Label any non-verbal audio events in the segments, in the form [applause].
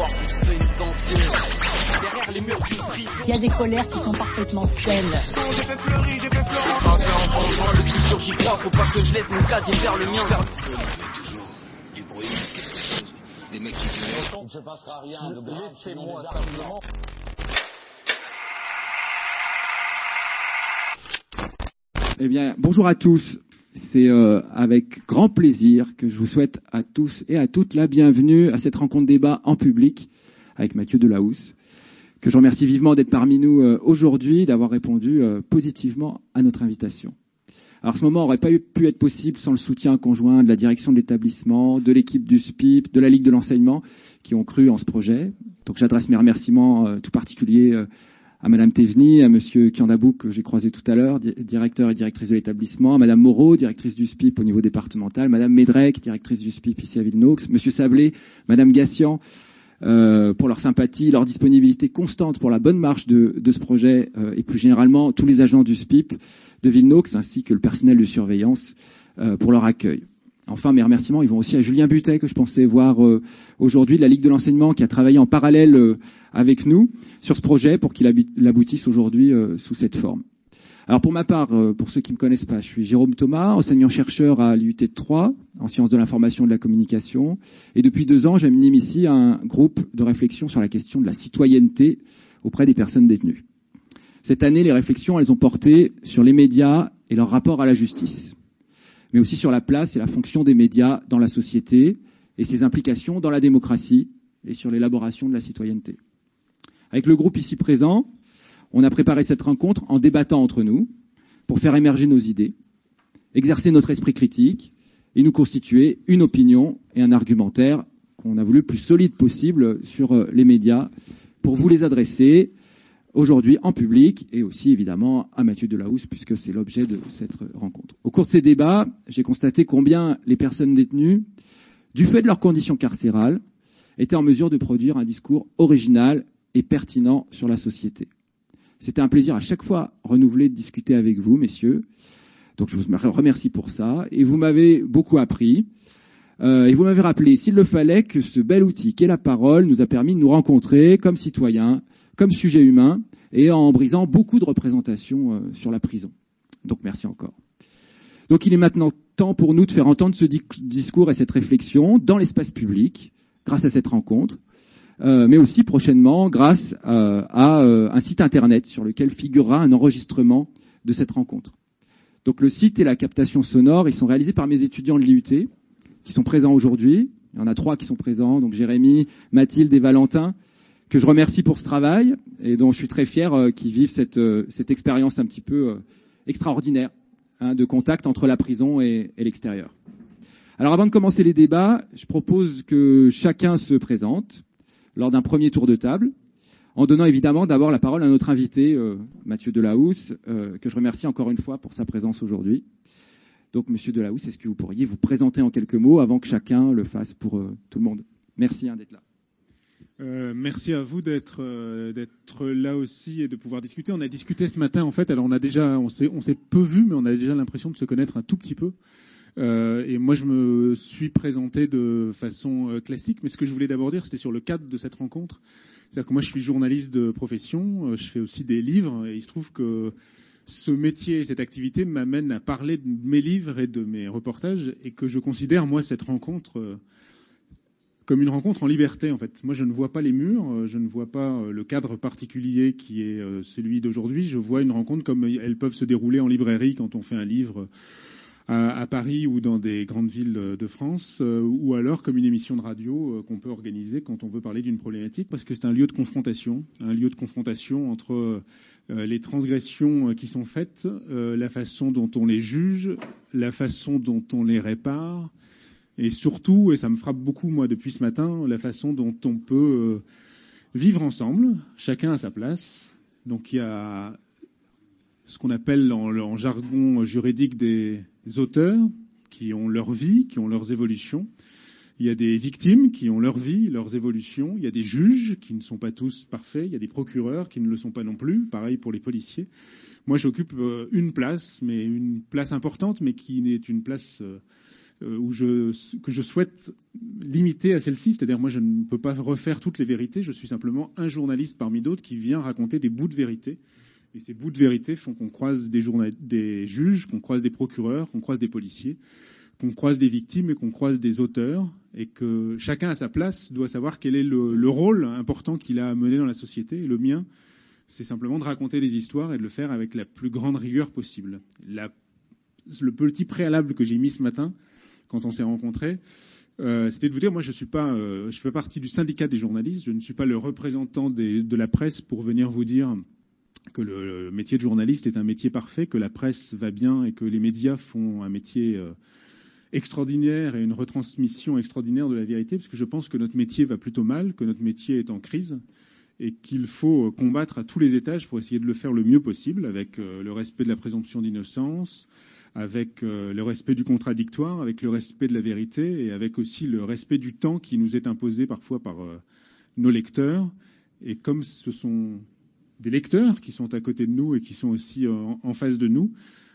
pouvoir pénitentiaire. Derrière les murs d'une prison. Il y a des colères qui sont parfaitement saines. J'ai fait fleurir, j'ai fait fleurir. Quand t'es enfant, devant le futur, j'y crois. Faut pas que je laisse mon casier faire le mien. Vers... Du bruit, quelque chose. Des mecs qui viennent. Il ne se passera rien de grave. Laissez-moi simplement. Eh bien, bonjour à tous. C'est euh, avec grand plaisir que je vous souhaite à tous et à toutes la bienvenue à cette rencontre débat en public avec Mathieu Delahousse, que je remercie vivement d'être parmi nous euh, aujourd'hui, d'avoir répondu euh, positivement à notre invitation. Alors ce moment n'aurait pas pu être possible sans le soutien conjoint de la direction de l'établissement, de l'équipe du SPIP, de la Ligue de l'enseignement, qui ont cru en ce projet. Donc j'adresse mes remerciements tout particuliers à Madame Théveny, à Monsieur Kiandabou que j'ai croisé tout à l'heure, directeur et directrice de l'établissement, à Madame Moreau, directrice du SPIP au niveau départemental, Madame Médrec, directrice du SPIP ici à Villenox, Monsieur Sablé, Madame Gassian, euh, pour leur sympathie, leur disponibilité constante pour la bonne marche de, ce projet euh, et plus généralement tous les agents du SPIP de Villenox ainsi que le personnel de surveillance euh, pour leur accueil. Enfin, mes remerciements, ils vont aussi à Julien Butet, que je pensais voir euh, aujourd'hui de la Ligue de l'enseignement, qui a travaillé en parallèle euh, avec nous sur ce projet pour qu'il aboutisse aujourd'hui euh, sous cette forme. Alors pour ma part, pour ceux qui ne me connaissent pas, je suis Jérôme Thomas, enseignant-chercheur à l'UT 3 en sciences de l'information et de la communication. Et depuis deux ans, j'anime ici un groupe de réflexion sur la question de la citoyenneté auprès des personnes détenues. Cette année, les réflexions, elles ont porté sur les médias et leur rapport à la justice mais aussi sur la place et la fonction des médias dans la société et ses implications dans la démocratie et sur l'élaboration de la citoyenneté. Avec le groupe ici présent, on a préparé cette rencontre en débattant entre nous pour faire émerger nos idées, exercer notre esprit critique et nous constituer une opinion et un argumentaire qu'on a voulu plus solide possible sur euh, les médias pour vous les adresser aujourd'hui en public et aussi évidemment à Mathieu Delahousse puisque c'est l'objet de cette rencontre. Au cours de ces débats, j'ai constaté combien les personnes détenues, du fait de leurs conditions carcérales, étaient en mesure de produire un discours original et pertinent sur la société. C'était un plaisir à chaque fois renouvelé de discuter avec vous, messieurs. Donc je vous remercie pour ça. Et vous m'avez beaucoup appris. Euh, et vous m'avez rappelé, s'il le fallait, que ce bel outil qu'est la parole nous a permis de nous rencontrer comme citoyens, comme sujet humain et en brisant beaucoup de représentations euh, sur la prison. Donc merci encore. Donc il est maintenant temps pour nous de faire entendre ce discours et cette réflexion dans l'espace public, grâce à cette rencontre, euh, mais aussi prochainement grâce euh, à un site internet sur lequel figurera un enregistrement de cette rencontre. Donc le site et la captation sonore, ils sont réalisés par mes étudiants de l'IUT, qui sont présents aujourd'hui. Il y en a trois qui sont présents, donc Jérémy, Mathilde et Valentin, que je remercie pour ce travail et dont je suis très fier euh, qu'ils vivent cette, euh, cette expérience un petit peu euh, extraordinaire hein, de contact entre la prison et, l'extérieur. Alors avant de commencer les débats, je propose que chacun se présente lors d'un premier tour de table, en donnant évidemment d'abord la parole à notre invité, euh, Mathieu Delahousse, que je remercie encore une fois pour sa présence aujourd'hui. Donc Monsieur Delahousse, est-ce que vous pourriez vous présenter en quelques mots avant que chacun le fasse pour euh, tout le monde Merci hein, d'être là. Euh, merci à vous d'être euh, d'être là aussi et de pouvoir discuter. On a discuté ce matin en fait. Alors on s'est peu vu, mais on a déjà l'impression de se connaître un tout petit peu. Et moi je me suis présenté de façon classique, mais ce que je voulais d'abord dire, c'était sur le cadre de cette rencontre. C'est-à-dire que moi je suis journaliste de profession, je fais aussi des livres, et il se trouve que ce métier, cette activité m'amène à parler de mes livres et de mes reportages, et que je considère moi cette rencontre comme une rencontre en liberté en fait. Moi je ne vois pas les murs, euh, je ne vois pas euh, le cadre particulier qui est euh, celui d'aujourd'hui, je vois une rencontre comme elles peuvent se dérouler en librairie quand on fait un livre à, Paris ou dans des grandes villes de France, ou alors comme une émission de radio qu'on peut organiser quand on veut parler d'une problématique, parce que c'est un lieu de confrontation, un lieu de confrontation entre les transgressions qui sont faites, la façon dont on les juge, la façon dont on les répare, et surtout, et ça me frappe beaucoup moi depuis ce matin, la façon dont on peut euh, vivre ensemble, chacun à sa place. Donc il y a ce qu'on appelle en, jargon juridique des auteurs qui ont leur vie, qui ont leurs évolutions. Il y a des victimes qui ont leur vie, leurs évolutions. Il y a des juges qui ne sont pas tous parfaits. Il y a des procureurs qui ne le sont pas non plus. Pareil pour les policiers. Moi, j'occupe euh, une place, mais une place importante, mais qui n'est une place euh, je, que je souhaite limiter à celle-ci. C'est-à-dire, moi, je ne peux pas refaire toutes les vérités. Je suis simplement un journaliste parmi d'autres qui vient raconter des bouts de vérité. Et ces bouts de vérité font qu'on croise des, juges, qu'on croise des procureurs, qu'on croise des policiers, qu'on croise des victimes et qu'on croise des auteurs, et que chacun à sa place doit savoir quel est le, le rôle important qu'il a à mener dans la société. Et le mien, c'est simplement de raconter des histoires et de le faire avec la plus grande rigueur possible. Le petit préalable que j'ai mis ce matin, quand on s'est rencontrés, euh, c'était de vous dire, moi je suis pas, euh, je fais partie du syndicat des journalistes, je ne suis pas le représentant de la presse pour venir vous dire que le, métier de journaliste est un métier parfait, que la presse va bien et que les médias font un métier euh, extraordinaire et une retransmission extraordinaire de la vérité, parce que je pense que notre métier va plutôt mal, que notre métier est en crise et qu'il faut combattre à tous les étages pour essayer de le faire le mieux possible, avec euh, le respect de la présomption d'innocence, avec euh, le respect du contradictoire, avec le respect de la vérité et avec aussi le respect du temps qui nous est imposé parfois par euh, nos lecteurs. Et comme ce sont des lecteurs qui sont à côté de nous et qui sont aussi en, en face de nous,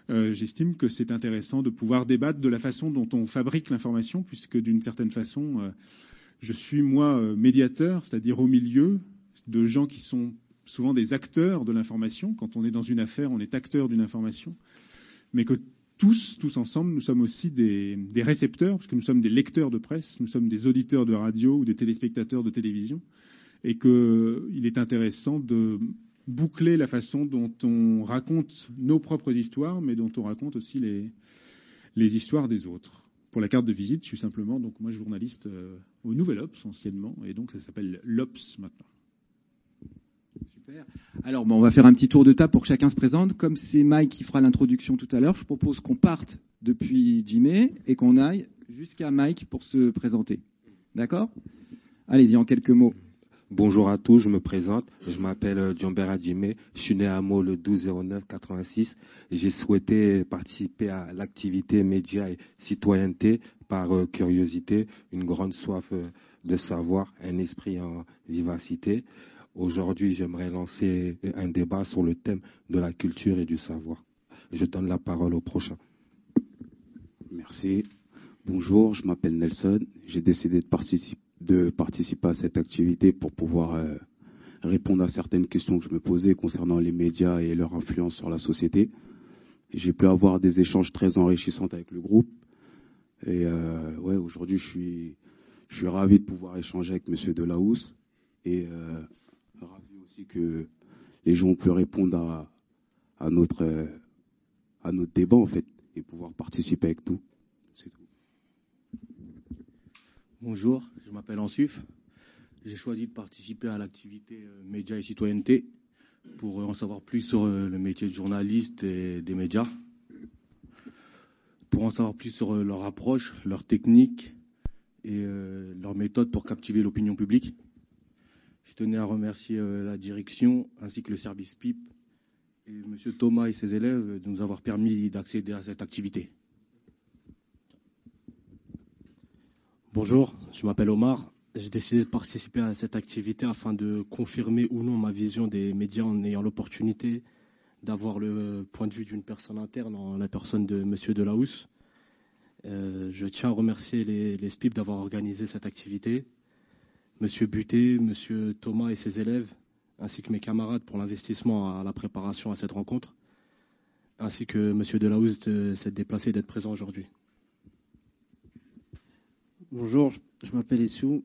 euh, j'estime que c'est intéressant de pouvoir débattre de la façon dont on fabrique l'information, puisque d'une certaine façon, euh, je suis moi euh, médiateur, c'est-à-dire au milieu de gens qui sont souvent des acteurs de l'information. Quand on est dans une affaire, on est acteur d'une information, mais que tous, tous ensemble, nous sommes aussi des, des, récepteurs, parce que nous sommes des lecteurs de presse, nous sommes des auditeurs de radio ou des téléspectateurs de télévision, et qu'il est intéressant de boucler la façon dont on raconte nos propres histoires, mais dont on raconte aussi les, histoires des autres. Pour la carte de visite, je suis simplement donc moi journaliste euh, au Nouvel Ops anciennement, et donc ça s'appelle l'Ops maintenant. Super. Alors bon, on va faire un petit tour de table pour que chacun se présente. Comme c'est Mike qui fera l'introduction tout à l'heure, je propose qu'on parte depuis Jimé et qu'on aille jusqu'à Mike pour se présenter. D'accord? Allez-y en quelques mots. Bonjour à tous, je me présente. Je m'appelle Djomber Adjimé. Je suis né à Meaux le 12 09 86. J'ai souhaité participer à l'activité média et citoyenneté par euh, curiosité, une grande soif euh, de savoir, un esprit en vivacité. Aujourd'hui, j'aimerais lancer un débat sur le thème de la culture et du savoir. Je donne la parole au prochain. Merci. Bonjour, je m'appelle Nelson. J'ai décidé de participer de participer à cette activité pour pouvoir euh, répondre à certaines questions que je me posais concernant les médias et leur influence sur la société. J'ai pu avoir des échanges très enrichissants avec le groupe. Et euh, ouais, aujourd'hui, je suis, je suis ravi de pouvoir échanger avec Monsieur Delahousse et euh, ravi aussi que les gens ont pu répondre à, à notre, à notre débat en fait et pouvoir participer avec nous. C'est tout. Bonjour, je m'appelle Ansuf. J'ai choisi de participer à l'activité médias et citoyenneté pour en savoir plus sur le métier de journaliste et des médias, pour en savoir plus sur leur approche, leur technique et leur méthode pour captiver l'opinion publique. Je tenais à remercier la direction ainsi que le service PIP et M. Thomas et ses élèves de nous avoir permis d'accéder à cette activité. Bonjour, je m'appelle Omar. J'ai décidé de participer à cette activité afin de confirmer ou non ma vision des médias en ayant l'opportunité d'avoir le point de vue d'une personne interne en la personne de Monsieur Delahousse. Euh, je tiens à remercier les, SPIP d'avoir organisé cette activité, Monsieur Buté, Monsieur Thomas et ses élèves, ainsi que mes camarades pour l'investissement à la préparation à cette rencontre, ainsi que Monsieur Delahousse de s'être déplacé et d'être présent aujourd'hui. Bonjour, je m'appelle Essou.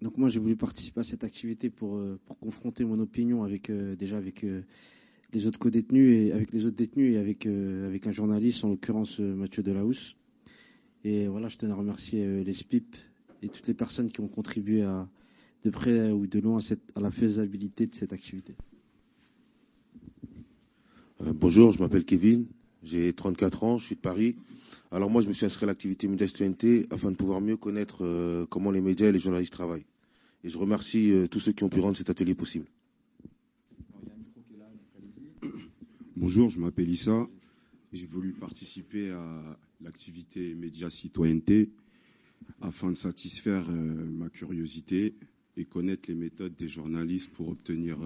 Donc moi j'ai voulu participer à cette activité pour, euh, confronter mon opinion avec euh, déjà avec euh, les autres co-détenus et avec les autres détenus et avec un journaliste en l'occurrence Mathieu Delahousse. Et voilà, je tenais à remercier les SPIP et toutes les personnes qui ont contribué de près ou de loin à, cette, à la faisabilité de cette activité. bonjour, je m'appelle Kevin, j'ai 34 ans, je suis de Paris. Alors moi, je me suis inscrit à l'activité média citoyenneté afin de pouvoir mieux connaître euh, comment les médias et les journalistes travaillent. Et je remercie euh, tous ceux qui ont pu rendre cet atelier possible. Bonjour, je m'appelle Issa. J'ai voulu participer à l'activité média citoyenneté afin de satisfaire euh, ma curiosité et connaître les méthodes des journalistes pour obtenir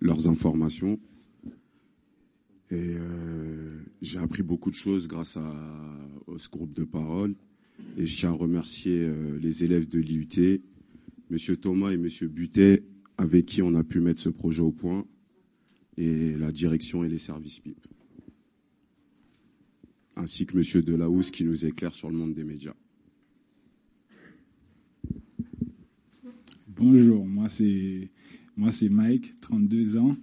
leurs informations. Et euh, j'ai appris beaucoup de choses grâce à, ce groupe de parole. Et je tiens à remercier euh, les élèves de l'IUT, Monsieur Thomas et Monsieur Butet, avec qui on a pu mettre ce projet au point, et la direction et les services PIP. Ainsi que Monsieur Delahousse qui nous éclaire sur le monde des médias. Bonjour, moi c'est moi c'est Mike, 32 ans.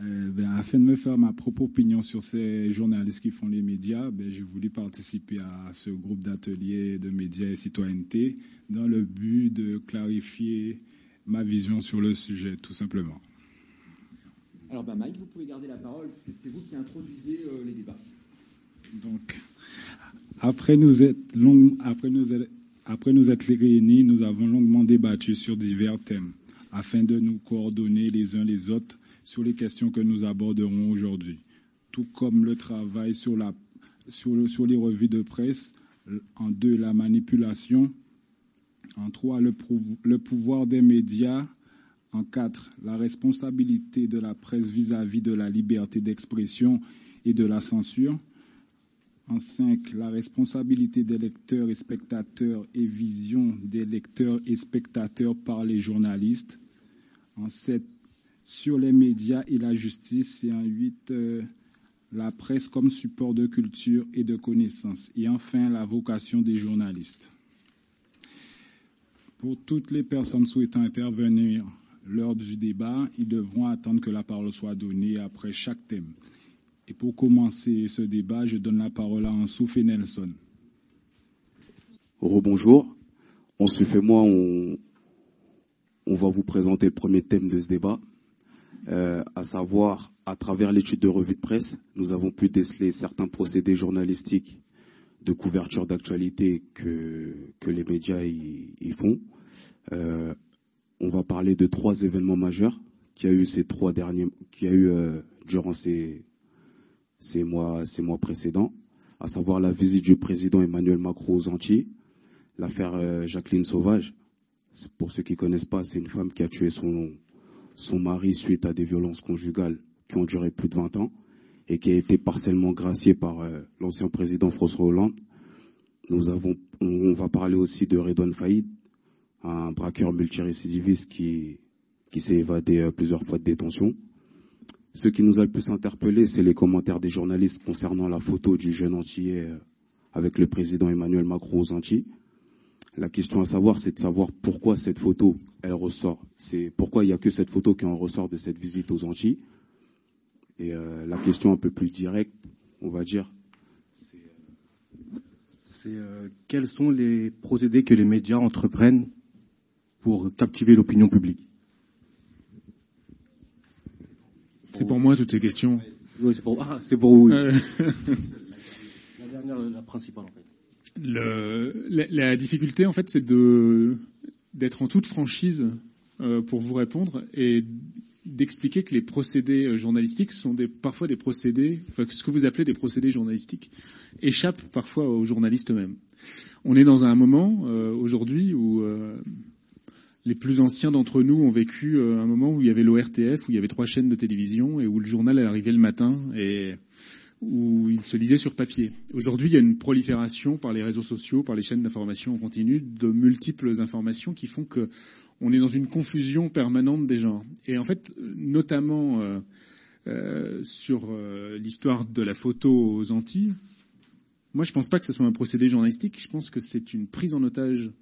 Euh, ben, afin de me faire ma propre opinion sur ces journalistes qui font les médias, ben, j'ai voulu participer à ce groupe d'ateliers de médias et citoyenneté dans le but de clarifier ma vision sur le sujet, tout simplement. Alors ben, Mike, vous pouvez garder la parole, c'est vous qui introduisez euh, les débats. Donc, après nous être long, après nous être, après nous être réunis, nous avons longuement débattu sur divers thèmes afin de nous coordonner les uns les autres sur les questions que nous aborderons aujourd'hui, tout comme le travail sur, la, sur, le, sur les revues de presse, en deux, la manipulation, en trois, le, pouvoir des médias, en quatre, la responsabilité de la presse vis-à-vis -vis de la liberté d'expression et de la censure, en cinq, la responsabilité des lecteurs et spectateurs et vision des lecteurs et spectateurs par les journalistes. En sept, sur les médias et la justice. Et en huit, euh, la presse comme support de culture et de connaissance. Et enfin, la vocation des journalistes. Pour toutes les personnes souhaitant intervenir lors du débat, ils devront attendre que la parole soit donnée après chaque thème. Et pour commencer ce débat, je donne la parole à Ansouf et Nelson. Rebonjour. Ensuite et moi, on, on va vous présenter le premier thème de ce débat, euh, à savoir, à travers l'étude de revue de presse, nous avons pu déceler certains procédés journalistiques de couverture d'actualité que, que les médias y, font. Euh, on va parler de trois événements majeurs qui a eu ces trois derniers, a eu euh, durant ces, ces mois, ces mois précédents, à savoir la visite du président Emmanuel Macron aux Antilles, l'affaire Jacqueline Sauvage. Pour ceux qui connaissent pas, c'est une femme qui a tué son, son mari suite à des violences conjugales qui ont duré plus de 20 ans et qui a été partiellement graciée par euh, l'ancien président François Hollande. Nous avons, on, on, va parler aussi de Redouane Faïd, un braqueur multirécidiviste qui, qui s'est évadé euh, plusieurs fois de détention. Ce qui nous a le plus interpellé, c'est les commentaires des journalistes concernant la photo du jeune Antillais euh, avec le président Emmanuel Macron aux Antilles. La question à savoir, c'est de savoir pourquoi cette photo, elle ressort. C'est pourquoi il n'y a que cette photo qui en ressort de cette visite aux Antilles. Et euh, la question un peu plus directe, on va dire, c'est euh, quels sont les procédés que les médias entreprennent pour captiver l'opinion publique? C'est pour moi toutes ces questions. Oui, c'est pour, ah, pour vous. la dernière, la principale en fait. Le, la, difficulté, en fait, c'est d'être en toute franchise euh, pour vous répondre et d'expliquer que les procédés journalistiques sont des, parfois des procédés, enfin, ce que vous appelez des procédés journalistiques, échappent parfois aux journalistes eux-mêmes. On est dans un moment euh, aujourd'hui où euh, les plus anciens d'entre nous ont vécu un moment où il y avait l'ORTF, où il y avait trois chaînes de télévision et où le journal arrivait le matin et où il se lisait sur papier. Aujourd'hui, il y a une prolifération par les réseaux sociaux, par les chaînes d'information en continu, de multiples informations qui font que on est dans une confusion permanente des genres. Et en fait, notamment euh, euh, sur euh, l'histoire de la photo aux Antilles, moi je ne pense pas que ce soit un procédé journalistique, je pense que c'est une prise en otage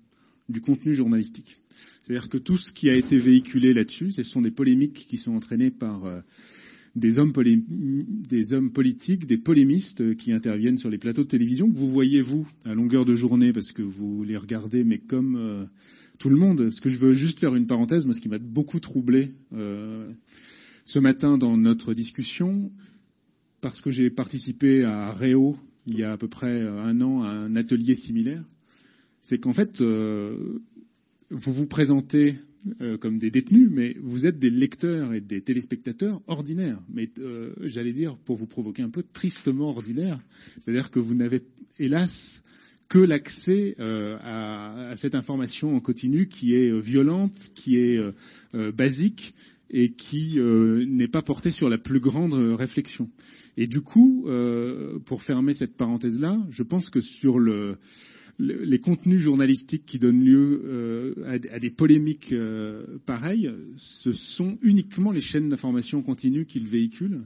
du contenu journalistique. C'est-à-dire que tout ce qui a été véhiculé là-dessus, ce sont des polémiques qui sont entraînées par des hommes, des hommes politiques, des polémistes qui interviennent sur les plateaux de télévision, que vous voyez, vous, à longueur de journée, parce que vous les regardez, mais comme euh, tout le monde. Parce que je veux juste faire une parenthèse, moi, ce qui m'a beaucoup troublé euh, ce matin dans notre discussion, parce que j'ai participé à Réau, il y a à peu près un an, à un atelier similaire, c'est qu'en fait, euh, vous vous présentez euh, comme des détenus, mais vous êtes des lecteurs et des téléspectateurs ordinaires. Mais euh, j'allais dire, pour vous provoquer un peu, tristement ordinaires. C'est-à-dire que vous n'avez, hélas, que l'accès euh, à, à, cette information en continu qui est violente, qui est basique et qui n'est pas portée sur la plus grande réflexion. Et du coup, pour fermer cette parenthèse-là, je pense que sur le les contenus journalistiques qui donnent lieu euh, à, des polémiques euh, pareilles, ce sont uniquement les chaînes d'information continue qu'ils véhiculent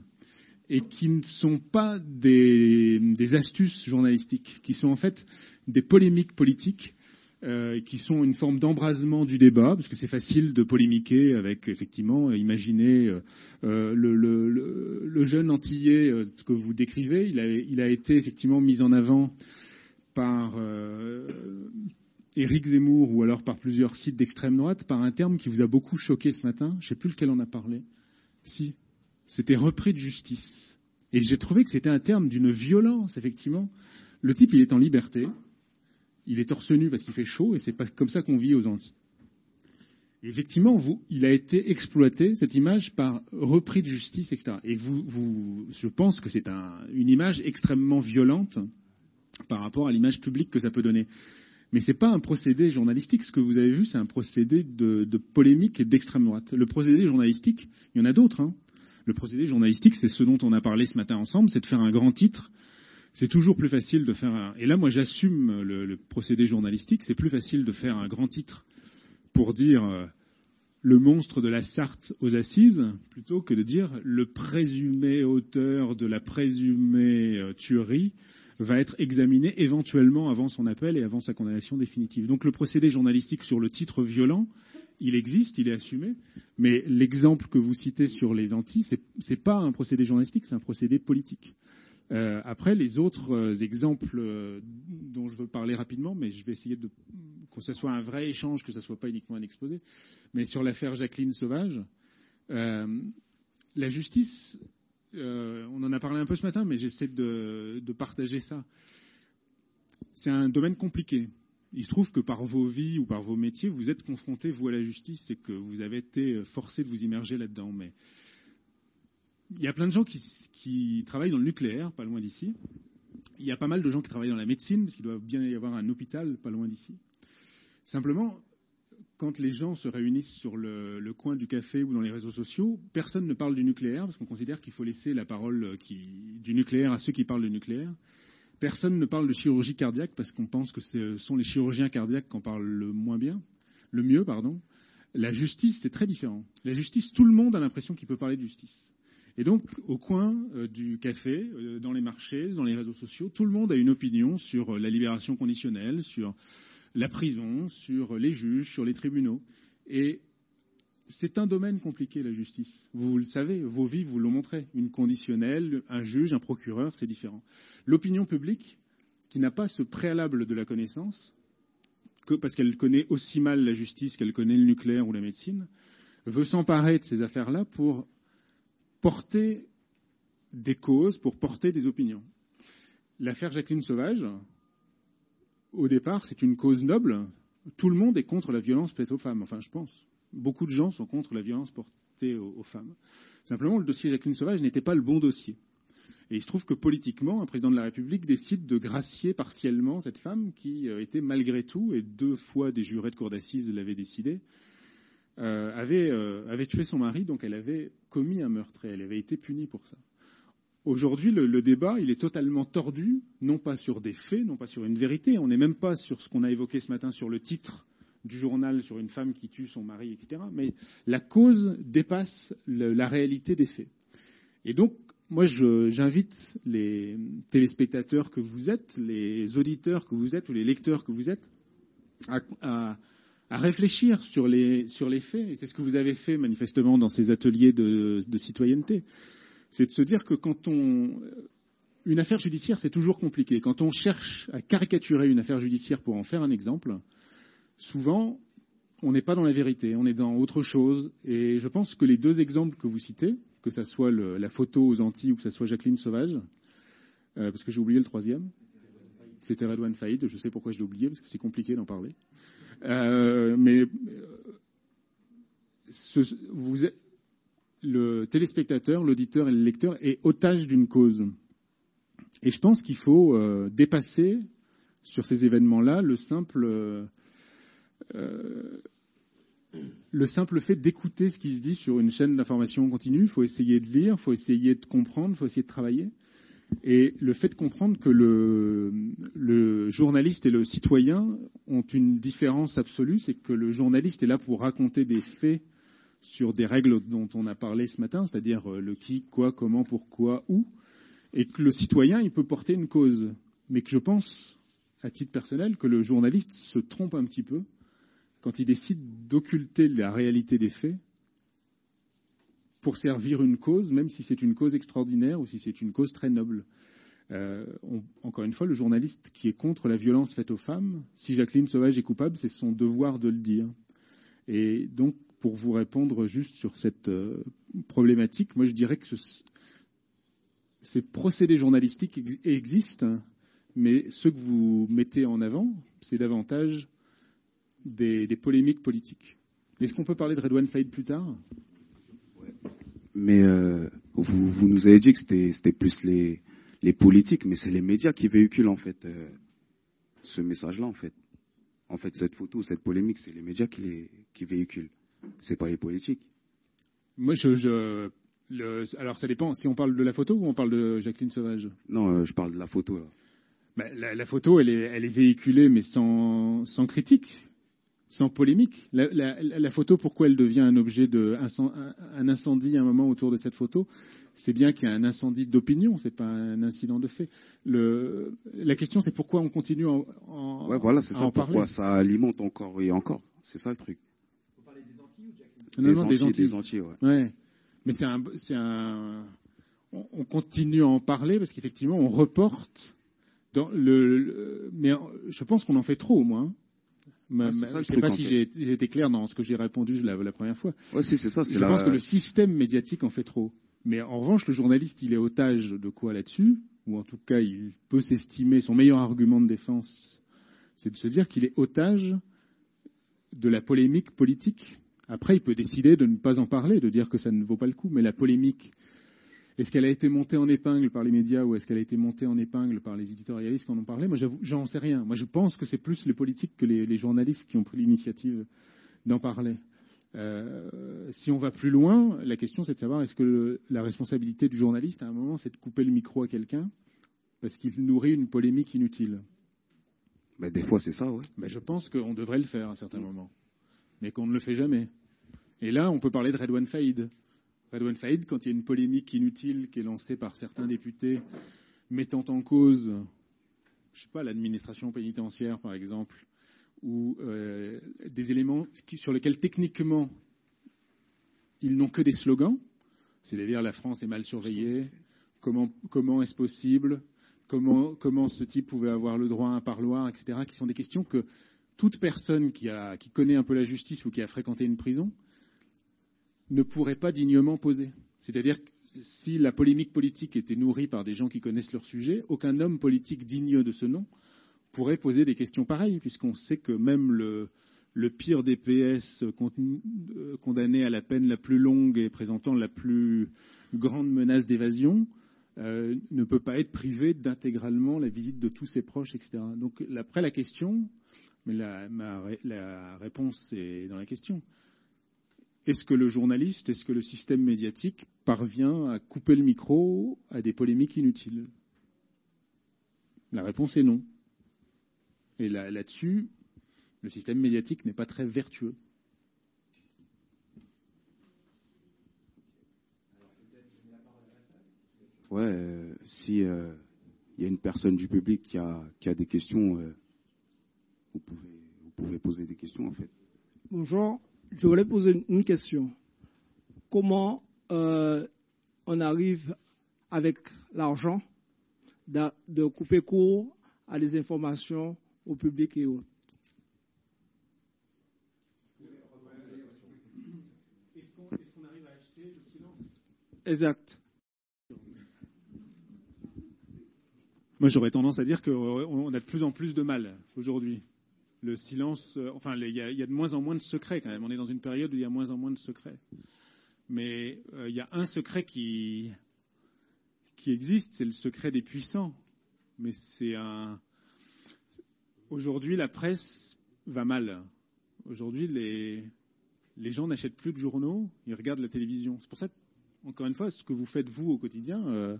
et qui ne sont pas des, des, astuces journalistiques, qui sont en fait des polémiques politiques, euh, qui sont une forme d'embrasement du débat, parce que c'est facile de polémiquer avec, effectivement, imaginez euh, le, le, le, jeune antillais que vous décrivez, il a, il a été effectivement mis en avant par euh, Éric Zemmour ou alors par plusieurs sites d'extrême droite par un terme qui vous a beaucoup choqué ce matin. Je ne sais plus lequel en a parlé. Si, c'était repris de justice. Et j'ai trouvé que c'était un terme d'une violence, effectivement. Le type, il est en liberté, il est torse nu parce qu'il fait chaud, et c'est pas comme ça qu'on vit aux Antilles. effectivement, vous, il a été exploité, cette image, par repris de justice, etc. Et vous, vous je pense que c'est un, une image extrêmement violente par rapport à l'image publique que ça peut donner. Mais ce n'est pas un procédé journalistique. Ce que vous avez vu, c'est un procédé de, polémique et d'extrême droite. Le procédé journalistique, il y en a d'autres. Hein. Le procédé journalistique, c'est ce dont on a parlé ce matin ensemble, c'est de faire un grand titre. C'est toujours plus facile de faire un... Et là, moi, j'assume le, procédé journalistique. C'est plus facile de faire un grand titre pour dire euh, le monstre de la Sarthe aux assises, plutôt que de dire le présumé auteur de la présumée euh, tuerie va être examiné éventuellement avant son appel et avant sa condamnation définitive. Donc le procédé journalistique sur le titre violent, il existe, il est assumé, mais l'exemple que vous citez sur les Antilles, ce n'est pas un procédé journalistique, c'est un procédé politique. Euh, après, les autres euh, exemples euh, dont je veux parler rapidement, mais je vais essayer de que ce soit un vrai échange, que ce soit pas uniquement un exposé, mais sur l'affaire Jacqueline Sauvage, la justice euh, on en a parlé un peu ce matin, mais j'essaie de, partager ça. C'est un domaine compliqué. Il se trouve que par vos vies ou par vos métiers, vous êtes confrontés, vous, à la justice et que vous avez été forcé de vous immerger là-dedans. Mais il y a plein de gens qui, qui travaillent dans le nucléaire, pas loin d'ici. Il y a pas mal de gens qui travaillent dans la médecine, parce qu'il doit bien y avoir un hôpital pas loin d'ici. Simplement, quand les gens se réunissent sur le, coin du café ou dans les réseaux sociaux, personne ne parle du nucléaire, parce qu'on considère qu'il faut laisser la parole du nucléaire à ceux qui parlent du nucléaire. Personne ne parle de chirurgie cardiaque, parce qu'on pense que ce sont les chirurgiens cardiaques qui en parlent le moins bien, le mieux, pardon. La justice, c'est très différent. La justice, tout le monde a l'impression qu'il peut parler de justice. Et donc, au coin euh, du café, euh, dans les marchés, dans les réseaux sociaux, tout le monde a une opinion sur euh, la libération conditionnelle, sur la prison, sur les juges, sur les tribunaux. Et c'est un domaine compliqué, la justice. Vous le savez, vos vies vous l'ont montré. Une conditionnelle, un juge, un procureur, c'est différent. L'opinion publique, qui n'a pas ce préalable de la connaissance, que, parce qu'elle connaît aussi mal la justice qu'elle connaît le nucléaire ou la médecine, veut s'emparer de ces affaires-là pour porter des causes, pour porter des opinions. L'affaire Jacqueline Sauvage, au départ, c'est une cause noble. Tout le monde est contre la violence faite aux femmes. Enfin, je pense. Beaucoup de gens sont contre la violence portée aux, femmes. Simplement, le dossier Jacqueline Sauvage n'était pas le bon dossier. Et il se trouve que politiquement, un président de la République décide de gracier partiellement cette femme qui euh, était malgré tout, et deux fois des jurés de cour d'assises l'avaient décidé, euh, avait, euh, avait tué son mari, donc elle avait commis un meurtre et elle avait été punie pour ça. Aujourd'hui, le, débat, il est totalement tordu, non pas sur des faits, non pas sur une vérité. On n'est même pas sur ce qu'on a évoqué ce matin sur le titre du journal sur une femme qui tue son mari, etc. Mais la cause dépasse la réalité des faits. Et donc, moi, j'invite les téléspectateurs que vous êtes, les auditeurs que vous êtes ou les lecteurs que vous êtes, à, réfléchir sur les, sur les faits. Et c'est ce que vous avez fait manifestement dans ces ateliers de citoyenneté c'est de se dire que quand on. Une affaire judiciaire, c'est toujours compliqué. Quand on cherche à caricaturer une affaire judiciaire pour en faire un exemple, souvent, on n'est pas dans la vérité, on est dans autre chose. Et je pense que les deux exemples que vous citez, que ce soit la photo aux Antilles ou que ce soit Jacqueline Sauvage, euh, parce que j'ai oublié le troisième, c'était Redouane Faïd, je sais pourquoi je l'ai oublié, parce que c'est compliqué d'en parler. Euh, mais euh, ce, vous, le téléspectateur, l'auditeur et le lecteur est otage d'une cause. Et je pense qu'il faut euh, dépasser sur ces événements-là le simple, euh, le simple fait d'écouter ce qui se dit sur une chaîne d'information continue. Il faut essayer de lire, il faut essayer de comprendre, il faut essayer de travailler. Et le fait de comprendre que le, le, journaliste et le citoyen ont une différence absolue, c'est que le journaliste est là pour raconter des faits sur des règles dont on a parlé ce matin, c'est-à-dire euh, le qui, quoi, comment, pourquoi, où, et que le citoyen, il peut porter une cause. Mais que je pense, à titre personnel, que le journaliste se trompe un petit peu quand il décide d'occulter la réalité des faits pour servir une cause, même si c'est une cause extraordinaire ou si c'est une cause très noble. Euh, on, encore une fois, le journaliste qui est contre la violence faite aux femmes, si Jacqueline Sauvage est coupable, c'est son devoir de le dire. Et donc, pour vous répondre juste sur cette euh, problématique, moi je dirais que ce, ces procédés journalistiques existent, mais ceux que vous mettez en avant, c'est davantage des, polémiques politiques. Est-ce qu'on peut parler de Redouane Faïd plus tard? Mais euh, vous, nous avez dit que c'était plus les, les politiques, mais c'est les médias qui véhiculent en fait euh, ce message-là en fait. En fait, cette photo, cette polémique, c'est les médias qui les qui véhiculent. C'est pas les politiques. Moi, je, je le, alors ça dépend. Si on parle de la photo ou on parle de Jacqueline Sauvage? Non, euh, je parle de la photo là. Ben, la, la, photo, elle est, elle est véhiculée, mais sans, sans critique sans polémique. La, la, la, photo, pourquoi elle devient un objet de un incendie à un moment autour de cette photo? C'est bien qu'il y a un incendie d'opinion, c'est pas un incident de fait. Le, la question, c'est pourquoi on continue en, en ouais, voilà, c'est ça. En pourquoi ça alimente encore et encore? C'est ça le truc. Parlez des Non, non, des Antilles. Des Antilles ouais. ouais. Mais c'est un, c'est un. On, on continue à en parler parce qu'effectivement, on reporte. Dans le, le, mais je pense qu'on en fait trop au moins. Ma, ma, je ne sais pas si j'ai été clair dans ce que j'ai répondu la, la, première fois. Ouais, si, c'est ça. Je la... pense que le système médiatique en fait trop. Mais en revanche, le journaliste, il est otage de quoi là-dessus? Ou en tout cas, il peut s'estimer, son meilleur argument de défense, c'est de se dire qu'il est otage de la polémique politique. Après, il peut décider de ne pas en parler, de dire que ça ne vaut pas le coup. Mais la polémique, est-ce qu'elle a été montée en épingle par les médias ou est-ce qu'elle a été montée en épingle par les éditorialistes qui en ont parlé? Moi, j'en sais rien. Moi, je pense que c'est plus les politiques que les, les journalistes qui ont pris l'initiative d'en parler. Euh, si on va plus loin, la question c'est de savoir est-ce que le, la responsabilité du journaliste à un moment c'est de couper le micro à quelqu'un parce qu'il nourrit une polémique inutile? Mais des fois c'est ça, oui. Mais je pense qu'on devrait le faire à un certain moment, mais qu'on ne le fait jamais. Et là, on peut parler de Redouane Faïd. Redouane Faïd, quand il y a une polémique inutile qui est lancée par certains députés mettant en cause, je sais pas, l'administration pénitentiaire par exemple, ou euh, des éléments sur lesquels techniquement ils n'ont que des slogans, c'est-à-dire la France est mal surveillée, comment, est-ce possible, comment, ce type pouvait avoir le droit à un parloir, etc., qui sont des questions que toute personne qui connaît un peu la justice ou qui a fréquenté une prison ne pourrait pas dignement poser. C'est-à-dire que si la polémique politique était nourrie par des gens qui connaissent leur sujet, aucun homme politique digne de ce nom pourrait poser des questions pareilles, puisqu'on sait que même le, pire des PS condamné à la peine la plus longue et présentant la plus grande menace d'évasion euh, ne peut pas être privé d'intégralement la visite de tous ses proches, etc. Donc après la question, mais la, ma, la réponse est dans la question. Est-ce que le journaliste, est-ce que le système médiatique parvient à couper le micro à des polémiques inutiles? La réponse est non. Et là, là-dessus, le système médiatique n'est pas très vertueux. Ouais, euh, si il euh, y a une personne du public qui a, qui a des questions, euh, vous, pouvez, vous pouvez poser des questions en fait. Bonjour, je voulais poser une question. Comment on arrive avec l'argent de, de couper court à des informations au public et autres? Est-ce qu'on arrive à acheter le silence Exact. Moi, j'aurais tendance à dire qu'on a de plus en plus de mal aujourd'hui. Le silence, enfin, il y, a, de moins en moins de secrets quand même. On est dans une période où il y a moins en moins de secrets. Mais euh, il y a un secret qui, qui existe, c'est le secret des puissants. Mais c'est un. Aujourd'hui, la presse va mal. Aujourd'hui, les, les gens n'achètent plus de journaux, ils regardent la télévision. C'est pour ça, que, encore une fois, ce que vous faites vous au quotidien, euh,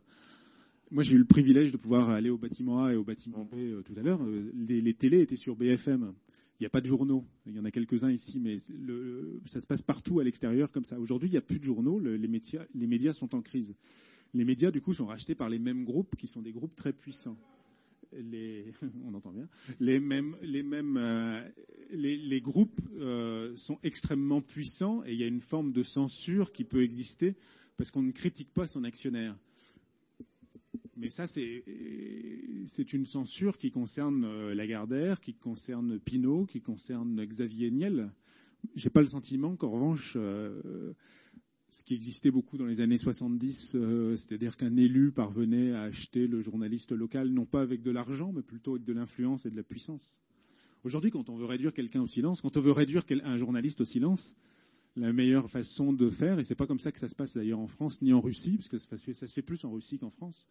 moi, j'ai eu le privilège de pouvoir aller au bâtiment A et au bâtiment B euh, tout à l'heure. Euh, les, télés étaient sur BFM. Il n'y a pas de journaux. Il y en a quelques-uns ici, mais le, ça se passe partout à l'extérieur comme ça. Aujourd'hui, il n'y a plus de journaux. Le, les, médias, sont en crise. Les médias, du coup, sont rachetés par les mêmes groupes qui sont des groupes très puissants. Les, [laughs] on entend bien. Les mêmes, les mêmes, euh, les, groupes sont extrêmement puissants et il y a une forme de censure qui peut exister parce qu'on ne critique pas son actionnaire. Mais ça, c'est une censure qui concerne euh, Lagardère, qui concerne Pinault, qui concerne Xavier Niel. J'ai pas le sentiment qu'en revanche, euh, ce qui existait beaucoup dans les années 70, euh, c'est-à-dire qu'un élu parvenait à acheter le journaliste local, non pas avec de l'argent, mais plutôt avec de l'influence et de la puissance. Aujourd'hui, quand on veut réduire quelqu'un au silence, quand on veut réduire un journaliste au silence, la meilleure façon de faire, et c'est pas comme ça que ça se passe d'ailleurs en France ni en Russie, parce que ça se fait plus en Russie qu'en France,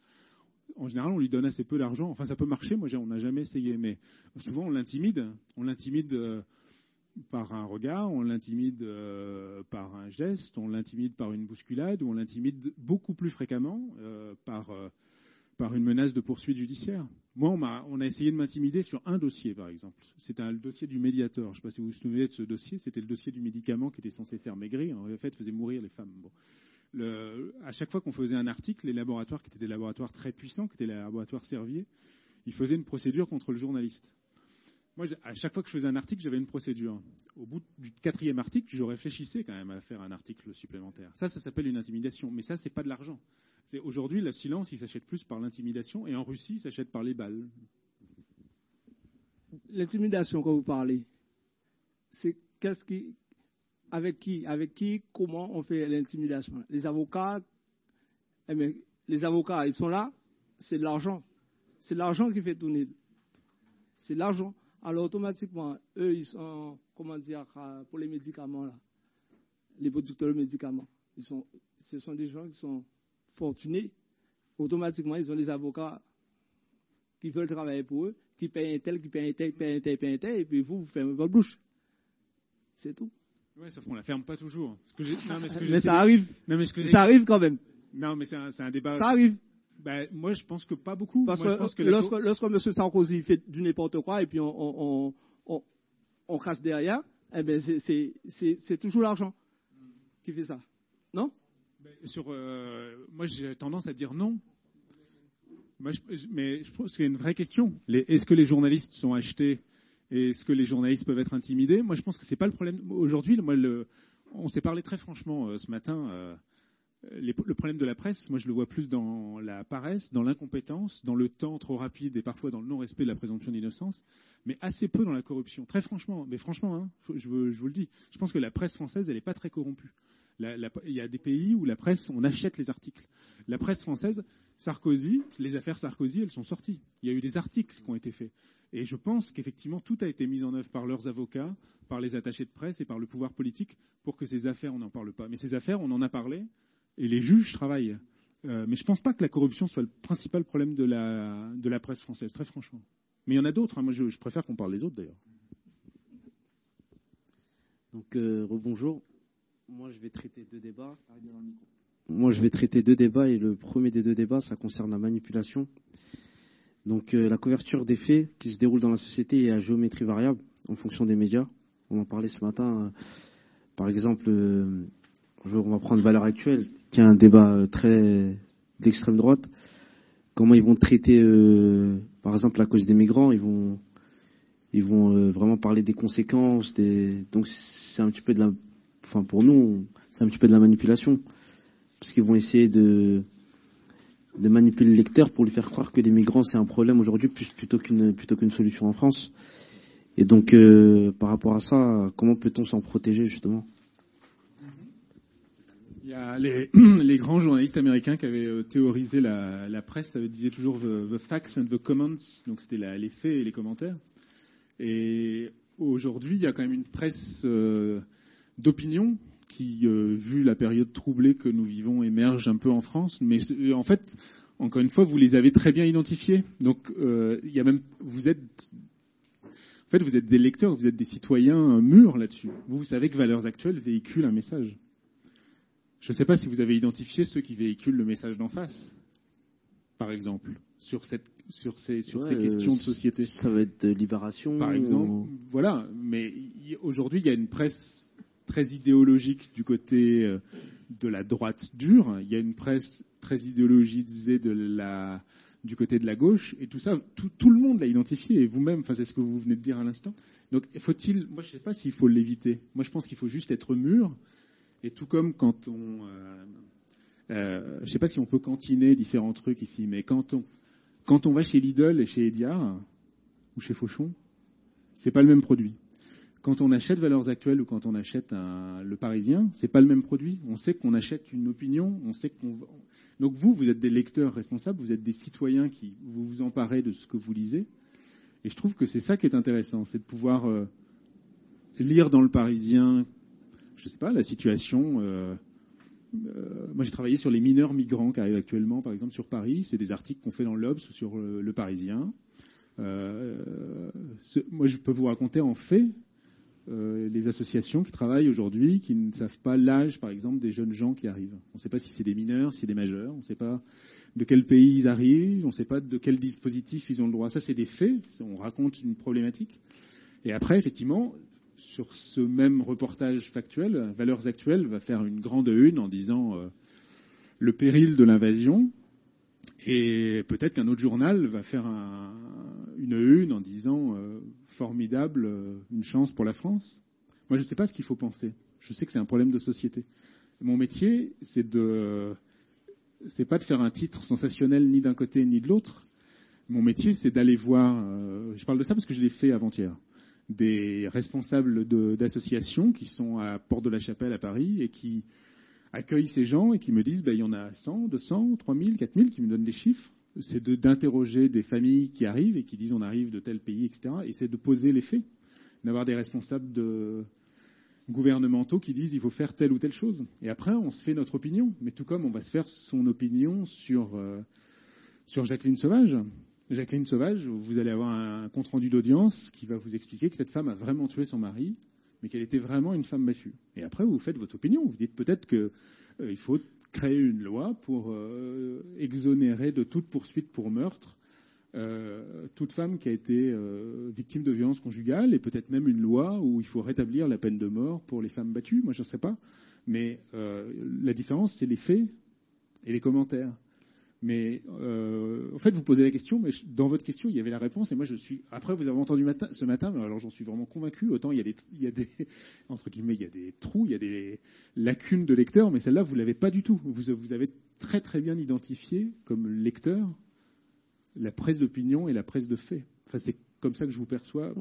en général, on lui donne assez peu d'argent. Enfin, ça peut marcher. Moi, on n'a jamais essayé, mais souvent, on l'intimide. On l'intimide euh, par un regard, on l'intimide euh, par un geste, on l'intimide par une bousculade, ou on l'intimide beaucoup plus fréquemment euh, par, par une menace de poursuite judiciaire. Moi, on a, on a essayé de m'intimider sur un dossier, par exemple. C'était le dossier du médiateur. Je ne sais pas si vous vous souvenez de ce dossier. C'était le dossier du médicament qui était censé faire maigrir. En fait, faisait mourir les femmes. À chaque fois qu'on faisait un article, les laboratoires qui étaient des laboratoires très puissants, qui étaient les laboratoires Servier, ils faisaient une procédure contre le journaliste. Moi, à chaque fois que je faisais un article, j'avais une procédure. Au bout du quatrième article, je réfléchissais quand même à faire un article supplémentaire. Ça, ça s'appelle une intimidation. Mais ça, c'est pas de l'argent. Aujourd'hui, le silence, il s'achète plus par l'intimidation, et en Russie, il s'achète par les balles. L'intimidation, quand vous parlez, c'est qu'est-ce qui, avec qui, avec qui, comment on fait l'intimidation. Les avocats, eh les avocats, ils sont là, c'est l'argent. C'est l'argent qui fait tourner. C'est l'argent. Alors automatiquement, eux, ils sont, comment dire, pour les médicaments là, les producteurs de médicaments, ils sont, ce sont des gens qui sont fortunés. Automatiquement, ils ont des avocats qui veulent travailler pour eux, qui payent un tel, qui payent un tel, qui payent un tel, payent un tel, et puis vous, vous fermez votre bouche. C'est tout. Oui, sauf qu'on la ferme pas toujours. mais, [laughs] ça arrive. ça arrive quand même. Non, mais c'est un, débat. Ça arrive. Ben, moi, je pense que pas beaucoup. Parce que, lorsque, lorsque, M. Sarkozy fait du n'importe quoi et puis on, on, on, on, casse derrière, eh ben c'est toujours l'argent qui fait ça. Non? Ben, sur, euh, Moi, j'ai tendance à dire non. Moi, je, mais je pense que c'est une vraie question. Est-ce que les journalistes sont achetés? Est-ce que les journalistes peuvent être intimidés Moi, je pense que c'est pas le problème. Aujourd'hui, on s'est parlé très franchement euh, ce matin. Euh, le problème de la presse, moi, je le vois plus dans la paresse, dans l'incompétence, dans le temps trop rapide et parfois dans le non-respect de la présomption d'innocence, mais assez peu dans la corruption. Très franchement, mais franchement, hein, je, vous le dis, je pense que la presse française, elle n'est pas très corrompue. Il y a des pays où la presse, on achète les articles. La presse française, Sarkozy, les affaires Sarkozy, elles sont sorties. Il y a eu des articles qui ont été faits. Et je pense qu'effectivement, tout a été mis en œuvre par leurs avocats, par les attachés de presse et par le pouvoir politique pour que ces affaires, on n'en parle pas. Mais ces affaires, on en a parlé et les juges travaillent. Euh, mais je ne pense pas que la corruption soit le principal problème de la, de la presse française, très franchement. Mais il y en a d'autres. Hein. Moi, je, préfère qu'on parle des autres, d'ailleurs. Donc, euh, rebonjour. Moi, je vais traiter deux débats. Moi, je vais traiter deux débats et le premier des deux débats, ça concerne la manipulation donc euh, la couverture des faits qui se déroulent dans la société est à géométrie variable en fonction des médias. On en parlait ce matin. Euh, par exemple, euh, on va prendre Valeur Actuelle, qui a un débat très d'extrême droite. Comment ils vont traiter, par exemple, la cause des migrants? Ils vont, ils vont vraiment parler des conséquences. Des... Donc c'est un petit peu de la, enfin pour nous, c'est un petit peu de la manipulation, parce qu'ils vont essayer de de manipuler le lecteur pour lui faire croire que les migrants c'est un problème aujourd'hui plutôt qu'une solution en France. Et donc euh, par rapport à ça, comment peut-on s'en protéger justement? Il y a [clears throat] les, grands journalistes américains qui avaient euh, théorisé la, la presse, ça disait toujours the, facts and the comments, donc c'était les faits et les commentaires. Et aujourd'hui, il y a quand même une presse euh, d'opinion qui, euh, vu la période troublée que nous vivons, émerge un peu en France. Mais euh, en fait, encore une fois, vous les avez très bien identifiés. Donc, euh, il y a même, vous êtes, en fait, vous êtes des lecteurs, vous êtes des citoyens mûrs là-dessus. Vous, vous savez que Valeurs Actuelles véhicule un message. Je ne sais pas si vous avez identifié ceux qui véhiculent le message d'en face. par exemple, sur, cette, sur ces, sur ces questions de société Ça va être de libération. Par exemple, ou... voilà. Mais aujourd'hui, il y a une presse très idéologique du côté euh, de la droite dure. Il y a une presse très idéologisée du côté de la gauche. Et tout ça, tout, le monde l'a identifié. Et vous-même, enfin, c'est ce que vous venez de dire à l'instant. Donc, faut-il, moi, je ne sais pas s'il faut l'éviter. Moi, je pense qu'il faut juste être mûr. Et tout comme quand on, euh, euh, je ne sais pas si on peut cantiner différents trucs ici, mais quand on, quand on va chez Lidl et chez Ediard ou chez Fauchon, c'est pas le même produit. Quand on achète Valeurs Actuelles ou quand on achète un, Le Parisien, c'est pas le même produit. On sait qu'on achète une opinion, on sait qu'on. Donc vous, vous êtes des lecteurs responsables, vous êtes des citoyens qui vous vous emparez de ce que vous lisez. Et je trouve que c'est ça qui est intéressant, c'est de pouvoir euh, lire dans Le Parisien, je sais pas, la situation. Euh, euh, moi, j'ai travaillé sur les mineurs migrants qui arrivent actuellement, par exemple, sur Paris. C'est des articles qu'on fait dans l'Obs ou sur le, Parisien. Moi, je peux vous raconter en fait euh, les associations qui travaillent aujourd'hui, qui ne savent pas l'âge, par exemple, des jeunes gens qui arrivent. On ne sait pas si c'est des mineurs, si c'est des majeurs. On ne sait pas de quel pays ils arrivent. On ne sait pas de quel dispositif ils ont le droit. Ça, c'est des faits. On raconte une problématique. Et après, effectivement, sur ce même reportage factuel, Valeurs Actuelles va faire une grande une en disant euh, le péril de l'invasion, et peut-être qu'un autre journal va faire un, une une en disant euh, formidable, euh, une chance pour la France. Moi, je ne sais pas ce qu'il faut penser. Je sais que c'est un problème de société. Mon métier, c'est de, c'est pas de faire un titre sensationnel ni d'un côté ni de l'autre. Mon métier, c'est d'aller voir. je parle de ça parce que je l'ai fait avant-hier des responsables d'associations qui sont à Porte de la Chapelle à Paris et qui accueillent ces gens et qui me disent ben, il y en a 100, 200, 3000, 4000 qui me donnent des chiffres. C'est d'interroger des familles qui arrivent et qui disent on arrive de tel pays, etc. Et c'est de poser les faits, d'avoir des responsables de gouvernementaux qui disent il faut faire telle ou telle chose. Et après, on se fait notre opinion. Mais tout comme on va se faire son opinion sur, euh, sur Jacqueline Sauvage, Jacqueline Sauvage, vous allez avoir un compte-rendu d'audience qui va vous expliquer que cette femme a vraiment tué son mari, mais qu'elle était vraiment une femme battue. Et après, vous faites votre opinion. Vous dites peut-être qu'il euh, faut créer une loi pour euh, exonérer de toute poursuite pour meurtre euh, toute femme qui a été victime de violences conjugales, et peut-être même une loi où il faut rétablir la peine de mort pour les femmes battues. Moi, je ne sais pas. Mais la différence, c'est les faits et les commentaires. Mais euh, en fait, vous posez la question, mais dans votre question, il y avait la réponse, et moi je suis. Après, vous avez entendu matin, ce matin, mais alors j'en suis vraiment convaincu. Autant il y a des, il y a des [laughs] entre guillemets, il y a des trous, il y a des lacunes de lecteur, mais celle-là, vous l'avez pas du tout. Vous, vous avez très très bien identifié comme lecteur la presse d'opinion et la presse de fait. Enfin, c'est comme ça que je vous perçois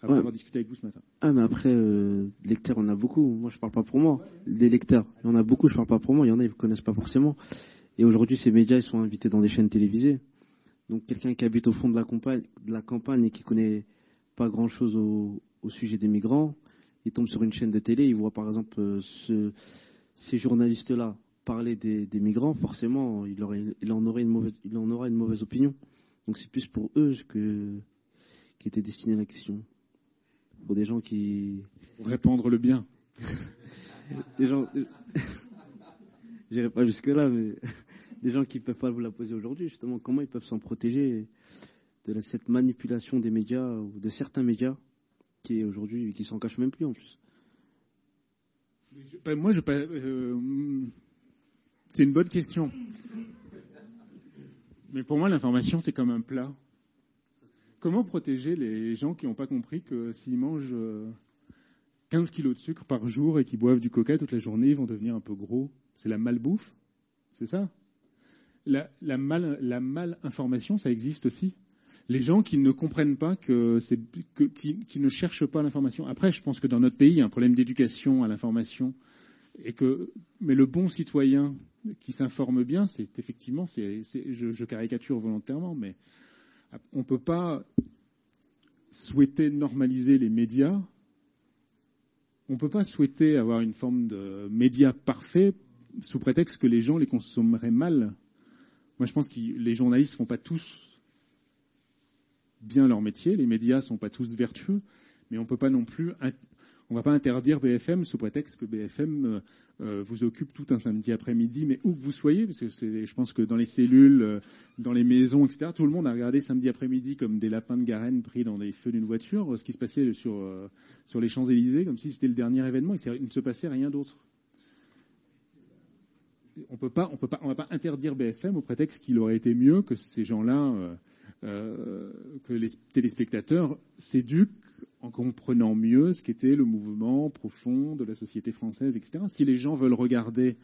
après Ouais. avoir discuté avec vous ce matin. Ah, mais après, euh, lecteurs, on a beaucoup. Moi, je parle pas pour moi. Des lecteurs, il y en a beaucoup, je parle pas pour moi. Il y en a, ils ne connaissent pas forcément. Et aujourd'hui, ces médias, ils sont invités dans des chaînes télévisées. Donc, quelqu'un qui habite au fond de la campagne, de la campagne et qui connaît pas grand chose au, au sujet des migrants, il tombe sur une chaîne de télé, il voit par exemple euh, ce, ces journalistes-là parler des, des migrants, forcément, il, aurait, il, en aurait une mauvaise, il en aura une mauvaise opinion. Donc, c'est plus pour eux que, qui était destinée la question. Pour des gens qui. Pour répandre le bien. [laughs] des gens. [laughs] J'irai pas jusque-là, mais [laughs] des gens qui ne peuvent pas vous la poser aujourd'hui, justement, comment ils peuvent s'en protéger de cette manipulation des médias ou de certains médias qui aujourd'hui qui s'en cachent même plus en plus. Moi, je, euh, c'est une bonne question. Mais pour moi, l'information, c'est comme un plat. Comment protéger les gens qui n'ont pas compris que s'ils mangent euh, 15 kilos de sucre par jour et qu'ils boivent du coca toute la journée, ils vont devenir un peu gros C'est la malbouffe C'est ça? La, la, mal, la malinformation, ça existe aussi. Les gens qui ne comprennent pas que qui, ne cherchent pas l'information. Après, je pense que dans notre pays, il y a un problème d'éducation à l'information, et que mais le bon citoyen qui s'informe bien, c'est effectivement, c'est, je, je caricature volontairement, mais on ne peut pas souhaiter normaliser les médias. On ne peut pas souhaiter avoir une forme de médias parfait sous prétexte que les gens les consommeraient mal. Moi, je pense que les journalistes ne font pas tous bien leur métier, les médias ne sont pas tous vertueux, mais on peut pas non plus, on va pas interdire BFM sous prétexte que BFM euh, euh, vous occupe tout un samedi après-midi, mais où que vous soyez, parce que je pense que dans les cellules, euh, dans les maisons, etc., tout le monde a regardé samedi après-midi comme des lapins de Garenne pris dans les feux d'une voiture, ce qui se passait sur, sur les Champs-Élysées, comme si c'était le dernier événement, il ne se passait rien d'autre. On peut pas, on peut pas, on va pas interdire BFM au prétexte qu'il aurait été mieux que ces gens-là euh, que les téléspectateurs s'éduquent en comprenant mieux ce qu'était le mouvement profond de la société française, etc. Si les gens veulent regarder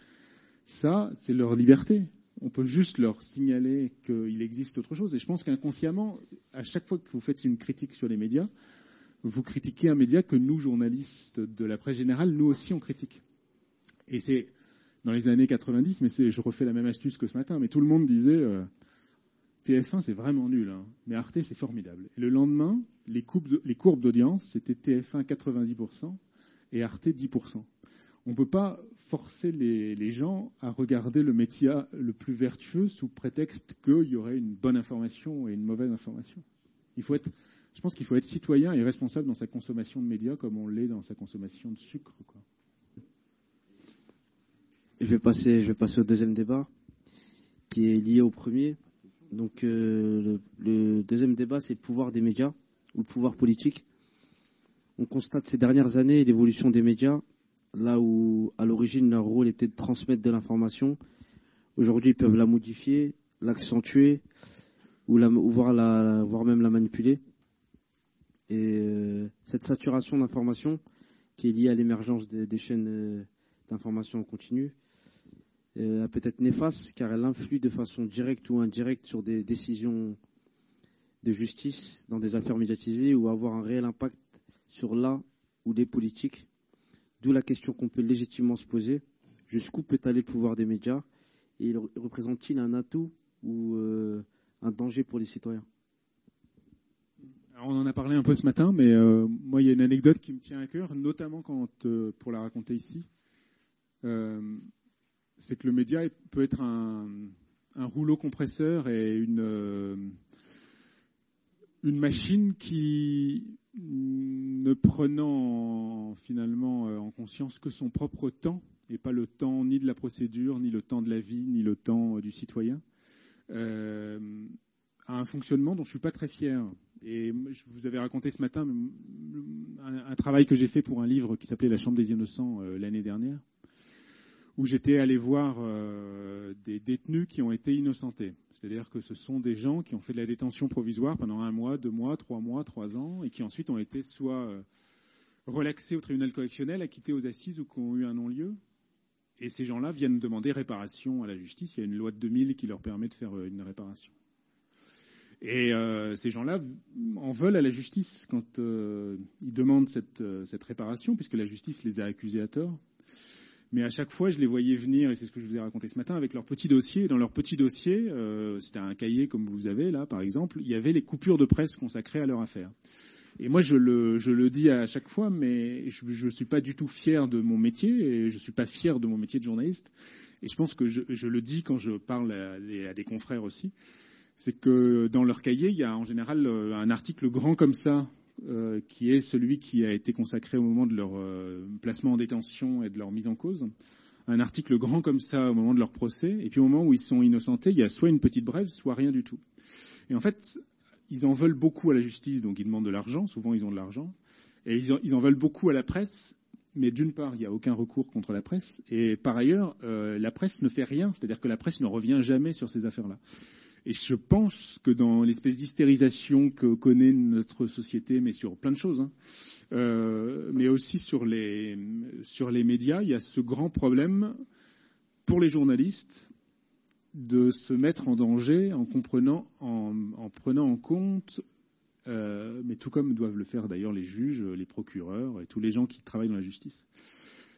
ça, c'est leur liberté. On peut juste leur signaler qu'il existe autre chose. Et je pense qu'inconsciemment, à chaque fois que vous faites une critique sur les médias, vous critiquez un média que nous, journalistes de la presse générale, nous aussi on critique. Et c'est dans les années 90, mais je refais la même astuce que ce matin, mais tout le monde disait euh, TF1, c'est vraiment nul, hein. mais Arte, c'est formidable. Et le lendemain, les, courbes d'audience, c'était TF1 90% et Arte 10%. On ne peut pas forcer les, gens à regarder le métier le plus vertueux sous prétexte qu'il y aurait une bonne information et une mauvaise information. Il faut être, je pense qu'il faut être citoyen et responsable dans sa consommation de médias comme on l'est dans sa consommation de sucre. Je, vais passer, au deuxième débat qui est lié au premier. Donc euh, le, deuxième débat, c'est le pouvoir des médias ou le pouvoir politique. On constate ces dernières années l'évolution des médias, là où à l'origine leur rôle était de transmettre de l'information. Aujourd'hui, ils peuvent la modifier, l'accentuer ou, voire même la manipuler. Et euh, cette saturation d'information qui est liée à l'émergence des, chaînes euh, d'information en continu, euh, peut-être néfaste car elle influe de façon directe ou indirecte sur des décisions de justice dans des affaires médiatisées ou avoir un réel impact sur là ou des politiques. D'où la question qu'on peut légitimement se poser. Jusqu'où peut aller le pouvoir des médias? Et représente-t-il un atout ou euh, un danger pour les citoyens? On en a parlé un peu ce matin, mais euh, moi, il y a une anecdote qui me tient à cœur, notamment quand, pour la raconter ici c'est que le média peut être un, rouleau compresseur et une, euh, une machine qui, ne prenant finalement euh, en conscience que son propre temps, et pas le temps ni de la procédure, ni le temps de la vie, ni le temps euh, du citoyen, a un fonctionnement dont je ne suis pas très fier. Et je vous avais raconté ce matin un travail que j'ai fait pour un livre qui s'appelait La Chambre des Innocents l'année dernière où j'étais allé voir euh, des détenus qui ont été innocentés. C'est-à-dire que ce sont des gens qui ont fait de la détention provisoire pendant un mois, deux mois, trois mois, trois ans, et qui ensuite ont été soit euh, relaxés au tribunal correctionnel, acquittés aux assises ou qui ont eu un non-lieu. Et ces gens-là viennent demander réparation à la justice. Il y a une loi de 2000 qui leur permet de faire euh, une réparation. Et ces gens-là en veulent à la justice quand ils demandent cette, cette réparation, puisque la justice les a accusés à tort. Mais à chaque fois, je les voyais venir, et c'est ce que je vous ai raconté ce matin, avec leur petit dossier. Dans leur petit dossier, euh, c'était un cahier comme vous avez là, par exemple, il y avait les coupures de presse consacrées à leur affaire. Et moi, je le, je le dis à chaque fois, mais je ne suis pas du tout fier de mon métier, et je ne suis pas fier de mon métier de journaliste. Et je pense que je, le dis quand je parle à, à des confrères aussi, c'est que dans leur cahier, il y a en général euh, un article grand comme ça euh, qui est celui qui a été consacré au moment de leur euh, placement en détention et de leur mise en cause. Un article grand comme ça au moment de leur procès, et puis au moment où ils sont innocentés, il y a soit une petite brève, soit rien du tout. Et en fait, ils en veulent beaucoup à la justice, donc ils demandent de l'argent, souvent ils ont de l'argent, et ils en, veulent beaucoup à la presse, mais d'une part, il n'y a aucun recours contre la presse, et par ailleurs, euh, la presse ne fait rien, c'est-à-dire que la presse ne revient jamais sur ces affaires-là. Et je pense que dans l'espèce d'hystérisation que connaît notre société, mais sur plein de choses, hein, euh, mais aussi sur les, sur les médias, il y a ce grand problème pour les journalistes de se mettre en danger en comprenant, en, en prenant en compte, euh, mais tout comme doivent le faire d'ailleurs les juges, les procureurs et tous les gens qui travaillent dans la justice.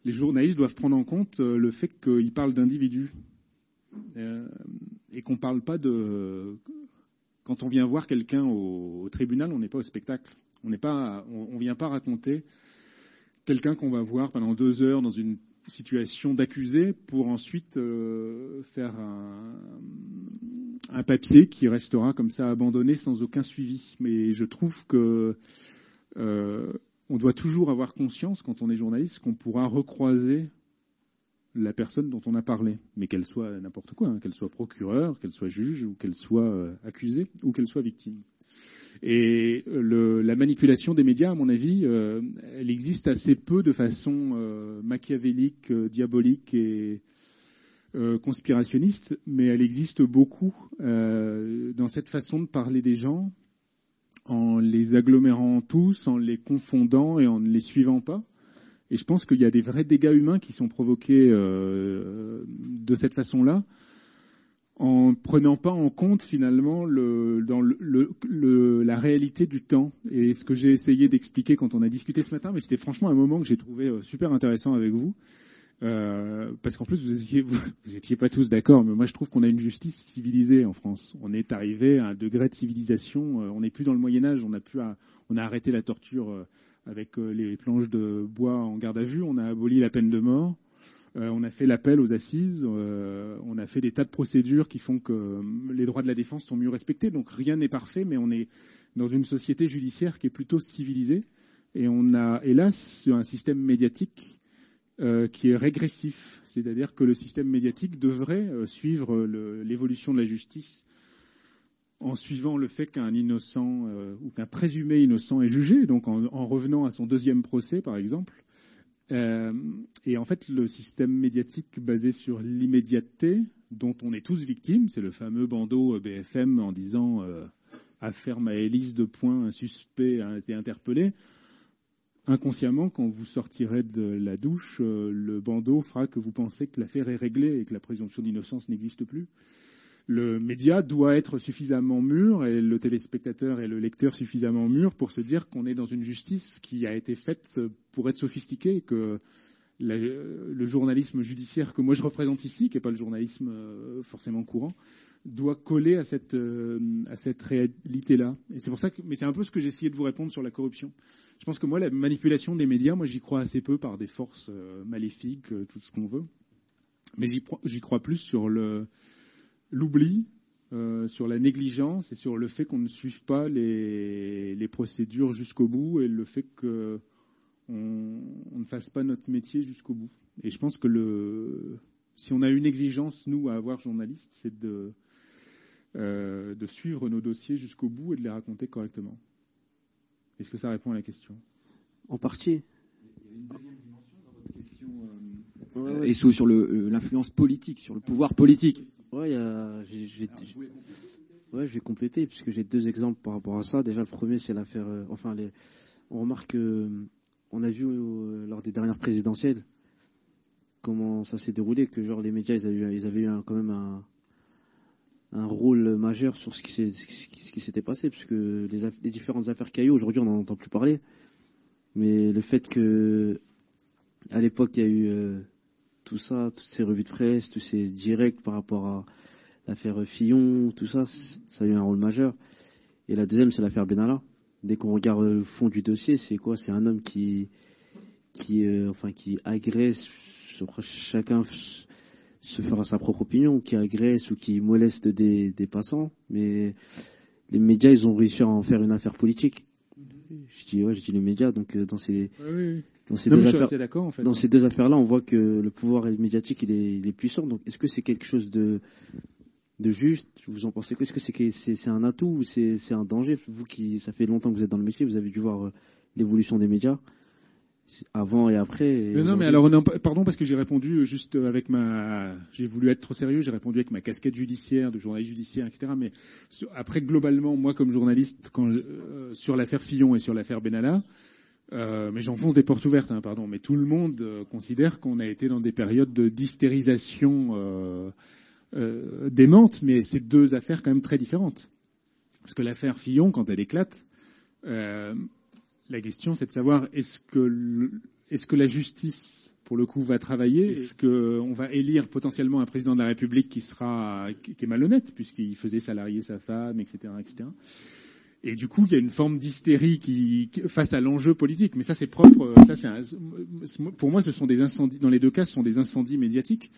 Les journalistes doivent prendre en compte euh, le fait qu'ils parlent d'individus euh, et qu'on ne parle pas de. Quand on vient voir quelqu'un au, tribunal, on n'est pas au spectacle. On ne vient pas raconter quelqu'un qu'on va voir pendant deux heures dans une situation d'accusé pour ensuite euh, faire un, un, papier qui restera comme ça abandonné sans aucun suivi. Mais je trouve que euh, on doit toujours avoir conscience, quand on est journaliste, qu'on pourra recroiser la personne dont on a parlé, mais qu'elle soit n'importe quoi, hein, qu'elle soit procureur, qu'elle soit juge, ou qu'elle soit euh, accusée, ou qu'elle soit victime. Et le, la manipulation des médias, à mon avis, euh, elle existe assez peu de façon euh, machiavélique, euh, diabolique et euh, conspirationniste, mais elle existe beaucoup euh, dans cette façon de parler des gens, en les agglomérant tous, en les confondant et en ne les suivant pas. Et je pense qu'il y a des vrais dégâts humains qui sont provoqués euh, de cette façon-là, en prenant pas en compte finalement le, dans le, le, la réalité du temps. Et ce que j'ai essayé d'expliquer quand on a discuté ce matin, mais c'était franchement un moment que j'ai trouvé euh, super intéressant avec vous. Euh, parce qu'en plus, vous étiez, [laughs] vous, vous étiez pas tous d'accord, mais moi je trouve qu'on a une justice civilisée en France. On est arrivé à un degré de civilisation. Euh, on n'est plus dans le Moyen Âge. On a pu, on a arrêté la torture euh, avec euh, les planches de bois en garde à vue. On a aboli la peine de mort. Euh, on a fait l'appel aux assises, euh, on a fait des tas de procédures qui font que les droits de la défense sont mieux respectés. Donc rien n'est parfait, mais on est dans une société judiciaire qui est plutôt civilisée. Et on a, hélas, un système médiatique qui est régressif. C'est-à-dire que le système médiatique devrait suivre l'évolution de la justice en suivant le fait qu'un innocent euh, ou qu'un présumé innocent est jugé, donc en, en, revenant à son deuxième procès, par exemple. Euh, et en fait, le système médiatique basé sur l'immédiateté, dont on est tous victimes, c'est le fameux bandeau BFM en disant euh, affaire Maëlys de points, un suspect a été interpellé. Inconsciemment, quand vous sortirez de la douche, euh, le bandeau fera que vous pensez que l'affaire est réglée et que la présomption d'innocence n'existe plus. Le média doit être suffisamment mûr et le téléspectateur et le lecteur suffisamment mûr pour se dire qu'on est dans une justice qui a été faite pour être sophistiquée et que le journalisme judiciaire que moi je représente ici, qui n'est pas le journalisme euh, forcément courant, doit coller à cette, euh, à cette réalité-là. Et c'est pour ça que, mais c'est un peu ce que j'ai essayé de vous répondre sur la corruption. Je pense que moi, la manipulation des médias, moi j'y crois assez peu par des forces euh, maléfiques, tout ce qu'on veut. Mais j'y crois plus sur le, l'oubli, euh, sur la négligence et sur le fait qu'on ne suive pas les, les procédures jusqu'au bout et le fait qu'on on ne fasse pas notre métier jusqu'au bout. Et je pense que le, si on a une exigence, nous, à avoir journaliste, c'est de, euh, de suivre nos dossiers jusqu'au bout et de les raconter correctement. Est-ce que ça répond à la question? En partie. Il y a une deuxième dimension dans votre question, euh, et sur, sur l'influence politique, sur le pouvoir politique. Ouais, j'ai, ouais, je vais compléter puisque j'ai deux exemples par rapport à ça. Déjà, le premier, c'est l'affaire. Euh, enfin, les, on remarque, euh, on a vu euh, lors des dernières présidentielles comment ça s'est déroulé, que genre les médias, ils avaient, eu, ils avaient eu un, quand même un, rôle majeur sur ce qui, s'était passé, puisque les, les différentes affaires eu, aujourd'hui, on n'en entend plus parler. Mais le fait que, à l'époque, il y a eu euh, tout ça, toutes ces revues de presse, tous ces directs par rapport à l'affaire Fillon, tout ça, ça a eu un rôle majeur. Et la deuxième, c'est l'affaire Benalla. Dès qu'on regarde le fond du dossier, c'est quoi? C'est un homme qui, qui, euh, enfin, qui agresse, chacun se fera sa propre opinion, qui agresse ou qui moleste des, des passants, mais les médias, ils ont réussi à en faire une affaire politique. Je dis ouais, je dis les médias. Donc euh, dans ces oui, dans ces non, deux affaires, en fait. dans ces deux affaires-là, on voit que le pouvoir médiatique il est, il est puissant. Donc est-ce que c'est quelque chose de de juste? Vous en pensez quoi? Est-ce que c'est c'est un atout ou c'est c'est un danger? Vous qui ça fait longtemps que vous êtes dans le métier, vous avez dû voir euh, l'évolution des médias avant et après. Et mais non, mais alors, non, pardon, parce que j'ai répondu juste avec ma, j'ai voulu être trop sérieux, j'ai répondu avec ma casquette judiciaire, de journaliste judiciaire, etc. Mais après, globalement, moi, comme journaliste, quand, euh, sur l'affaire Fillon et sur l'affaire Benalla, euh, mais j'enfonce des portes ouvertes, hein, pardon, mais tout le monde euh, considère qu'on a été dans des périodes de d'hystérisation euh, euh, démente, mais c'est deux affaires quand même très différentes. Parce que l'affaire Fillon, quand elle éclate, euh, la question, c'est de savoir est-ce que, est-ce que la justice, pour le coup, va travailler? Est-ce qu'on va élire potentiellement un président de la République qui sera qui est malhonnête, puisqu'il faisait salarier sa femme, etc., etc. Et du coup, il y a une forme d'hystérie qui, face à l'enjeu politique. Mais ça, c'est propre. Ça, c'est un, pour moi, ce sont des incendies. Dans les deux cas, ce sont des incendies médiatiques.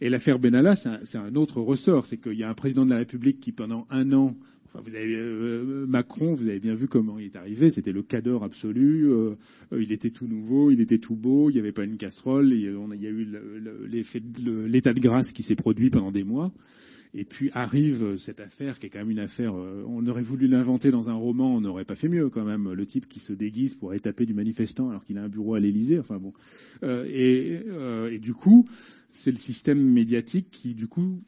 Et l'affaire Benalla, c'est un, autre ressort, c'est qu'il y a un président de la République qui pendant un an Enfin, vous avez euh, Macron, vous avez bien vu comment il est arrivé. C'était le cadre absolu. Euh, il était tout nouveau, il était tout beau. Il n'y avait pas une casserole. Il y a eu l'état de grâce qui s'est produit pendant des mois. Et puis arrive cette affaire qui est quand même une affaire. Euh, on aurait voulu l'inventer dans un roman, on n'aurait pas fait mieux quand même. Le type qui se déguise pour étaper du manifestant alors qu'il a un bureau à l'Élysée. Enfin bon. Euh, et, euh, du coup, c'est le système médiatique qui du coup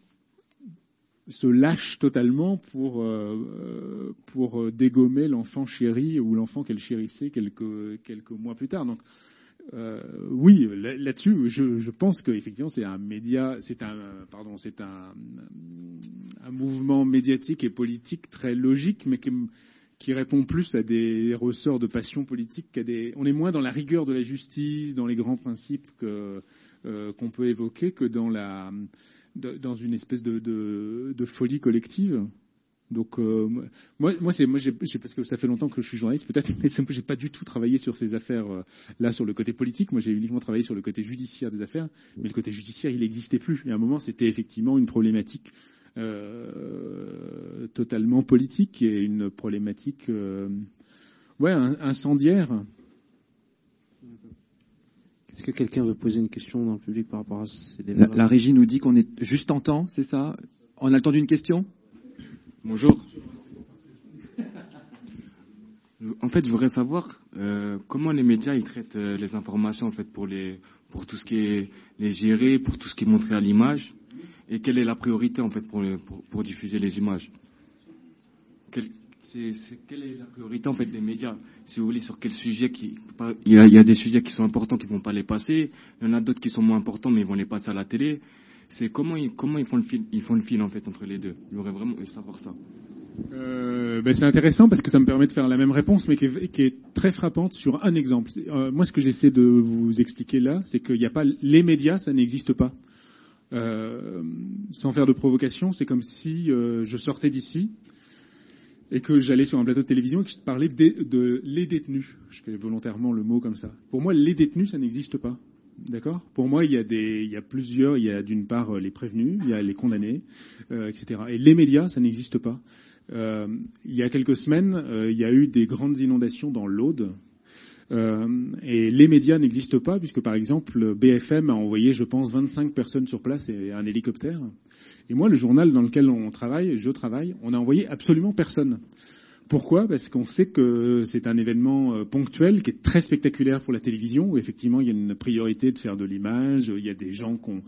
se lâche totalement pour euh, pour dégommer l'enfant chéri ou l'enfant qu'elle chérissait quelques quelques mois plus tard. Euh, oui, là-dessus, je, je, pense qu'effectivement, c'est un média, c'est un, pardon, c'est un, un, mouvement médiatique et politique très logique, mais qui, qui, répond plus à des ressorts de passion politique qu'à des. On est moins dans la rigueur de la justice, dans les grands principes que euh, qu'on peut évoquer, que dans la, dans une espèce de, de, de folie collective. Donc euh, moi, moi c'est moi, j'ai, parce que ça fait longtemps que je suis journaliste peut-être, [laughs] mais j'ai pas du tout travaillé sur ces affaires euh, là sur le côté politique. Moi, j'ai uniquement travaillé sur le côté judiciaire des affaires, mais le côté judiciaire, il n'existait plus. Et à un moment, c'était effectivement une problématique euh, totalement politique et une problématique, euh, ouais, incendiaire. Est-ce que quelqu'un veut poser une question dans le public par rapport à ces débats? la, la régie nous dit qu'on est juste en temps, c'est ça? On a le temps d'une question? Bonjour. En fait, je voudrais savoir euh, comment les médias ils traitent euh, les informations en fait pour les pour tout ce qui est les gérer, pour tout ce qui est montré à l'image, et quelle est la priorité en fait pour pour, diffuser les images? Quelle, est la priorité en fait des médias? Si vous voulez, sur quel sujet qui il y, a, il y a des sujets qui sont importants qui vont pas les passer, il y en a d'autres qui sont moins importants mais ils vont les passer à la télé c'est comment ils, font le fil, ils font le fil en fait entre les deux. Il faudrait vraiment savoir ça. Euh, ben c'est intéressant parce que ça me permet de faire la même réponse, mais qui est, qui est très frappante sur un exemple. Euh, moi, ce que j'essaie de vous expliquer là, c'est qu'il n'y a pas les médias, ça n'existe pas. Euh, sans faire de provocation, c'est comme si euh, je sortais d'ici et que j'allais sur un plateau de télévision et que je parlais de, de les détenus. Je fais volontairement le mot comme ça. Pour moi, les détenus, ça n'existe pas. D'accord? Pour moi, il y a des, il y a plusieurs. Il y a d'une part euh, les prévenus, il y a les condamnés, euh, etc. Et les médias, ça n'existe pas. Euh, il y a quelques semaines, euh, il y a eu des grandes inondations dans l'Aude. Euh, et les médias n'existent pas puisque, par exemple, BFM a envoyé, je pense, 25 personnes sur place et un hélicoptère. Et moi, le journal dans lequel on travaille, je travaille, on a envoyé absolument personne. Pourquoi? Parce qu'on sait que c'est un événement euh, ponctuel qui est très spectaculaire pour la télévision, où effectivement il y a une priorité de faire de l'image, il y a des gens qui ont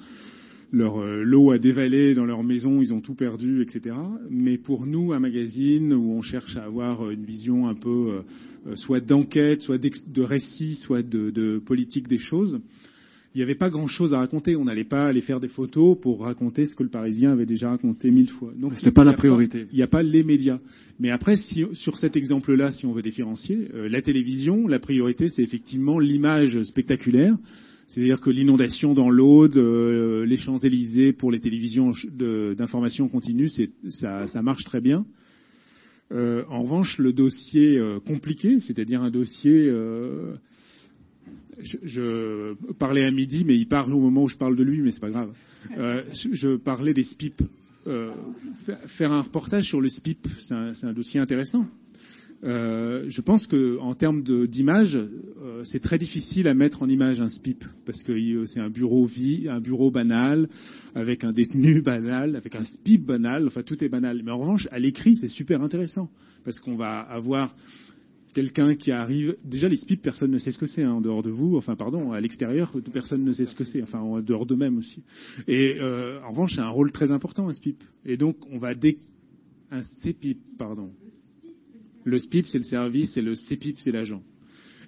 leur euh, lot à dévaler dans leur maison, ils ont tout perdu, etc. Mais pour nous, un magazine où on cherche à avoir une vision un peu euh, soit d'enquête, soit de récit, soit de politique des choses, il n'y avait pas grand-chose à raconter. On n'allait pas aller faire des photos pour raconter ce que le Parisien avait déjà raconté mille fois. Donc c'était pas la priorité. Il n'y a pas les médias. Mais après, si, sur cet exemple-là, si on veut différencier, euh, la télévision, la priorité, c'est effectivement l'image spectaculaire. C'est-à-dire que l'inondation dans l'Aude, euh, les Champs-Élysées pour les télévisions d'information continue, ça, ça, marche très bien. Euh, en revanche, le dossier compliqué, c'est-à-dire un dossier je, je, parlais à midi, mais il parle au moment où je parle de lui, mais c'est pas grave. [laughs] Euh, je, je, parlais des SPIP. Euh, faire un reportage sur le SPIP, c'est un, un, dossier intéressant. Euh, je pense que en termes d'image, euh, c'est très difficile à mettre en image un SPIP parce que c'est un bureau vie, un bureau banal avec un détenu [laughs] banal, avec un SPIP banal. Enfin, tout est banal. Mais en revanche, à l'écrit, c'est super intéressant parce qu'on va avoir quelqu'un qui arrive. Déjà, les SPIP, personne ne sait ce que c'est hein, en dehors de vous. Enfin, pardon, à l'extérieur, personne ne sait ce que c'est. Enfin, en dehors d'eux-mêmes aussi. Et euh, en revanche, c'est un rôle très important un SPIP. Et donc, on va dé... un CPIP, pardon. Le SPIP, c'est le service, et le CPIP, c'est l'agent.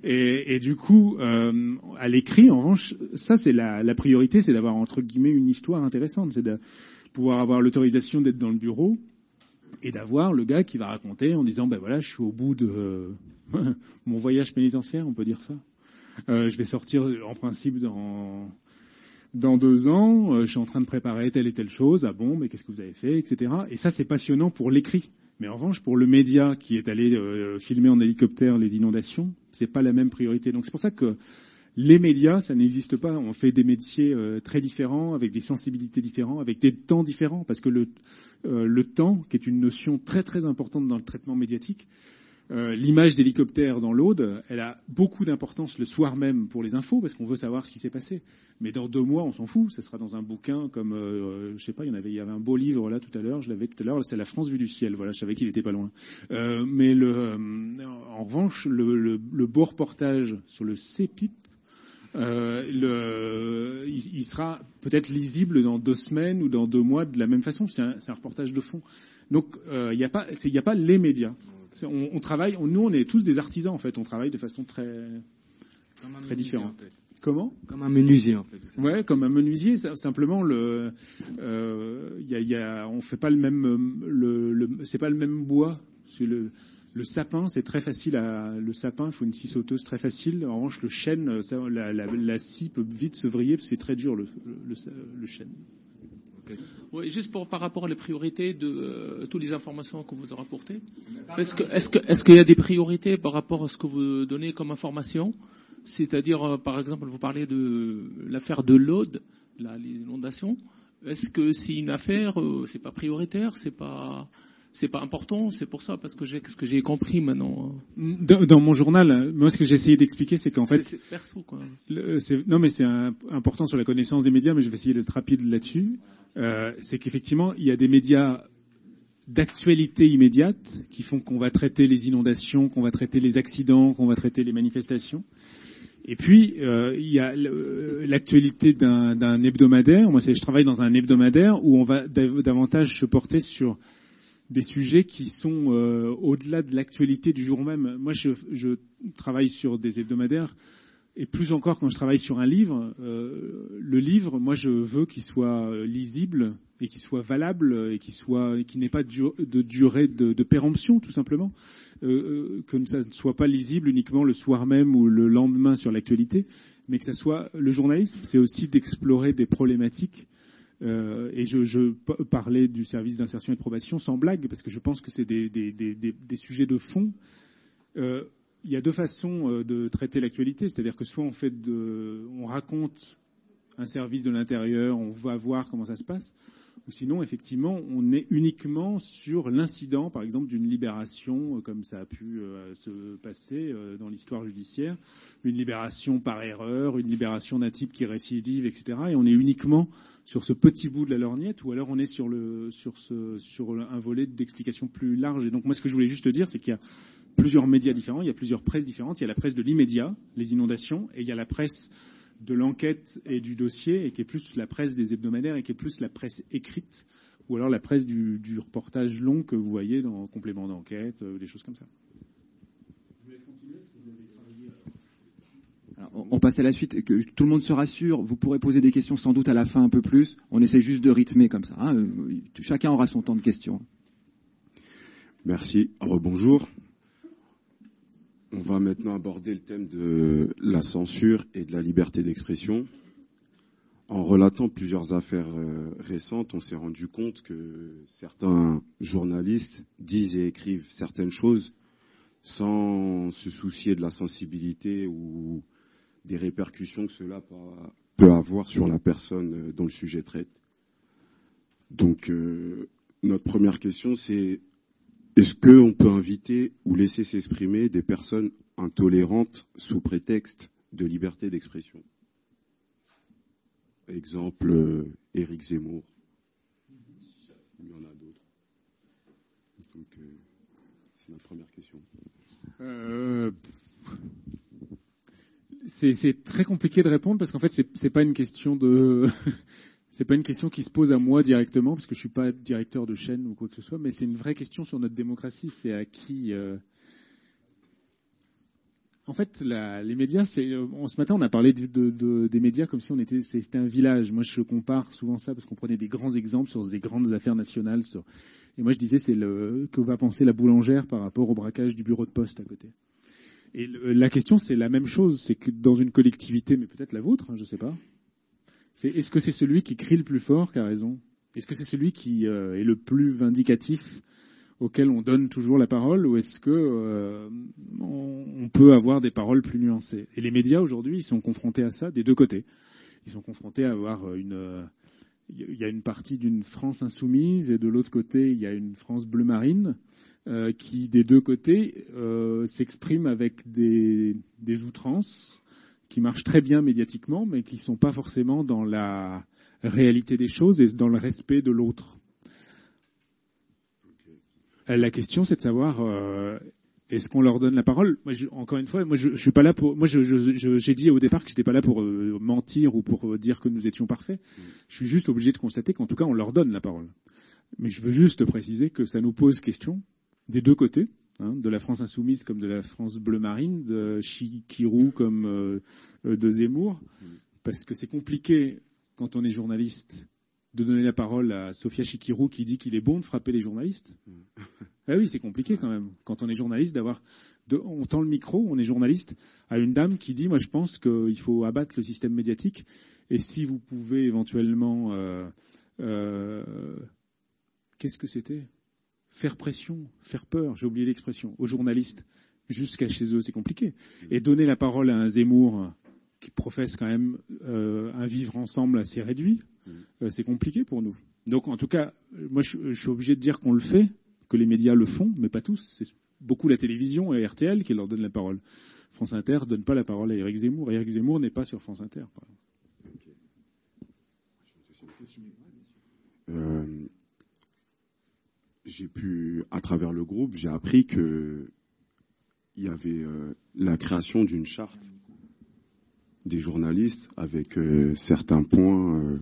Et, et, du coup, euh, à l'écrit, en revanche, ça, c'est la, la priorité, c'est d'avoir entre guillemets une histoire intéressante, c'est de pouvoir avoir l'autorisation d'être dans le bureau et d'avoir le gars qui va raconter en disant ben voilà je suis au bout de [laughs] mon voyage pénitentiaire on peut dire ça. Euh, je vais sortir en principe dans dans deux ans euh, je suis en train de préparer telle et telle chose ah bon mais qu'est-ce que vous avez fait etc et ça c'est passionnant pour l'écrit. Mais en revanche pour le média qui est allé euh, filmer en hélicoptère les inondations c'est pas la même priorité. Donc c'est pour ça que Les médias, ça n'existe pas. On fait des métiers euh, très différents, avec des sensibilités différentes, avec des temps différents, parce que le, euh, le temps, qui est une notion très très importante dans le traitement médiatique, euh, l'image d'hélicoptère dans l'Aude, elle a beaucoup d'importance le soir même pour les infos, parce qu'on veut savoir ce qui s'est passé. Mais dans deux mois, on s'en fout. Ça sera dans un bouquin comme, euh, je sais pas, il y en avait, un beau livre là tout à l'heure. Je l'avais tout à l'heure. C'est La France vue du ciel. Voilà, je savais qu'il était pas loin. Euh, mais le, euh, en revanche, le, le, le, beau reportage sur le CPIP. Euh, le, il, il, sera peut-être lisible dans deux semaines ou dans deux mois de la même façon. C'est un, un, reportage de fond. Donc il n'y a a pas les médias. On, on, travaille, on, nous on est tous des artisans en fait, on travaille de façon très, très différente. En fait. Comment? Comme un menuisier en fait. Ouais, comme un menuisier. Simplement, le, euh, y a, y a, on fait pas le même, le, le c'est pas le même bois. Le, le sapin, c'est très facile à, le sapin, il faut une scie sauteuse très facile. En revanche, le chêne, ça, la, la, scie peut vite se vriller, c'est très dur le, chêne. Oui, juste pour, par rapport aux priorités de euh, toutes les informations que vous avez rapportées. Est-ce que, est-ce que, qu'il y a des priorités par rapport à ce que vous donnez comme information? C'est-à-dire, euh, par exemple, vous parlez de l'affaire de l'Aude, l'inondation. Est-ce que c'est une affaire, euh, c'est pas prioritaire, c'est pas, c'est pas important, c'est pour ça, parce que j'ai, ce que j'ai compris maintenant. Dans, dans, mon journal, moi, ce que j'ai essayé d'expliquer, c'est qu'en fait, c'est, perso, quoi. Le, non, mais c'est important sur la connaissance des médias, mais je vais essayer d'être rapide là-dessus. Euh, c'est qu'effectivement, il y a des médias d'actualité immédiate qui font qu'on va traiter les inondations, qu'on va traiter les accidents, qu'on va traiter les manifestations. Et puis, euh, il y a l'actualité d'un, hebdomadaire. Moi, je travaille dans un hebdomadaire où on va davantage se porter sur des sujets qui sont euh, au-delà de l'actualité du jour même. Moi, je, je, travaille sur des hebdomadaires, et plus encore quand je travaille sur un livre. Euh, le livre, moi, je veux qu'il soit lisible et qu'il soit valable et qu'il soit, qu'il n'ait pas de durée de, de, péremption, tout simplement. Euh, que ça ne soit pas lisible uniquement le soir même ou le lendemain sur l'actualité, mais que ça soit le journalisme, c'est aussi d'explorer des problématiques euh, et je, je, parlais du service d'insertion et de probation sans blague, parce que je pense que c'est des, des, des, des, sujets de fond. Euh, il y a deux façons euh, de traiter l'actualité, c'est-à-dire que soit on fait de, on raconte un service de l'intérieur, on va voir comment ça se passe, ou sinon, effectivement, on est uniquement sur l'incident, par exemple, d'une libération, comme ça a pu euh, se passer euh, dans l'histoire judiciaire, une libération par erreur, une libération d'un type qui récidive, etc. Et on est uniquement sur ce petit bout de la lorgnette, ou alors on est sur, le, sur, ce, sur un volet d'explication plus large. Et donc, moi, ce que je voulais juste dire, c'est qu'il y a plusieurs médias différents, il y a plusieurs presses différentes. Il y a la presse de l'immédiat, les inondations, et il y a la presse de l'enquête et du dossier, et qui est plus la presse des hebdomadaires, et qui est plus la presse écrite, ou alors la presse du, du reportage long que vous voyez dans complément d'enquête, euh, des choses comme ça. Alors, on passe à la suite, que tout le monde se rassure, vous pourrez poser des questions sans doute à la fin un peu plus, on essaie juste de rythmer comme ça, hein. chacun aura son temps de questions. Merci, rebonjour. On va maintenant aborder le thème de la censure et de la liberté d'expression. En relatant plusieurs affaires euh, récentes, on s'est rendu compte que certains journalistes disent et écrivent certaines choses sans se soucier de la sensibilité ou des répercussions que cela peut avoir sur la personne dont le sujet traite. Donc, euh, notre première question, c'est est-ce qu'on peut inviter ou laisser s'exprimer des personnes intolérantes sous prétexte de liberté d'expression? Exemple, euh, Éric Zemmour. Il y en a d'autres. Donc, euh, c'est notre première question. Euh, c'est très compliqué de répondre parce qu'en fait, c'est pas une question de c'est pas une question qui se pose à moi directement, parce que je suis pas directeur de chaîne ou quoi que ce soit, mais c'est une vraie question sur notre démocratie. C'est à qui. Euh... En fait, la, les médias, c'est. Ce matin, on a parlé de, de, de, des médias comme si on était, c'était un village. Moi, je compare souvent ça parce qu'on prenait des grands exemples sur des grandes affaires nationales. Et moi, je disais, c'est le que va penser la boulangère par rapport au braquage du bureau de poste à côté. Et la question, c'est la même chose. C'est que dans une collectivité, mais peut-être la vôtre, hein, je sais pas c'est est-ce que c'est celui qui crie le plus fort qui a raison? Est-ce que c'est celui qui euh, est le plus vindicatif auquel on donne toujours la parole? Ou est-ce que euh, on, peut avoir des paroles plus nuancées? Et les médias aujourd'hui, ils sont confrontés à ça des deux côtés. Ils sont confrontés à avoir une il y a une partie d'une France insoumise et de l'autre côté il y a une France bleu marine euh, qui des deux côtés euh, s'exprime avec des, des, outrances qui marchent très bien médiatiquement mais qui ne sont pas forcément dans la réalité des choses et dans le respect de l'autre. Euh, la question, c'est de savoir euh, est-ce qu'on leur donne la parole? Moi, je, Encore une fois, moi, je, je, suis pas là pour. Moi, j'ai dit au départ que j'étais pas là pour euh, mentir ou pour dire que nous étions parfaits. Mm. Je suis juste obligé de constater qu'en tout cas, on leur donne la parole. Mais je veux juste préciser que ça nous pose question des deux côtés, hein, de la France insoumise comme de la France bleu marine, de Chikirou comme de Zemmour, mm. parce que c'est compliqué quand on est journaliste de donner la parole à Sofia Chikirou qui dit qu'il est bon de frapper les journalistes. Mm. ah oui, c'est compliqué quand même. Quand on est journaliste, d'avoir, on tend le micro, on est journaliste, à une dame qui dit, moi je pense qu'il faut abattre le système médiatique. Et si vous pouvez éventuellement, euh, euh, qu'est-ce que c'était? Faire pression, faire peur, j'ai oublié l'expression, aux journalistes, jusqu'à chez eux, c'est compliqué. Et donner la parole à un Zemmour qui professe quand même euh, un vivre ensemble assez réduit, mm. euh, c'est compliqué pour nous. Donc en tout cas, moi je, suis obligé de dire qu'on le fait, que les médias le font, mais pas tous. C'est beaucoup la télévision et RTL qui leur donnent la parole. France Inter donne pas la parole à Éric Zemmour. Éric Zemmour n'est pas sur France Inter. Euh, j'ai pu, à travers le groupe, j'ai appris que il y avait la création d'une charte des journalistes avec euh, certains points euh,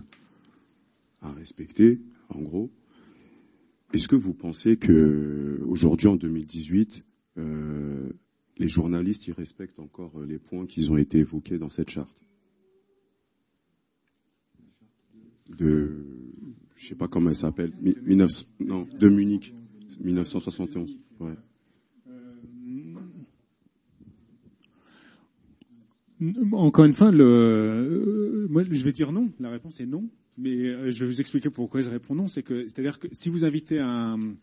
à respecter, en gros. Est-ce que vous pensez que aujourd'hui, en 2018, euh, les journalistes y respectent encore les points qui ont été évoqués dans cette charte? Je sais pas comment elle s'appelle, non, de Munich, 1971. Ouais. Encore une fois, le, euh, moi, je vais dire non. La réponse est non. Mais euh, je vais vous expliquer pourquoi je réponds non. C'est que, c'est-à-dire que si vous invitez un,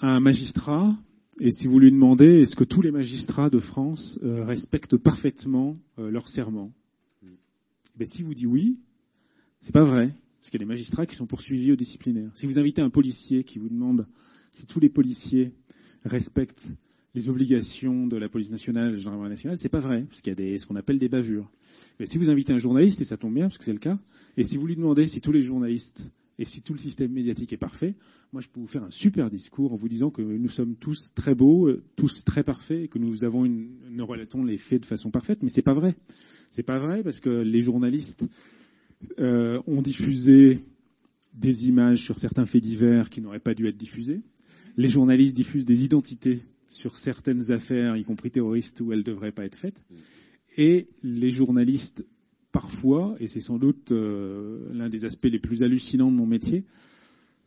un magistrat et si vous lui demandez est-ce que tous les magistrats de France euh, respectent parfaitement leur serment, ben, si vous dites oui, c'est pas vrai, parce qu'il y a des magistrats qui sont poursuivis au disciplinaire. Si vous invitez un policier qui vous demande si tous les policiers respectent les obligations de la police nationale et de la gendarmerie nationale, c'est pas vrai, parce qu'il y a ce qu'on appelle des bavures. Mais si vous invitez un journaliste, et ça tombe bien, parce que c'est le cas, et si vous lui demandez si tous les journalistes et si tout le système médiatique est parfait, moi je peux vous faire un super discours en vous disant que nous sommes tous très beaux, tous très parfaits, et que nous avons une, nous relatons les faits de façon parfaite, mais c'est pas vrai. C'est pas vrai parce que les journalistes euh, ont diffusé des images sur certains faits divers qui n'auraient pas dû être diffusés. Les journalistes diffusent des identités sur certaines affaires, y compris terroristes, où elles ne devraient pas être faites. Et les journalistes, parfois, et c'est sans doute euh, l'un des aspects les plus hallucinants de mon métier,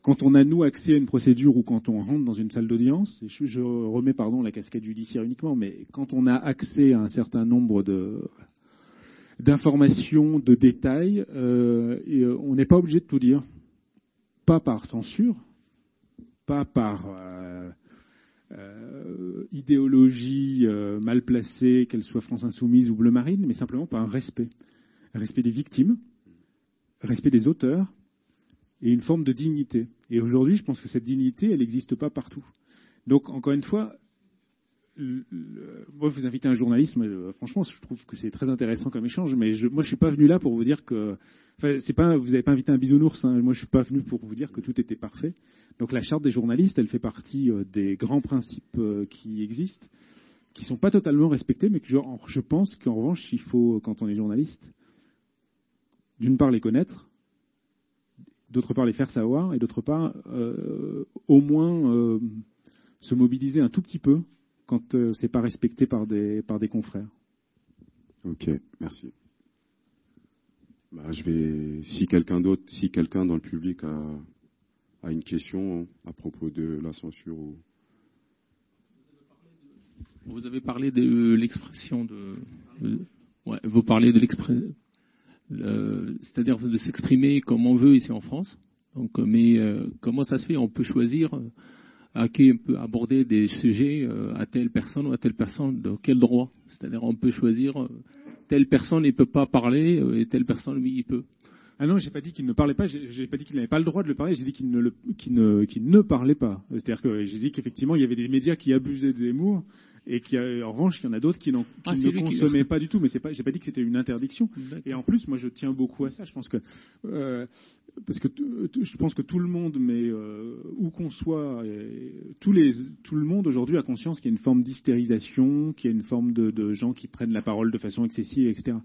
quand on a, nous, accès à une procédure ou quand on rentre dans une salle d'audience, et je, remets, pardon, la casquette judiciaire uniquement, mais quand on a accès à un certain nombre de d'informations, de détails, euh, euh, on n'est pas obligé de tout dire. Pas par censure, pas par euh, idéologie mal placée, qu'elle soit France Insoumise ou Bleu Marine, mais simplement par un respect. Respect des victimes, respect des auteurs et une forme de dignité. Et aujourd'hui, je pense que cette dignité, elle n'existe pas partout. Donc, encore une fois, moi, vous invitez un journaliste. franchement, je trouve que c'est très intéressant comme échange. Mais je, moi, je suis pas venu là pour vous dire que, enfin, c'est pas, vous n'avez pas invité un bisounours. Hein, moi, je suis pas venu pour vous dire que tout était parfait. Donc, la charte des journalistes, elle fait partie euh, des grands principes euh, qui existent, qui sont pas totalement respectés, mais que je, je pense qu'en revanche, il faut, quand on est journaliste, d'une part les connaître, d'autre part les faire savoir, et d'autre part, euh, au moins euh, se mobiliser un tout petit peu quand euh, c'est pas respecté par des, par des confrères. Ok, merci. Bah, je vais, si quelqu'un d'autre, si quelqu'un dans le public a, a, une question à propos de la censure ou... Vous avez parlé de l'expression de, ouais, vous parlez de l'expression, c'est-à-dire de s'exprimer comme on veut ici en France. Donc, mais euh, comment ça se fait? On peut choisir à qui on peut aborder des sujets euh, à telle personne ou à telle personne, de quel droit C'est-à-dire on peut choisir euh, telle personne il peut pas parler euh, et telle personne lui il peut. Ah non, j'ai pas dit qu'il ne parlait pas, j'ai pas dit qu'il n'avait pas le droit de le parler, j'ai dit qu'il ne, qu'il ne, qu'il ne parlait pas. C'est-à-dire que j'ai dit qu'effectivement il y avait des médias qui abusaient de Zemmour et qui, en revanche, il y en a d'autres qui, qui Ah, ne qui- consommaient pas du tout. Mais c'est pas, j'ai pas dit que c'était une interdiction. Et en plus, moi, je tiens beaucoup à ça. Je pense que euh, parce que je pense que tout le monde, mais euh, où qu'on soit, et tous les, tout le monde aujourd'hui a conscience qu'il y a une forme d'hystérisation, qu'il y a une forme de, de gens qui prennent la parole de façon excessive, etc.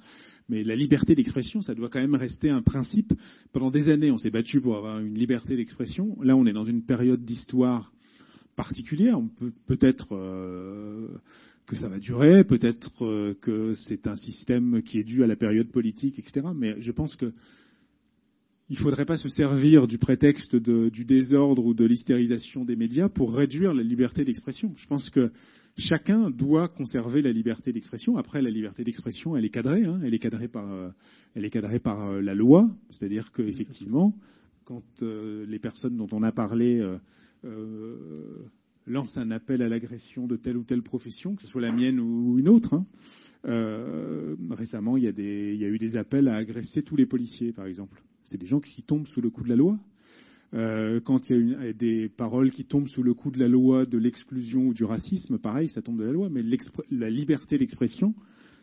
Mais la liberté d'expression, ça doit quand même rester un principe. Pendant des années, on s'est battu pour avoir une liberté d'expression. Là, on est dans une période d'histoire particulière. On peut peut-être euh, que ça va durer, peut-être euh, que c'est un système qui est dû à la période politique, etc. Mais je pense que il ne faudrait pas se servir du prétexte du désordre ou de l'hystérisation des médias pour réduire la liberté d'expression. Je pense que chacun doit conserver la liberté d'expression. Après, la liberté d'expression, elle est cadrée. hein. elle est cadrée par, euh, elle est cadrée par la loi. C'est-à-dire qu'effectivement, quand les personnes dont on a parlé euh, lancent un appel à l'agression de telle ou telle profession, que ce soit la mienne ou une autre, hein, euh, récemment, il y, a eu des appels à agresser tous les policiers, par exemple. C'est des gens qui tombent sous le coup de la loi. Euh, quand il y a des paroles qui tombent sous le coup de la loi de l'exclusion ou du racisme, pareil, ça tombe de la loi. Mais la liberté d'expression,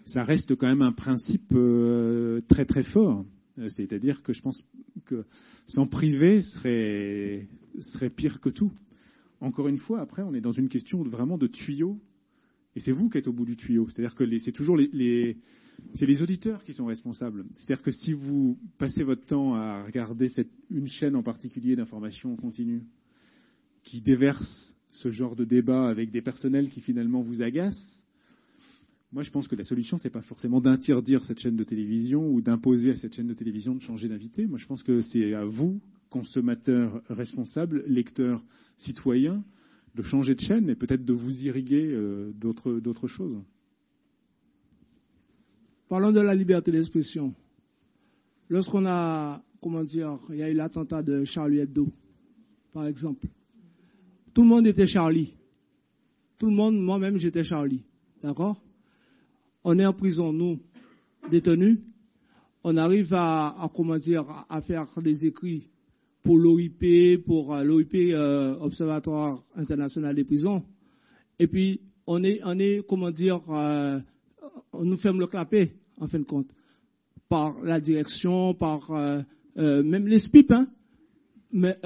ça reste quand même un principe euh, très très fort. Euh, C'est-à-dire que je pense que s'en priver serait, pire que tout. Encore une fois, après, on est dans une question vraiment de tuyau. Et c'est vous qui êtes au bout du tuyau. C'est-à-dire que c'est toujours les, auditeurs qui sont responsables. C'est-à-dire que si vous passez votre temps à regarder une chaîne en particulier d'information continue qui déverse ce genre de débat avec des personnels qui finalement vous agacent, moi je pense que la solution c'est pas forcément d'interdire cette chaîne de télévision ou d'imposer à cette chaîne de télévision de changer d'invité. Moi je pense que c'est à vous, consommateurs responsables, lecteurs, citoyens, de changer de chaîne et peut-être de vous irriguer euh, d'autres choses. Parlons de la liberté d'expression. Lorsqu'on a, comment dire, il y a eu l'attentat de Charlie Hebdo, par exemple. Tout le monde était Charlie. Tout le monde, moi-même, j'étais Charlie. D'accord? On est en prison, nous, détenus. On arrive à, à, comment dire, à faire des écrits pour l'OIP, pour euh, l'OIP, euh, Observatoire International des Prisons. Et puis, on est, on est, comment dire, euh, on nous ferme le clapet, en fin de compte, par la direction, par même les SPIP, hein, mais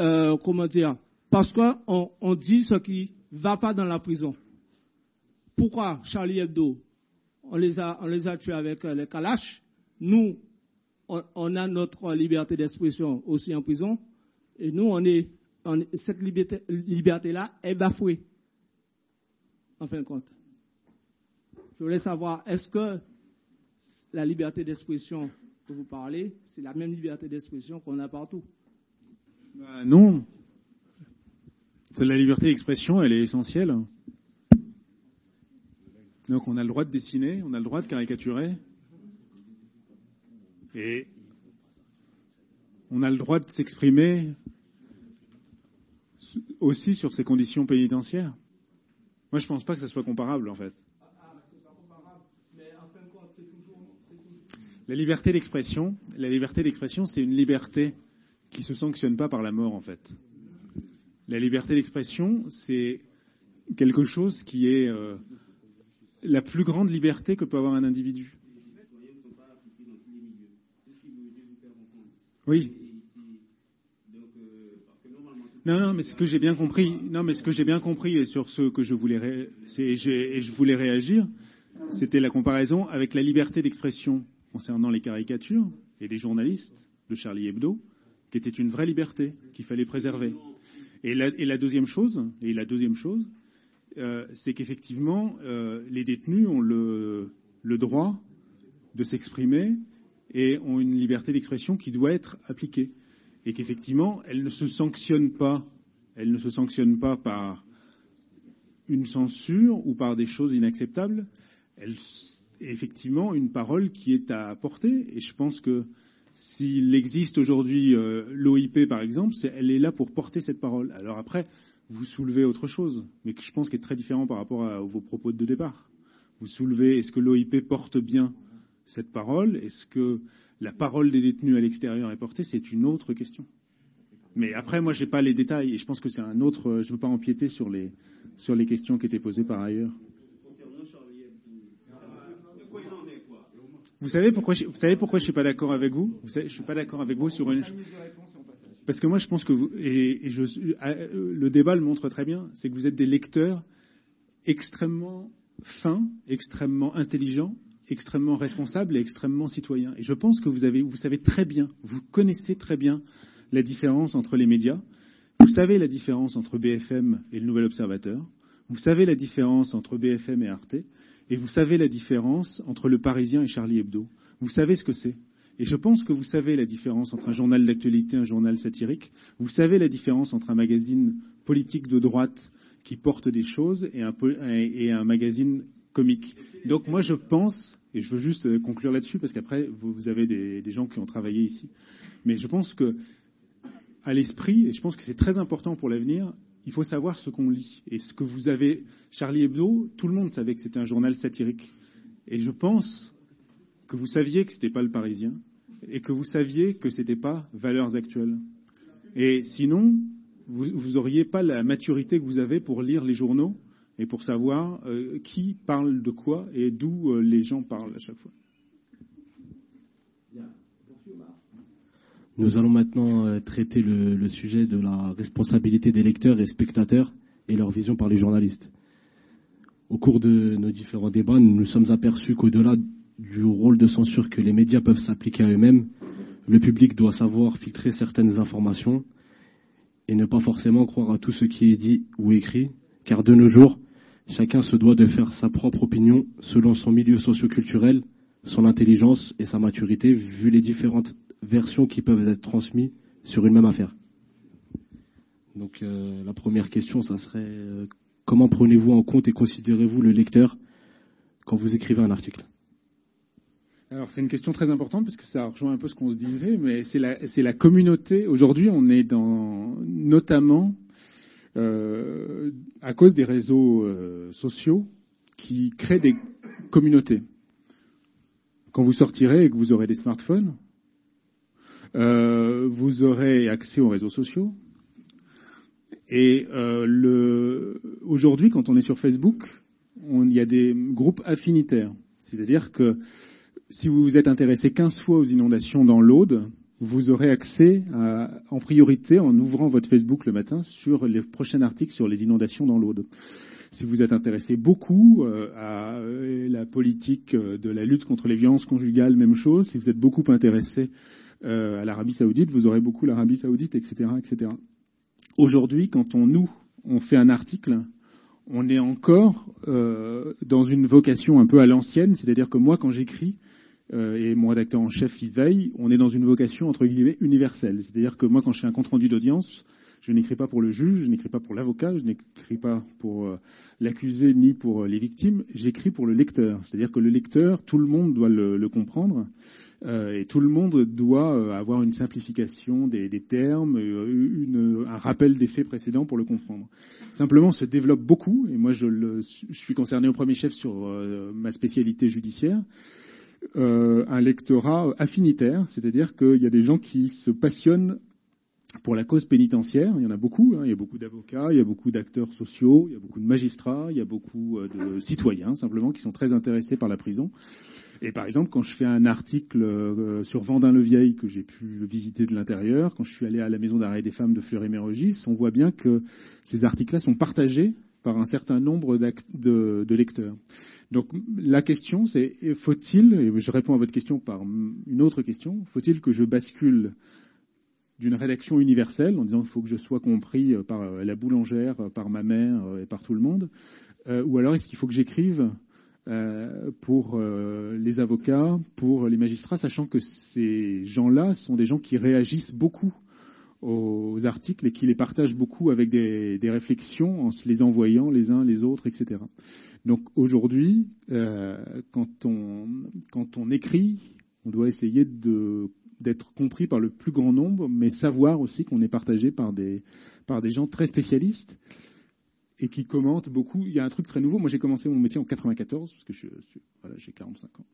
comment dire, parce qu'on on dit ce qui va pas dans la prison. Pourquoi Charlie Hebdo, on les a, on les a tués avec euh, les Kalash, nous, on, a notre liberté d'expression aussi en prison, et nous, on est, cette liberté, liberté-là est bafouée, en fin de compte. Je voulais savoir, est-ce que la liberté d'expression que vous parlez, c'est la même liberté d'expression qu'on a partout? Bah, non. La liberté d'expression, elle est essentielle. Donc on a le droit de dessiner, on a le droit de caricaturer. Et on a le droit de s'exprimer aussi sur ces conditions pénitentiaires. Moi, je pense pas que ça soit comparable, en fait. La liberté d'expression, la liberté d'expression, c'est une liberté qui se sanctionne pas par la mort, en fait. La liberté d'expression, c'est quelque chose qui est euh, la plus grande liberté que peut avoir un individu. Oui. Non, non, mais ce que j'ai bien compris, non, mais ce que j'ai bien compris et sur ce que je voulais, et voulais réagir, c'était la comparaison avec la liberté d'expression concernant les caricatures et des journalistes de Charlie Hebdo, qui était une vraie liberté qu'il fallait préserver. Et la deuxième chose, et la deuxième chose, euh, c'est qu'effectivement, euh, les détenus ont le, le droit de s'exprimer et ont une liberté d'expression qui doit être appliquée. Et qu'effectivement, elle ne se sanctionne pas, elle ne se sanctionne pas par une censure ou par des choses inacceptables. Elle effectivement une parole qui est à porter. Et je pense que s'il existe aujourd'hui euh, l'OIP, par exemple, elle est là pour porter cette parole. Alors après, vous soulevez autre chose, mais que je pense qui est très différent par rapport à vos propos de départ. Vous soulevez, est-ce que l'OIP porte bien cette parole? Est-ce que la parole des détenus à l'extérieur est portée? C'est une autre question. Mais après, moi, je n'ai pas les détails et je pense que c'est un autre. Je ne veux pas empiéter sur les, sur les questions qui étaient posées par ailleurs. Vous savez pourquoi je, vous savez pourquoi je suis pas d'accord avec vous, vous savez, Je suis pas d'accord avec vous sur une. Parce que moi, je pense que vous et, je, le débat le montre très bien, c'est que vous êtes des lecteurs extrêmement fins, extrêmement intelligents, extrêmement responsables et extrêmement citoyens. Et je pense que vous avez, vous savez très bien, vous connaissez très bien la différence entre les médias. Vous savez la différence entre BFM et le Nouvel Observateur. Vous savez la différence entre BFM et Arte. Et vous savez la différence entre Le Parisien et Charlie Hebdo. Vous savez ce que c'est. Et je pense que vous savez la différence entre un journal d'actualité et un journal satirique. Vous savez la différence entre un magazine politique de droite qui porte des choses et un, magazine comique. Donc moi je pense, et je veux juste conclure là-dessus parce qu'après vous, avez des, des, gens qui ont travaillé ici, mais je pense que à l'esprit, et je pense que c'est très important pour l'avenir, il faut savoir ce qu'on lit. Et ce que vous avez, Charlie Hebdo, tout le monde savait que c'était un journal satirique. Et je pense que vous saviez que ce n'était pas le Parisien et que vous saviez que ce n'était pas Valeurs Actuelles. Et sinon, vous n'auriez pas la maturité que vous avez pour lire les journaux et pour savoir euh, qui parle de quoi et d'où euh, les gens parlent à chaque fois. Nous allons maintenant euh, traiter le, le, sujet de la responsabilité des lecteurs et spectateurs et leur vision par les journalistes. Au cours de nos différents débats, nous nous sommes aperçus qu'au-delà du rôle de censure que les médias peuvent s'appliquer à eux-mêmes, le public doit savoir filtrer certaines informations et ne pas forcément croire à tout ce qui est dit ou écrit, car de nos jours, chacun se doit de faire sa propre opinion selon son milieu socioculturel, son intelligence et sa maturité, vu les différentes versions qui peuvent être transmises sur une même affaire. Donc euh, la première question, ça serait euh, comment prenez-vous en compte et considérez-vous le lecteur quand vous écrivez un article? Alors c'est une question très importante parce que ça rejoint un peu ce qu'on se disait, mais c'est la, la, communauté. Aujourd'hui, on est dans, notamment euh, à cause des réseaux euh, sociaux qui créent des communautés. Quand vous sortirez et que vous aurez des smartphones, euh, vous aurez accès aux réseaux sociaux. Et euh, aujourd'hui, quand on est sur Facebook, il y a des groupes affinitaires. C'est-à-dire que si vous vous êtes intéressé 15 fois aux inondations dans l'Aude, vous aurez accès à, en priorité, en ouvrant votre Facebook le matin, sur les prochains articles sur les inondations dans l'Aude. Si vous êtes intéressé beaucoup euh, à la politique de la lutte contre les violences conjugales, même chose. Si vous êtes beaucoup intéressé euh, à l'Arabie Saoudite, vous aurez beaucoup l'Arabie Saoudite, etc., etc. Aujourd'hui, quand on nous on fait un article, on est encore euh, dans une vocation un peu à l'ancienne, c'est-à-dire que moi, quand j'écris, euh, et mon rédacteur en chef qui veille, on est dans une vocation entre guillemets universelle. C'est-à-dire que moi, quand je fais un compte rendu d'audience, je n'écris pas pour le juge, je n'écris pas pour l'avocat, je n'écris pas pour euh, l'accusé ni pour euh, les victimes, j'écris pour le lecteur. C'est-à-dire que le lecteur, tout le monde doit le, comprendre. Euh, et tout le monde doit euh, avoir une simplification des, termes, une, un rappel des faits précédents pour le comprendre. Simplement, se développe beaucoup, et moi je, le, je suis concerné au premier chef sur ma spécialité judiciaire, un lectorat affinitaire, c'est-à-dire qu'il y a des gens qui se passionnent pour la cause pénitentiaire, il y en a beaucoup, hein, il y a beaucoup d'avocats, il y a beaucoup d'acteurs sociaux, il y a beaucoup de magistrats, il y a beaucoup de citoyens simplement qui sont très intéressés par la prison. Et par exemple, quand je fais un article euh, sur Vendin-le-Vieil que j'ai pu visiter de l'intérieur, quand je suis allé à la maison d'arrêt des femmes de Fleury-Mérogis, on voit bien que ces articles-là sont partagés par un certain nombre de lecteurs. Donc la question, c'est faut-il, et je réponds à votre question par une autre question, faut-il que je bascule d'une rédaction universelle en disant qu'il faut que je sois compris par la boulangère, par ma mère et par tout le monde, euh, ou alors est-ce qu'il faut que j'écrive euh, pour euh, les avocats, pour les magistrats, sachant que ces gens-là sont des gens qui réagissent beaucoup aux articles et qui les partagent beaucoup avec des, des réflexions en se les envoyant les uns les autres, etc. Donc aujourd'hui, euh, quand, on, quand on écrit, on doit essayer de, d'être compris par le plus grand nombre, mais savoir aussi qu'on est partagé par des, par des gens très spécialistes et qui commentent beaucoup. Il y a un truc très nouveau. Moi, j'ai commencé mon métier en 94, parce que je, voilà, j'ai 45 ans.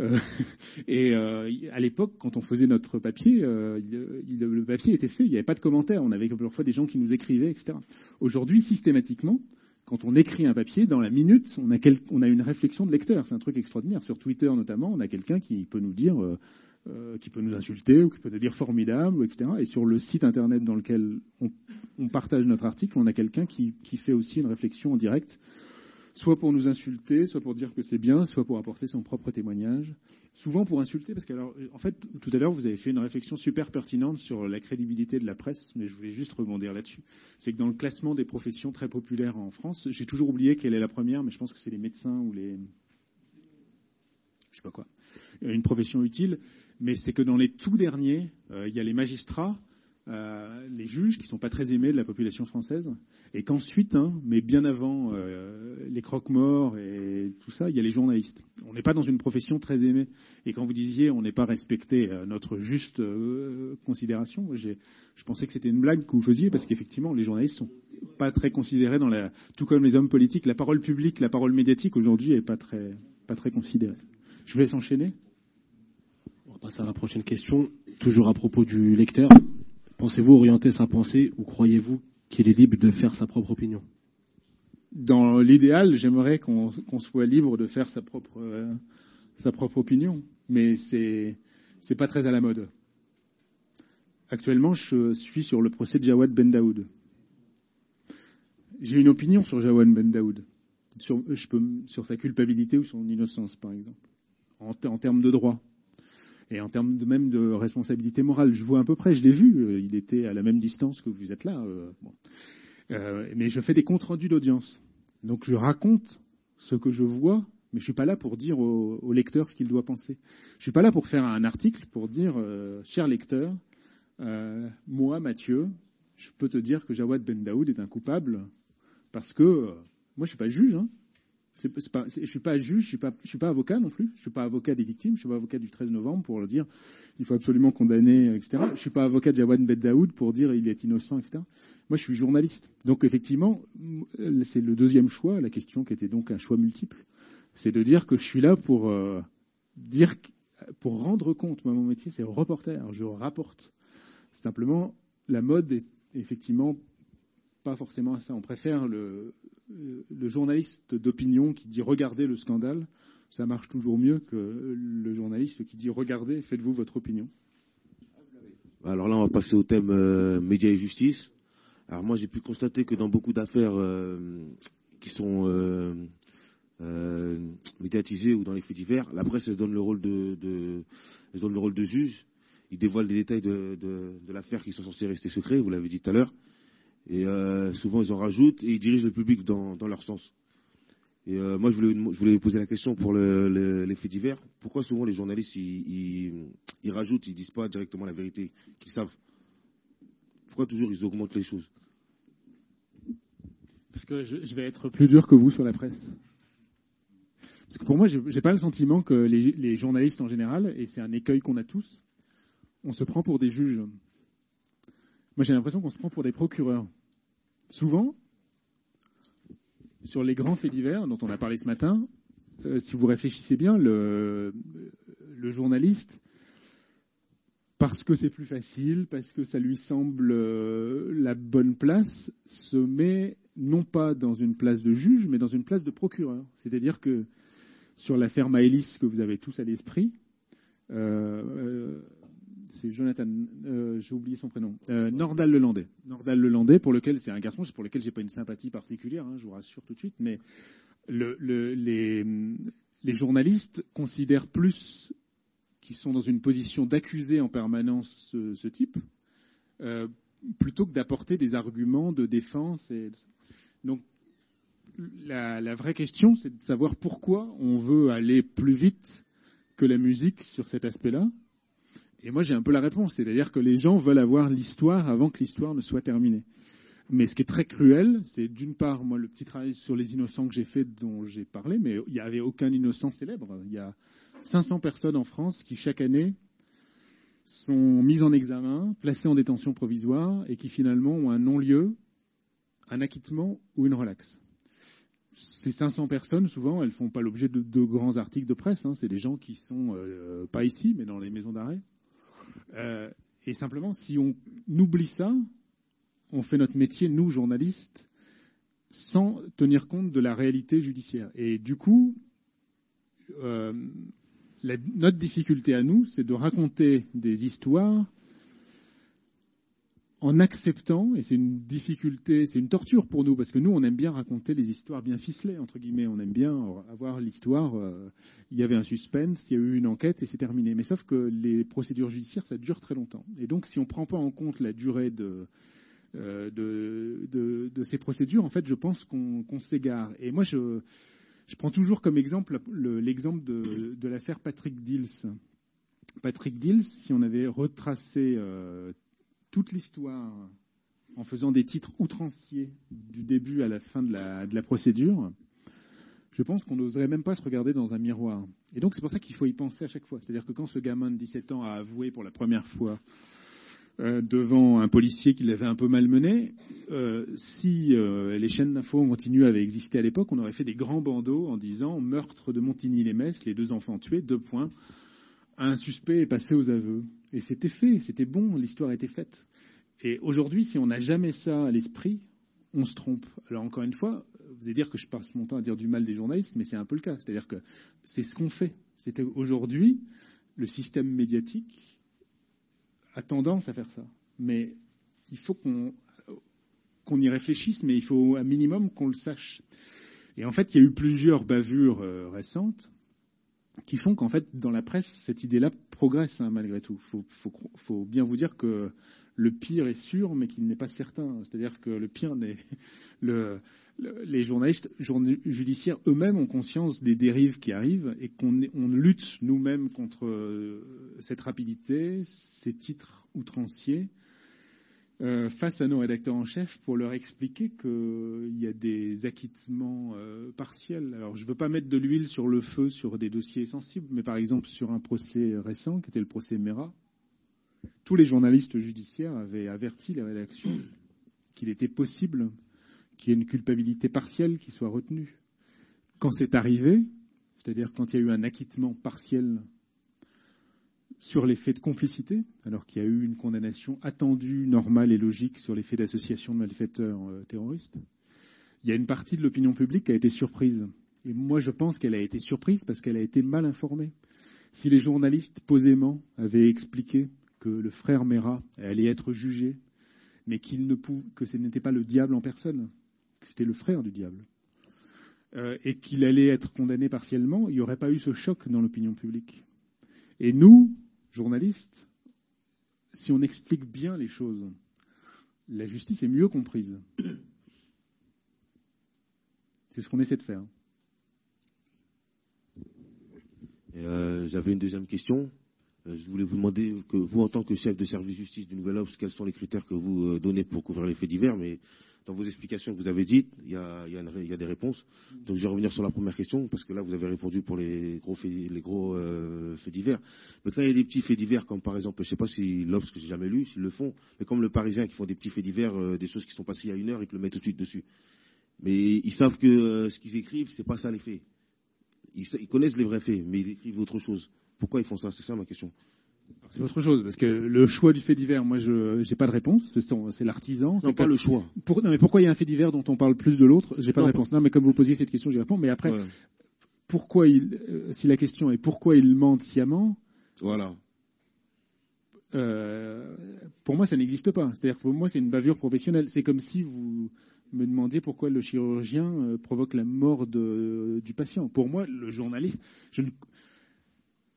Euh, [laughs] et euh, à l'époque, quand on faisait notre papier, euh, le papier était fait. Il n'y avait pas de commentaires. On avait parfois des gens qui nous écrivaient, etc. Aujourd'hui, systématiquement, quand on écrit un papier, dans la minute, on a, une réflexion de lecteur. C'est un truc extraordinaire. Sur Twitter notamment, on a quelqu'un qui peut nous dire, euh, euh, qui peut nous insulter ou qui peut nous dire formidable, etc. Et sur le site internet dans lequel on, partage notre article, on a quelqu'un qui, fait aussi une réflexion en direct, soit pour nous insulter, soit pour dire que c'est bien, soit pour apporter son propre témoignage souvent pour insulter, parce que en fait, tout à l'heure, vous avez fait une réflexion super pertinente sur la crédibilité de la presse, mais je voulais juste rebondir là-dessus. C'est que dans le classement des professions très populaires en France, j'ai toujours oublié quelle est la première, mais je pense que c'est les médecins ou les, je sais pas quoi, une profession utile, mais c'est que dans les tout derniers, euh, il y a les magistrats, euh, les juges qui sont pas très aimés de la population française, et qu'ensuite, hein, mais bien avant euh, les croque-morts et tout ça, il y a les journalistes. On n'est pas dans une profession très aimée. Et quand vous disiez on n'est pas respecté à notre juste euh, considération, je pensais que c'était une blague que vous faisiez parce qu'effectivement les journalistes sont pas très considérés dans la, tout comme les hommes politiques, la parole publique, la parole médiatique aujourd'hui est pas très, pas très considérée. Je vous laisse enchaîner. On va passer à la prochaine question, toujours à propos du lecteur. Pensez-vous orienter sa pensée ou croyez-vous qu'il est libre de faire sa propre opinion? Dans l'idéal, j'aimerais qu'on soit libre de faire sa propre, euh, opinion, mais c'est n'est pas très à la mode. Actuellement, je suis sur le procès de Jawad Ben Daoud. J'ai une opinion sur Jawad Ben Daoud, sur, sa culpabilité ou son innocence, par exemple, en termes de droit. Et en termes de même de responsabilité morale, je vois à peu près, je l'ai vu, euh, il était à la même distance que vous êtes là. Euh, bon. euh, mais je fais des comptes rendus d'audience. Donc je raconte ce que je vois, mais je suis pas là pour dire au, lecteur ce qu'il doit penser. Je suis pas là pour faire un article pour dire, cher lecteur, moi, Mathieu, je peux te dire que Jawad Ben Daoud est un coupable parce que moi je suis pas juge. Hein. Je suis pas juge, je je suis pas avocat non plus. Je suis pas avocat des victimes, je suis pas avocat du 13 novembre pour dire il faut absolument condamner, etc. Je suis pas avocat de Jawad Ben Daoud pour dire il est innocent, etc. Moi, je suis journaliste. Donc effectivement, c'est le deuxième choix, la question qui était donc un choix multiple, c'est de dire que je suis là pour euh, dire, pour rendre compte. Moi, mon métier, c'est reporter. Je rapporte. Simplement, la mode est effectivement pas forcément ça. On préfère le, le journaliste d'opinion qui dit regardez le scandale, ça marche toujours mieux que le journaliste qui dit regardez, faites-vous votre opinion. Alors là, on va passer au thème euh, médias et justice. Alors moi, j'ai pu constater que dans beaucoup d'affaires euh, qui sont euh, euh, médiatisées ou dans les faits divers, la presse elle donne le rôle de, elle donne le rôle de juge. Ils dévoilent des détails de, de l'affaire qui sont censés rester secrets. Vous l'avez dit tout à l'heure. Et euh, souvent, ils en rajoutent et ils dirigent le public dans, leur sens. Et euh, moi, je voulais, je poser la question pour le, divers. Pourquoi souvent les journalistes, ils, ils, ils rajoutent, ils disent pas directement la vérité qu'ils savent? Pourquoi toujours ils augmentent les choses? Parce que je, vais être plus dur que vous sur la presse. Parce que pour moi, je n'ai pas le sentiment que les journalistes en général, et c'est un écueil qu'on a tous, on se prend pour des juges. Moi, j'ai l'impression qu'on se prend pour des procureurs. Souvent, sur les grands faits divers dont on a parlé ce matin, euh, si vous réfléchissez bien, le, le journaliste, parce que c'est plus facile, parce que ça lui semble euh, la bonne place, se met non pas dans une place de juge, mais dans une place de procureur. C'est-à-dire que sur l'affaire Maëlys que vous avez tous à l'esprit, euh, c'est Jonathan, euh, j'ai oublié son prénom, euh, Nordal Lelandais. Nordal Lelandais, pour lequel c'est un garçon, pour lequel j'ai pas une sympathie particulière, hein, je vous rassure tout de suite, mais le, le, les, les journalistes considèrent plus qu'ils sont dans une position d'accuser en permanence ce, ce type, euh, plutôt que d'apporter des arguments de défense. Et... Donc, la, la vraie question, c'est de savoir pourquoi on veut aller plus vite que la musique sur cet aspect-là et moi, j'ai un peu la réponse, c'est-à-dire que les gens veulent avoir l'histoire avant que l'histoire ne soit terminée. Mais ce qui est très cruel, c'est d'une part, moi, le petit travail sur les innocents que j'ai fait, dont j'ai parlé, mais il n'y avait aucun innocent célèbre. Il y a 500 personnes en France qui, chaque année, sont mises en examen, placées en détention provisoire et qui finalement ont un non-lieu, un acquittement ou une relaxe. Ces 500 personnes, souvent, elles font pas l'objet de, de, grands articles de presse. Hein. C'est des gens qui sont euh, pas ici, mais dans les maisons d'arrêt. Euh, et simplement, si on oublie ça, on fait notre métier, nous, journalistes, sans tenir compte de la réalité judiciaire. Et du coup, euh, notre difficulté à nous, c'est de raconter des histoires en acceptant, et c'est une difficulté, c'est une torture pour nous, parce que nous, on aime bien raconter les histoires bien ficelées, entre guillemets, on aime bien avoir l'histoire, euh, il y avait un suspense, il y a eu une enquête et c'est terminé. Mais sauf que les procédures judiciaires, ça dure très longtemps. Et donc, si on ne prend pas en compte la durée de, euh, de, ces procédures, en fait, je pense qu'on qu s'égare. Et moi, je, prends toujours comme exemple l'exemple de, l'affaire Patrick Dills. Patrick Dills, si on avait retracé euh, toute l'histoire en faisant des titres outranciers du début à la fin de la, procédure, je pense qu'on n'oserait même pas se regarder dans un miroir. Et donc c'est pour ça qu'il faut y penser à chaque fois. C'est-à-dire que quand ce gamin de 17 ans a avoué pour la première fois euh, devant un policier qui l'avait un peu malmené. Euh, si euh, les chaînes d'infos continué avaient existé à l'époque, on aurait fait des grands bandeaux en disant meurtre de Montigny-les-Metz, les deux enfants tués, deux points. Un suspect est passé aux aveux. Et c'était fait, c'était bon, l'histoire était faite. Et aujourd'hui, si on n'a jamais ça à l'esprit, on se trompe. Alors encore une fois, vous allez dire que je passe mon temps à dire du mal des journalistes, mais c'est un peu le cas. C'est-à-dire que c'est ce qu'on fait. Aujourd'hui le système médiatique a tendance à faire ça. Mais il faut qu'on qu'on y réfléchisse, mais il faut un minimum qu'on le sache. Et en fait, il y a eu plusieurs bavures euh, récentes qui font qu'en fait, dans la presse, cette idée-là progresse hein, malgré tout. Il faut, faut, faut, bien vous dire que le pire est sûr, mais qu'il n'est pas certain. C'est-à-dire que le pire n'est [laughs] le, les journalistes judiciaires eux-mêmes ont conscience des dérives qui arrivent et qu'on on lutte nous-mêmes contre euh, cette rapidité, ces titres outranciers, euh, face à nos rédacteurs en chef pour leur expliquer qu'il y a des acquittements euh, partiels. Alors, je ne veux pas mettre de l'huile sur le feu sur des dossiers sensibles, mais par exemple sur un procès récent, qui était le procès Mera, tous les journalistes judiciaires avaient averti les rédactions qu'il était possible qu'il y ait une culpabilité partielle qui soit retenue. Quand c'est arrivé, c'est-à-dire quand il y a eu un acquittement partiel sur les faits de complicité, alors qu'il y a eu une condamnation attendue, normale et logique sur les faits d'association de malfaiteurs euh, terroristes, il y a une partie de l'opinion publique qui a été surprise. Et moi, je pense qu'elle a été surprise parce qu'elle a été mal informée. Si les journalistes posément avaient expliqué que le frère Mera allait être jugé, mais qu'il ne que ce n'était pas le diable en personne, c'était le frère du diable, euh, et qu'il allait être condamné partiellement, il n'y aurait pas eu ce choc dans l'opinion publique. Et nous, journalistes, si on explique bien les choses, la justice est mieux comprise. C'est ce qu'on essaie de faire. Euh, J'avais une deuxième question. Euh, je voulais vous demander que vous, en tant que chef de service justice du Nouvel Obs, quels sont les critères que vous euh, donnez pour couvrir les faits divers Mais dans vos explications que vous avez dites, il y a, y a, des réponses. Donc je vais revenir sur la première question, parce que là, vous avez répondu pour les gros faits, les gros, euh, faits divers. Mais quand il y a des petits faits divers, comme par exemple, je ne sais pas si l'Obs, que j'ai jamais lu, s'ils le font, mais comme le Parisien qui font des petits faits divers, euh, des choses qui sont passées il y a une heure, ils te le mettent tout de suite dessus. Mais ils savent que euh, ce qu'ils écrivent, c'est pas ça les faits. Ils connaissent les vrais faits, mais ils écrivent autre chose. Pourquoi ils font ça? C'est ça ma question. C'est autre chose, parce que le choix du fait divers, moi, je n'ai pas de réponse. C'est l'artisan. Non, pas le choix. Pour, non, mais pourquoi il y a un fait divers dont on parle plus de l'autre? J'ai pas non, de réponse. Non, mais comme vous posiez cette question, j'y réponds. Mais après, pourquoi il, euh, si la question est pourquoi il mente sciemment Voilà. Euh, pour moi, ça n'existe pas. C'est-à-dire que pour moi, c'est une bavure professionnelle. C'est comme si vous me demandiez pourquoi le chirurgien euh, provoque la mort de, du patient. Pour moi, le journaliste, je ne,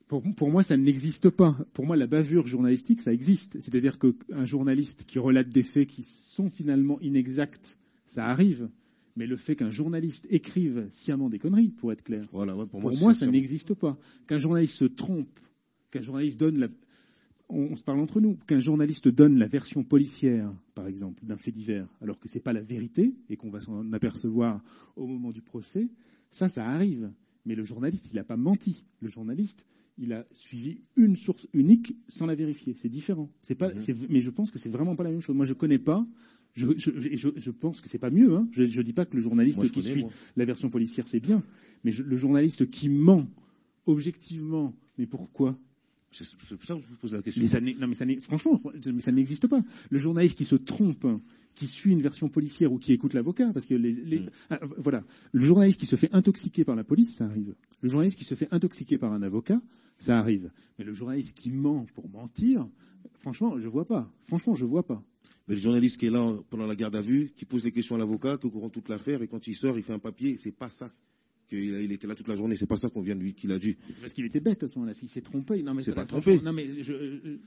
pour, pour, moi, ça n'existe pas. Pour moi, la bavure journalistique, ça existe. C'est-à-dire qu'un journaliste qui relate des faits qui sont finalement inexacts, ça arrive. Mais le fait qu'un journaliste écrive sciemment des conneries, pour être clair, voilà, ouais, pour, pour, moi, moi ça n'existe pas. Qu'un journaliste se trompe, qu'un journaliste donne la... On, on, se parle entre nous, qu'un journaliste donne la version policière, par exemple, d'un fait divers, alors que ce n'est pas la vérité, et qu'on va s'en apercevoir au moment du procès, ça, ça arrive. Mais le journaliste, il n'a pas menti. Le journaliste, il a suivi une source unique sans la vérifier. C'est différent. C'est pas, Mhm. mais je pense que c'est vraiment pas la même chose. Moi, je connais pas. Je, je, je, je pense que c'est pas mieux. Hein. Je, je dis pas que le journaliste Moi, qui connais, suit moi. la version policière c'est bien, mais je- le journaliste qui ment objectivement, mais pourquoi? C'est pour ça que je vous pose la question. mais ça n'est- non, mais ça franchement, mais ça n'existe pas. Le journaliste qui se trompe, qui suit une version policière ou qui écoute l'avocat, parce que les, les- Mm. ah, voilà, le journaliste qui se fait intoxiquer par la police, ça arrive. Le journaliste qui se fait intoxiquer par un avocat, ça arrive. Mais le journaliste qui ment pour mentir, franchement, je vois pas. Franchement, je vois pas. Mais le journaliste qui est là pendant la garde à vue, qui pose des questions à l'avocat, qui courant toute l'affaire, et quand il sort, il fait un papier, c'est pas ça. Qu'il était là toute la journée, c'est pas ça qu'on vient de lui, qu'il a dit. C'est parce qu'il était bête à ce moment-là. S'il s'est trompé, non mais C'est pas trompé. Non mais je, je-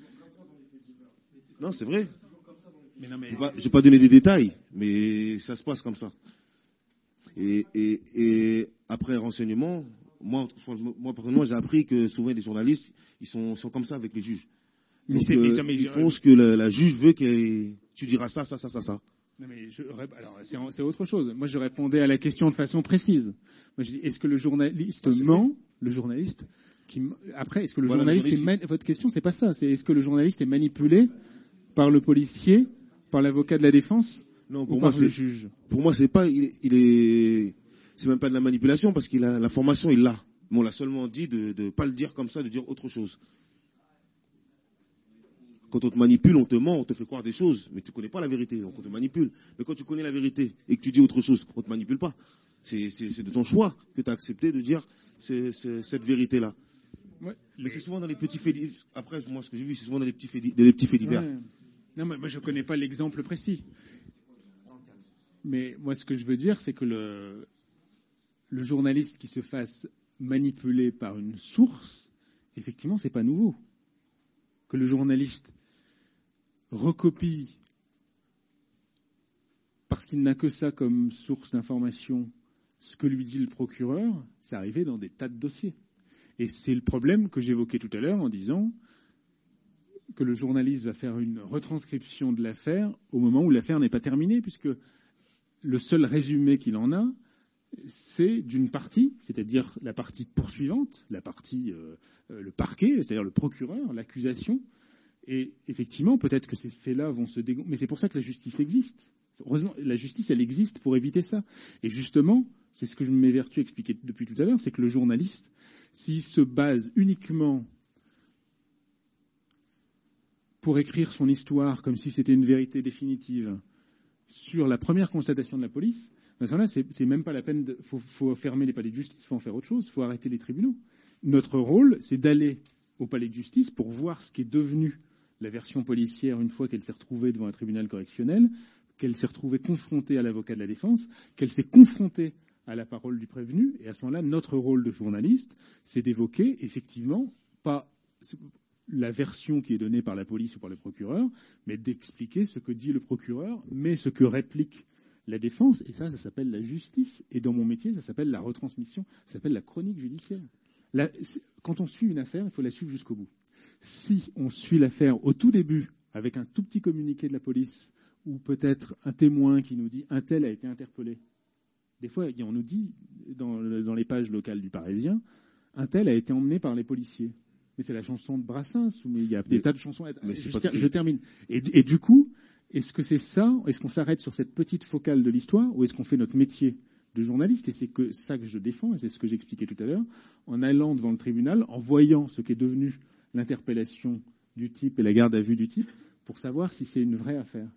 Non, c'est vrai. mais non mais Je vais pas donner des détails, mais ça se passe comme ça. Et, et, et après renseignement, moi, j'ai appris que souvent les journalistes, ils sont, sont comme ça avec les juges. Mais Donc, c'est- euh, mais ils font ce que la, la juge veut que tu diras ça, ça, ça, ça, ça. Non, mais je, alors, c'est, autre chose. Moi, je répondais à la question de façon précise. Moi, je dis, est-ce que le journaliste ment Le journaliste qui, après, est-ce que le Voilà, le journaliste, est votre question, c'est pas ça. C'est est-ce que le journaliste est manipulé par le policier, par l'avocat de la défense Non, ou pour moi, par le juge? Pour moi, c'est pas, il, est- il est, c'est même pas de la manipulation parce qu'il a l'information, il l'a. Mais on l'a seulement dit de ne pas le dire comme ça, de dire autre chose. Quand on te manipule, on te ment, on te fait croire des choses, mais tu connais pas la vérité, donc on te manipule. Mais quand tu connais la vérité et que tu dis autre chose, on te manipule pas. C'est, de ton choix que tu as accepté de dire cette vérité-là. Ouais, Mais c'est souvent dans les petits faits divers. Après, moi, ce que j'ai vu, c'est souvent dans les petits faits, di- dans les petits faits divers. Ouais. Non, mais moi, je connais pas l'exemple précis. Mais moi, ce que je veux dire, c'est que le, le journaliste qui se fasse manipuler par une source, effectivement, c'est pas nouveau. Que le journaliste recopie parce qu'il n'a que ça comme source d'information ce que lui dit le procureur, c'est arrivé dans des tas de dossiers. Et c'est le problème que j'évoquais tout à l'heure en disant que le journaliste va faire une retranscription de l'affaire au moment où l'affaire n'est pas terminée, puisque le seul résumé qu'il en a, c'est d'une partie, c'est-à-dire la partie poursuivante, la partie, euh, euh, le parquet, c'est-à-dire le procureur, l'accusation. Et effectivement, peut-être que ces faits-là vont se dégonfler. Mais c'est pour ça que la justice existe. Heureusement, la justice, elle existe pour éviter ça. Et justement, c'est ce que je m'évertue à expliquer depuis tout à l'heure, c'est que le journaliste, s'il se base uniquement pour écrire son histoire comme si c'était une vérité définitive sur la première constatation de la police, ben ça, là, c'est même pas la peine. Il faut, fermer les palais de justice, faut en faire autre chose, faut arrêter les tribunaux. Notre rôle, c'est d'aller au palais de justice pour voir ce qui est devenu la version policière une fois qu'elle s'est retrouvée devant un tribunal correctionnel, qu'elle s'est retrouvée confrontée à l'avocat de la défense, qu'elle s'est confrontée à la parole du prévenu. Et à ce moment-là, notre rôle de journaliste, c'est d'évoquer effectivement pas la version qui est donnée par la police ou par le procureur, mais d'expliquer ce que dit le procureur, mais ce que réplique la défense. Et ça, ça s'appelle la justice. Et dans mon métier, ça s'appelle la retransmission, ça s'appelle la chronique judiciaire. Quand on suit une affaire, il faut la suivre jusqu'au bout. Si on suit l'affaire au tout début, avec un tout petit communiqué de la police, ou peut-être un témoin qui nous dit un tel a été interpellé. Des fois, on nous dit dans, le- dans les pages locales du Parisien, un tel a été emmené par les policiers. Mais c'est la chanson de Brassens, mais il y a des Mais- tas de chansons. mais je, c'est pas ter- tout- je termine. Et, et du coup, est-ce que c'est ça Est-ce qu'on s'arrête sur cette petite focale de l'histoire, ou est-ce qu'on fait notre métier de journaliste? Et c'est que ça que je défends, et c'est ce que j'expliquais tout à l'heure, en allant devant le tribunal, en voyant ce qu'est devenu l'interpellation du type et la garde à vue du type, pour savoir si c'est une vraie affaire.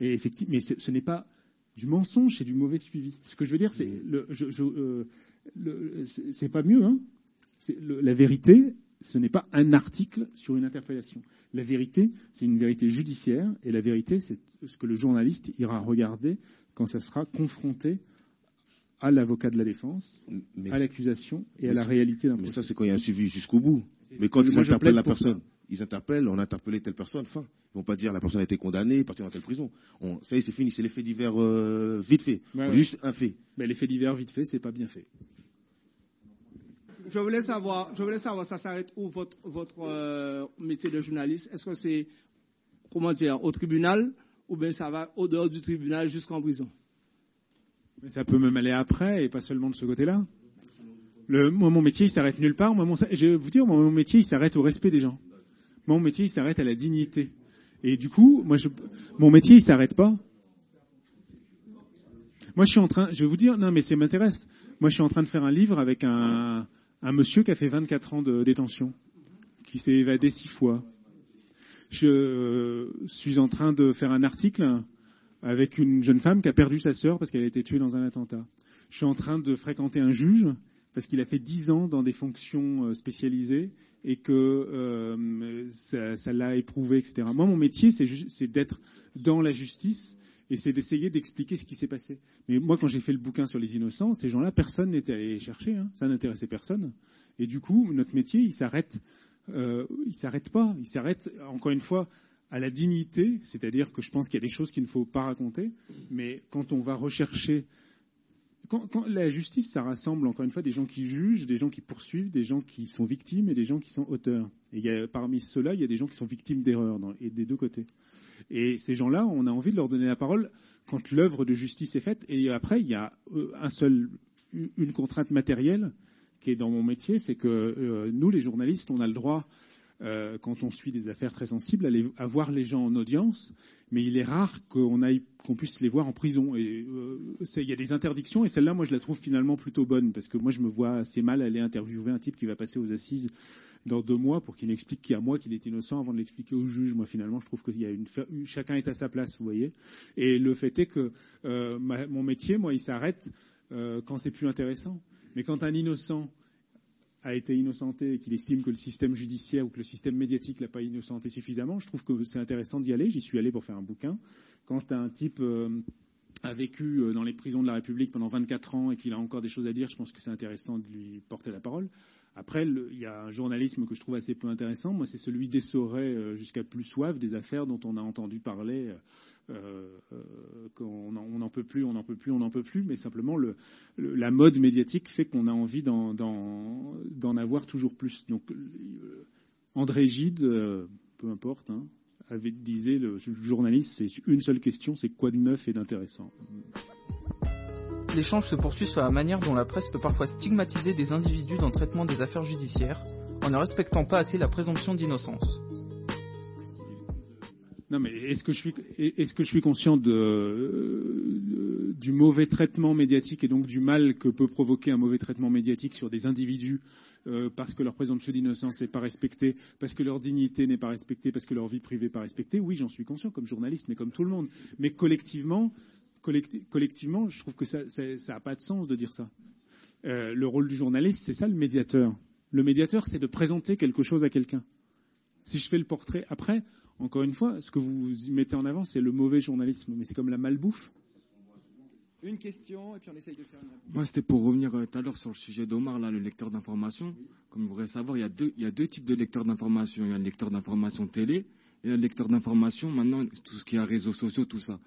Et effectivement, mais ce ce n'est pas du mensonge, c'est du mauvais suivi. Ce que je veux dire, c'est le, je, je, euh, le- c'est c'est pas mieux. Hein le- la vérité, ce n'est pas un article sur une interpellation. La vérité, c'est une vérité judiciaire, et la vérité, c'est ce que le journaliste ira regarder quand ça sera confronté à l'avocat de la défense, Mais à l'accusation et à mais la réalité d'un Mais procès. ça, c'est quand il y a un suivi jusqu'au bout. Mais quand ils interpellent la personne, ils interpellent, on a interpellé telle personne, fin. Ils vont pas dire la personne a été condamnée, partie dans telle prison. On, ça y est, c'est fini, c'est l'effet divers euh, vite fait. Ouais, ouais. Juste un fait. Mais l'effet divers vite fait, c'est pas bien fait. Je voulais savoir, je voulais savoir, ça s'arrête où votre, votre euh, métier de journaliste? Est-ce que c'est, comment dire, au tribunal ou bien ça va au dehors du tribunal jusqu'en prison? Mais ça peut même aller après et pas seulement de ce côté-là. Le, moi, mon métier, il s'arrête nulle part. Moi, mon, je vais vous dire, moi, mon métier, il s'arrête au respect des gens. Mon métier, il s'arrête à la dignité. Et du coup, moi, je, mon métier, il s'arrête pas. Moi, je suis en train, je vais vous dire, non, mais ça m'intéresse. Moi, je suis en train de faire un livre avec un, un monsieur qui a fait 24 ans de détention, qui s'est évadé six fois. Je suis en train de faire un article avec une jeune femme qui a perdu sa sœur parce qu'elle a été tuée dans un attentat. Je suis en train de fréquenter un juge parce qu'il a fait dix ans dans des fonctions euh, spécialisées et que euh, ça, l'a éprouvé, etc. Moi, mon métier, c'est d'être dans la justice et c'est d'essayer d'expliquer ce qui s'est passé. Mais moi, quand j'ai fait le bouquin sur les innocents, ces gens-là, personne n'était allé les chercher, hein. ça n'intéressait personne. Et du coup, notre métier, il s'arrête, euh, il s'arrête pas, il s'arrête encore une fois à la dignité, c'est-à-dire que je pense qu'il y a des choses qu'il ne faut pas raconter, mais quand on va rechercher quand, la justice, ça rassemble encore une fois des gens qui jugent, des gens qui poursuivent, des gens qui sont victimes et des gens qui sont auteurs. Et parmi ceux-là, il y a des gens qui sont victimes d'erreurs et des deux côtés. Et ces gens-là, on a envie de leur donner la parole quand l'œuvre de justice est faite. Et après, il y a euh, un seul, une contrainte matérielle qui est dans mon métier, c'est que euh, nous, les journalistes, on a le droit euh, quand on suit des affaires très sensibles, à, voir les gens en audience, mais il est rare qu'on qu'on puisse les voir en prison. Euh, il y a des interdictions, et celle-là, moi, je la trouve finalement plutôt bonne, parce que moi, je me vois assez mal aller interviewer un type qui va passer aux assises dans deux mois pour qu'il m'explique qui à moi qu'il est innocent avant de l'expliquer au juge. Moi, finalement, je trouve une chacun est à sa place, vous voyez. Et le fait est que euh, mon métier, moi, il s'arrête quand c'est plus intéressant. Mais quand un innocent a été innocenté et qu'il estime que le système judiciaire ou que le système médiatique l'a pas innocenté suffisamment, je trouve que c'est intéressant d'y aller. J'y suis allé pour faire un bouquin. Quand un type euh, a vécu euh, dans les prisons de la République pendant 24 ans et qu'il a encore des choses à dire, je pense que c'est intéressant de lui porter la parole. Après, il y a un journalisme que je trouve assez peu intéressant. Moi, c'est celui d'essorer euh, jusqu'à plus soif des affaires dont on a entendu parler euh, euh, qu'on on n'en peut plus, on n'en peut plus, on n'en peut plus, mais simplement le, le, la mode médiatique fait qu'on a envie d'en, avoir toujours plus. Donc euh, André Gide, euh, peu importe, hein, disait le, le journaliste, c'est une seule question, c'est quoi de neuf et d'intéressant. L'échange se poursuit sur la manière dont la presse peut parfois stigmatiser des individus dans le traitement des affaires judiciaires en ne respectant pas assez la présomption d'innocence. Non, mais est-ce que je suis, est-ce que je suis conscient de, du mauvais traitement médiatique et donc du mal que peut provoquer un mauvais traitement médiatique sur des individus euh, parce que leur présomption d'innocence n'est pas respectée, parce que leur dignité n'est pas respectée, parce que leur vie privée n'est pas respectée? Oui, j'en suis conscient comme journaliste, mais comme tout le monde. Mais collectivement, collecti collectivement, je trouve que ça n'a pas de sens de dire ça. Euh, le rôle du journaliste, c'est ça le médiateur. Le médiateur, c'est de présenter quelque chose à quelqu'un. Si je fais le portrait après, encore une fois, ce que vous mettez en avant, c'est le mauvais journalisme, mais c'est comme la malbouffe. Une question, et puis on essaye de faire une réponse. Moi, c'était pour revenir euh, tout à l'heure sur le sujet d'Omar, là, le lecteur d'information. Comme vous voudrez savoir, il y, a deux, il y a deux types de lecteurs d'information. Il y a le lecteur d'information télé et le lecteur d'information, maintenant, tout ce qui est réseaux sociaux, tout ça.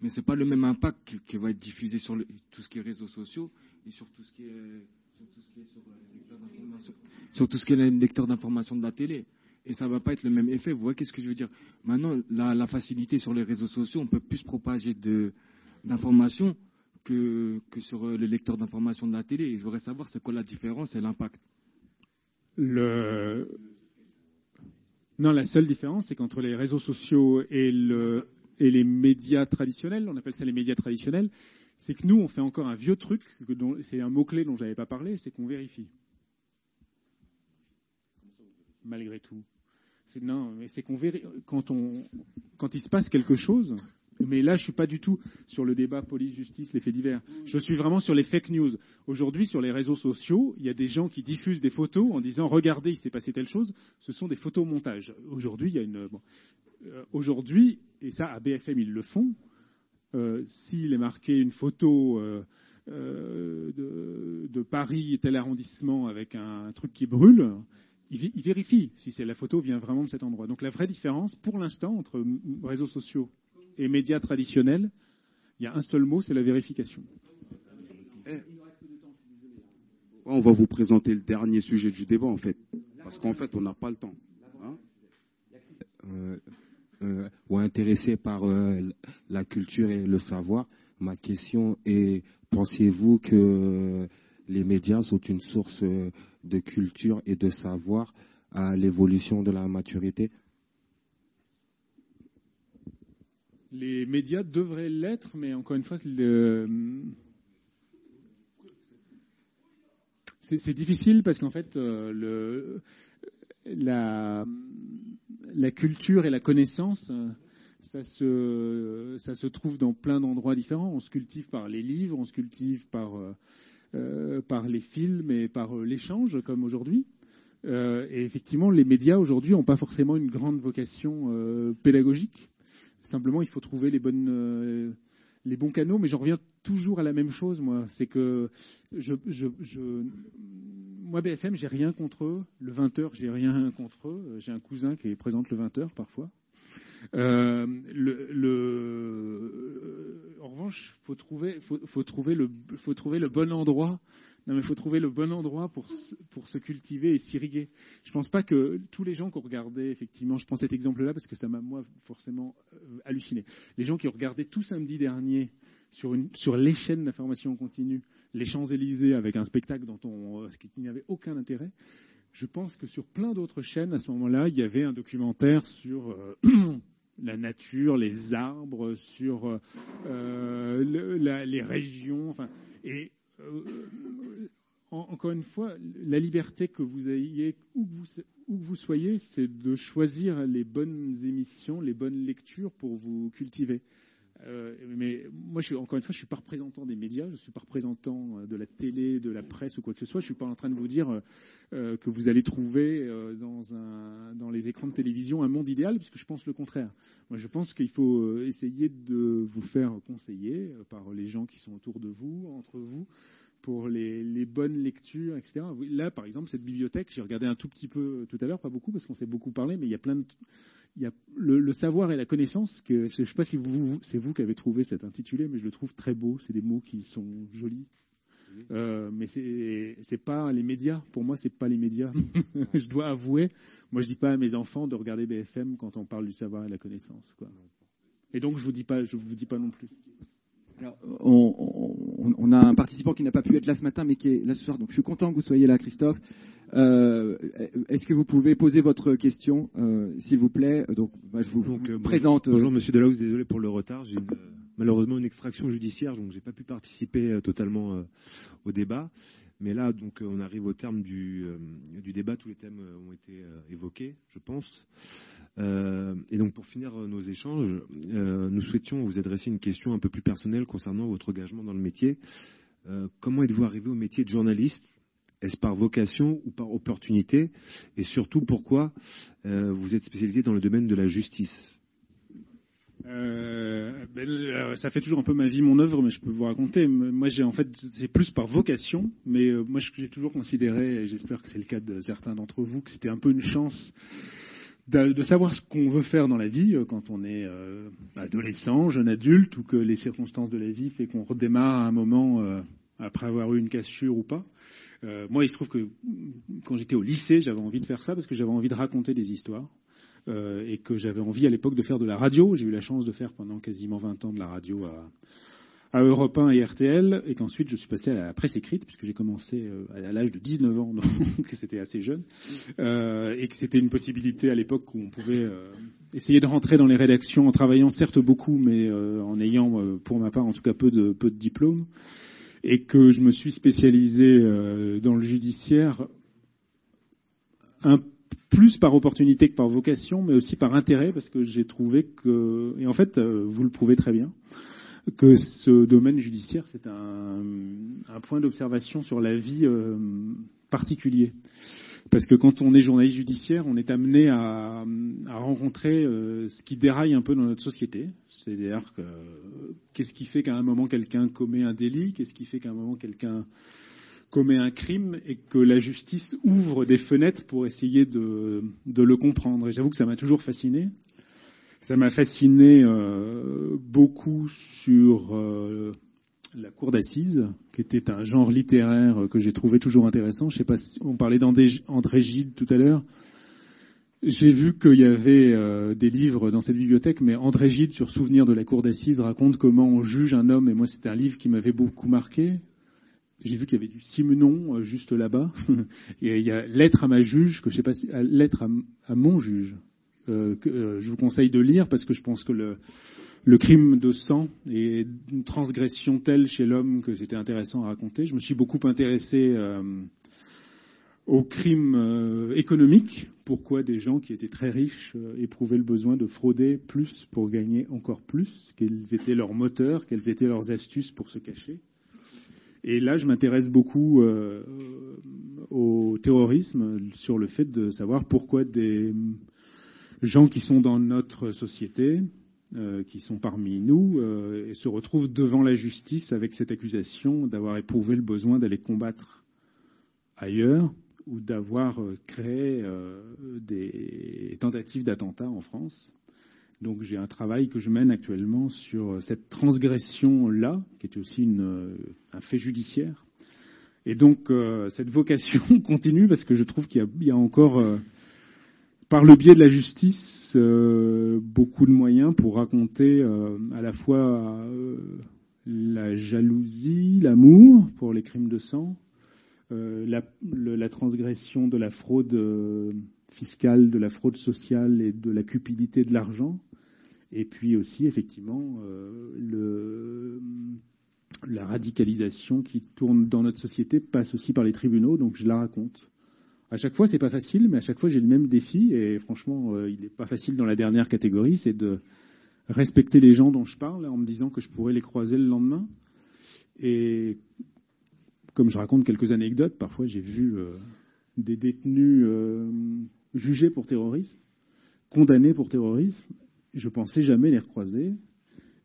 Mais c'est pas le même impact qui, qui, va être diffusé sur le, tout ce qui est réseaux sociaux et sur tout ce qui est sur tout ce qui est sur, euh, sur tout ce qui est lecteur d'information de la télé et ça va pas être le même effet. Vous voyez qu'est-ce que je veux dire? Maintenant, la, facilité sur les réseaux sociaux, on peut plus propager d'informations que, que sur euh, le lecteur d'informations de la télé. Et je voudrais savoir c'est quoi la différence et l'impact. Non, la seule différence, c'est qu'entre les réseaux sociaux et, et les médias traditionnels, on appelle ça les médias traditionnels, c'est que nous, on fait encore un vieux truc, c'est un mot-clé dont j'avais pas parlé, c'est qu'on vérifie. Malgré tout. Non, mais c'est qu'on verrait quand on quand il se passe quelque chose. Mais là, je suis pas du tout sur le débat police-justice, les faits divers. Je suis vraiment sur les fake news. Aujourd'hui, sur les réseaux sociaux, il y a des gens qui diffusent des photos en disant "Regardez, il s'est passé telle chose." Ce sont des photomontages. Aujourd'hui, il y a une euh, aujourd'hui, et ça à BFM ils le font. Euh, S'il est marqué une photo euh, de, de, Paris tel arrondissement avec un truc qui brûle, il, il vérifie si c'est la photo vient vraiment de cet endroit. Donc la vraie différence, pour l'instant, entre réseaux sociaux et médias traditionnels, il y a un seul mot, c'est la vérification. Eh. On va vous présenter le dernier sujet du débat, en fait, parce qu'en fait, on n'a pas le temps. Hein euh, euh, ou intéressé par euh, la culture et le savoir, ma question est pensez-vous que les médias sont une source euh, de culture et de savoir à l'évolution de la maturité Les médias devraient l'être, mais encore une fois, c'est difficile parce qu'en fait, euh, la, culture et la connaissance, euh, ça se trouve dans plein d'endroits différents. On se cultive par les livres, on se cultive par, euh, par les films et par l'échange, comme aujourd'hui. Euh, et effectivement, les médias aujourd'hui n'ont pas forcément une grande vocation euh, pédagogique. Simplement, il faut trouver les bonnes, euh, les bons canaux. Mais j'en reviens toujours à la même chose, moi. C'est que je, je, je, moi, BFM, j'ai rien contre eux. Le 20h, j'ai rien contre eux. J'ai un cousin qui présente le 20h parfois. Euh, le, le, en revanche, faut trouver, faut, trouver le, bon endroit. Non, mais faut trouver le bon endroit pour se cultiver et s'irriguer. Je pense pas que tous les gens qui ont regardé, effectivement, je prends cet exemple-là parce que ça m'a moi forcément euh, halluciné. Les gens qui ont regardé tout samedi dernier sur les chaînes d'information continue, les Champs Élysées avec un spectacle dont on euh, qui n'avait aucun intérêt je pense que sur plein d'autres chaînes, à ce moment-là, il y avait un documentaire sur euh, [clears throat] la nature, les arbres, sur euh, la, les régions. Enfin, et euh, en, encore une fois, la liberté que vous ayez, où où que vous soyez, c'est de choisir les bonnes émissions, les bonnes lectures pour vous cultiver. Euh, mais moi, je suis, encore une fois, je suis pas représentant des médias, je suis pas représentant de la télé, de la presse ou quoi que ce soit. Je suis pas en train de vous dire euh, que vous allez trouver euh, dans, un, dans les écrans de télévision un monde idéal, puisque je pense le contraire. Moi, je pense qu'il faut euh, essayer de vous faire conseiller euh, par les gens qui sont autour de vous, entre vous, pour les, les, bonnes lectures, etc. Là, par exemple, cette bibliothèque, j'ai regardé un tout petit peu tout à l'heure, pas beaucoup parce qu'on s'est beaucoup parlé, mais il y a plein de, il y a le, le savoir et la connaissance. Que je ne sais pas si vous, c'est vous qui avez trouvé cet intitulé, mais je le trouve très beau. C'est des mots qui sont jolis. Euh, mais c'est c'est pas les médias. Pour moi, c'est pas les médias. [laughs] je dois avouer. Moi, je dis pas à mes enfants de regarder BFM quand on parle du savoir et de la connaissance. Quoi. Et donc, je vous dis pas, je vous dis pas non plus. Alors, on, on, on, a un participant qui n'a pas pu être là ce matin, mais qui est là ce soir. Donc, je suis content que vous soyez là, Christophe. Euh, Est-ce que vous pouvez poser votre question, euh, s'il vous plaît? Donc, bah, je vous, donc, euh, présente. Bonjour, bonjour Monsieur Delahousse, désolé pour le retard. J'ai malheureusement une extraction judiciaire, donc j'ai pas pu participer euh, totalement euh, au débat. Mais là, donc, on arrive au terme du, du débat. Tous les thèmes ont été évoqués, je pense. Euh, et donc pour finir nos échanges, euh, nous souhaitions vous adresser une question un peu plus personnelle concernant votre engagement dans le métier. Euh, comment êtes-vous arrivé au métier de journaliste? Est-ce par vocation ou par opportunité? Et surtout, pourquoi vous êtes spécialisé dans le domaine de la justice? Euh, ben, ça fait toujours un peu ma vie, mon œuvre, mais je peux vous raconter. Moi, j'ai en fait, c'est plus par vocation, mais euh, moi, j'ai toujours considéré, et j'espère que c'est le cas de certains d'entre vous, que c'était un peu une chance de, savoir ce qu'on veut faire dans la vie euh, quand on est euh, adolescent, jeune adulte, ou que les circonstances de la vie fait qu'on redémarre à un moment euh, après avoir eu une cassure ou pas. Euh, moi, il se trouve que quand j'étais au lycée, j'avais envie de faire ça parce que j'avais envie de raconter des histoires. Euh, et que j'avais envie à l'époque de faire de la radio. J'ai eu la chance de faire pendant quasiment 20 ans de la radio à, à Europe 1 et RTL, et qu'ensuite je suis passé à la presse écrite, puisque j'ai commencé euh, à l'âge de 19 ans, donc [laughs] c'était assez jeune, euh, et que c'était une possibilité à l'époque où on pouvait euh, essayer de rentrer dans les rédactions en travaillant certes beaucoup, mais euh, en ayant, pour ma part en tout cas, peu de, peu de diplômes, et que je me suis spécialisé dans le judiciaire un plus par opportunité que par vocation, mais aussi par intérêt, parce que j'ai trouvé que, et en fait, vous le prouvez très bien, que ce domaine judiciaire, c'est un, point d'observation sur la vie euh, particulier. Parce que quand on est journaliste judiciaire, on est amené à, à rencontrer euh, ce qui déraille un peu dans notre société. C'est-à-dire que qu'est-ce qui fait qu'à un moment quelqu'un commet un délit, qu'est-ce qui fait qu'à un moment quelqu'un commet un crime et que la justice ouvre des fenêtres pour essayer de, de le comprendre. Et j'avoue que ça m'a toujours fasciné. Ça m'a fasciné euh, beaucoup sur euh, la cour d'assises, qui était un genre littéraire que j'ai trouvé toujours intéressant. Je sais pas si on parlait d'André Gide tout à l'heure. J'ai vu qu'il y avait euh, des livres dans cette bibliothèque, mais André Gide sur Souvenir de la cour d'assises raconte comment on juge un homme, et moi c'était un livre qui m'avait beaucoup marqué. J'ai vu qu'il y avait du Simenon euh, juste là-bas. [laughs] Et il y a lettre à ma juge, que je sais pas si, lettre à, mon juge, euh, que euh, je vous conseille de lire parce que je pense que le, crime de sang est une transgression telle chez l'homme que c'était intéressant à raconter. Je me suis beaucoup intéressé euh, au crime euh, économique. Pourquoi des gens qui étaient très riches euh, éprouvaient le besoin de frauder plus pour gagner encore plus Quels étaient leurs moteurs Quelles étaient leurs astuces pour se cacher Et là, je m'intéresse beaucoup euh, au terrorisme sur le fait de savoir pourquoi des gens qui sont dans notre société, euh, qui sont parmi nous, euh, se retrouvent devant la justice avec cette accusation d'avoir éprouvé le besoin d'aller combattre ailleurs ou d'avoir créé des tentatives d'attentats en France. Donc j'ai un travail que je mène actuellement sur cette transgression-là, qui est aussi une, euh, un fait judiciaire. Et donc euh, cette vocation [laughs] continue parce que je trouve qu'il y y a encore, euh, par le biais de la justice, euh, beaucoup de moyens pour raconter euh, à la fois euh, la jalousie, l'amour pour les crimes de sang, euh, la, la, transgression de la fraude euh, fiscale, de la fraude sociale et de la cupidité de l'argent, et puis aussi effectivement euh, la radicalisation qui tourne dans notre société passe aussi par les tribunaux, donc je la raconte. À chaque fois, c'est pas facile, mais à chaque fois, j'ai le même défi, et franchement, euh, il n'est pas facile dans la dernière catégorie, c'est de respecter les gens dont je parle en me disant que je pourrais les croiser le lendemain. Et comme je raconte quelques anecdotes, parfois j'ai vu euh, des détenus jugés pour terrorisme, condamnés pour terrorisme. Je pensais jamais les recroiser.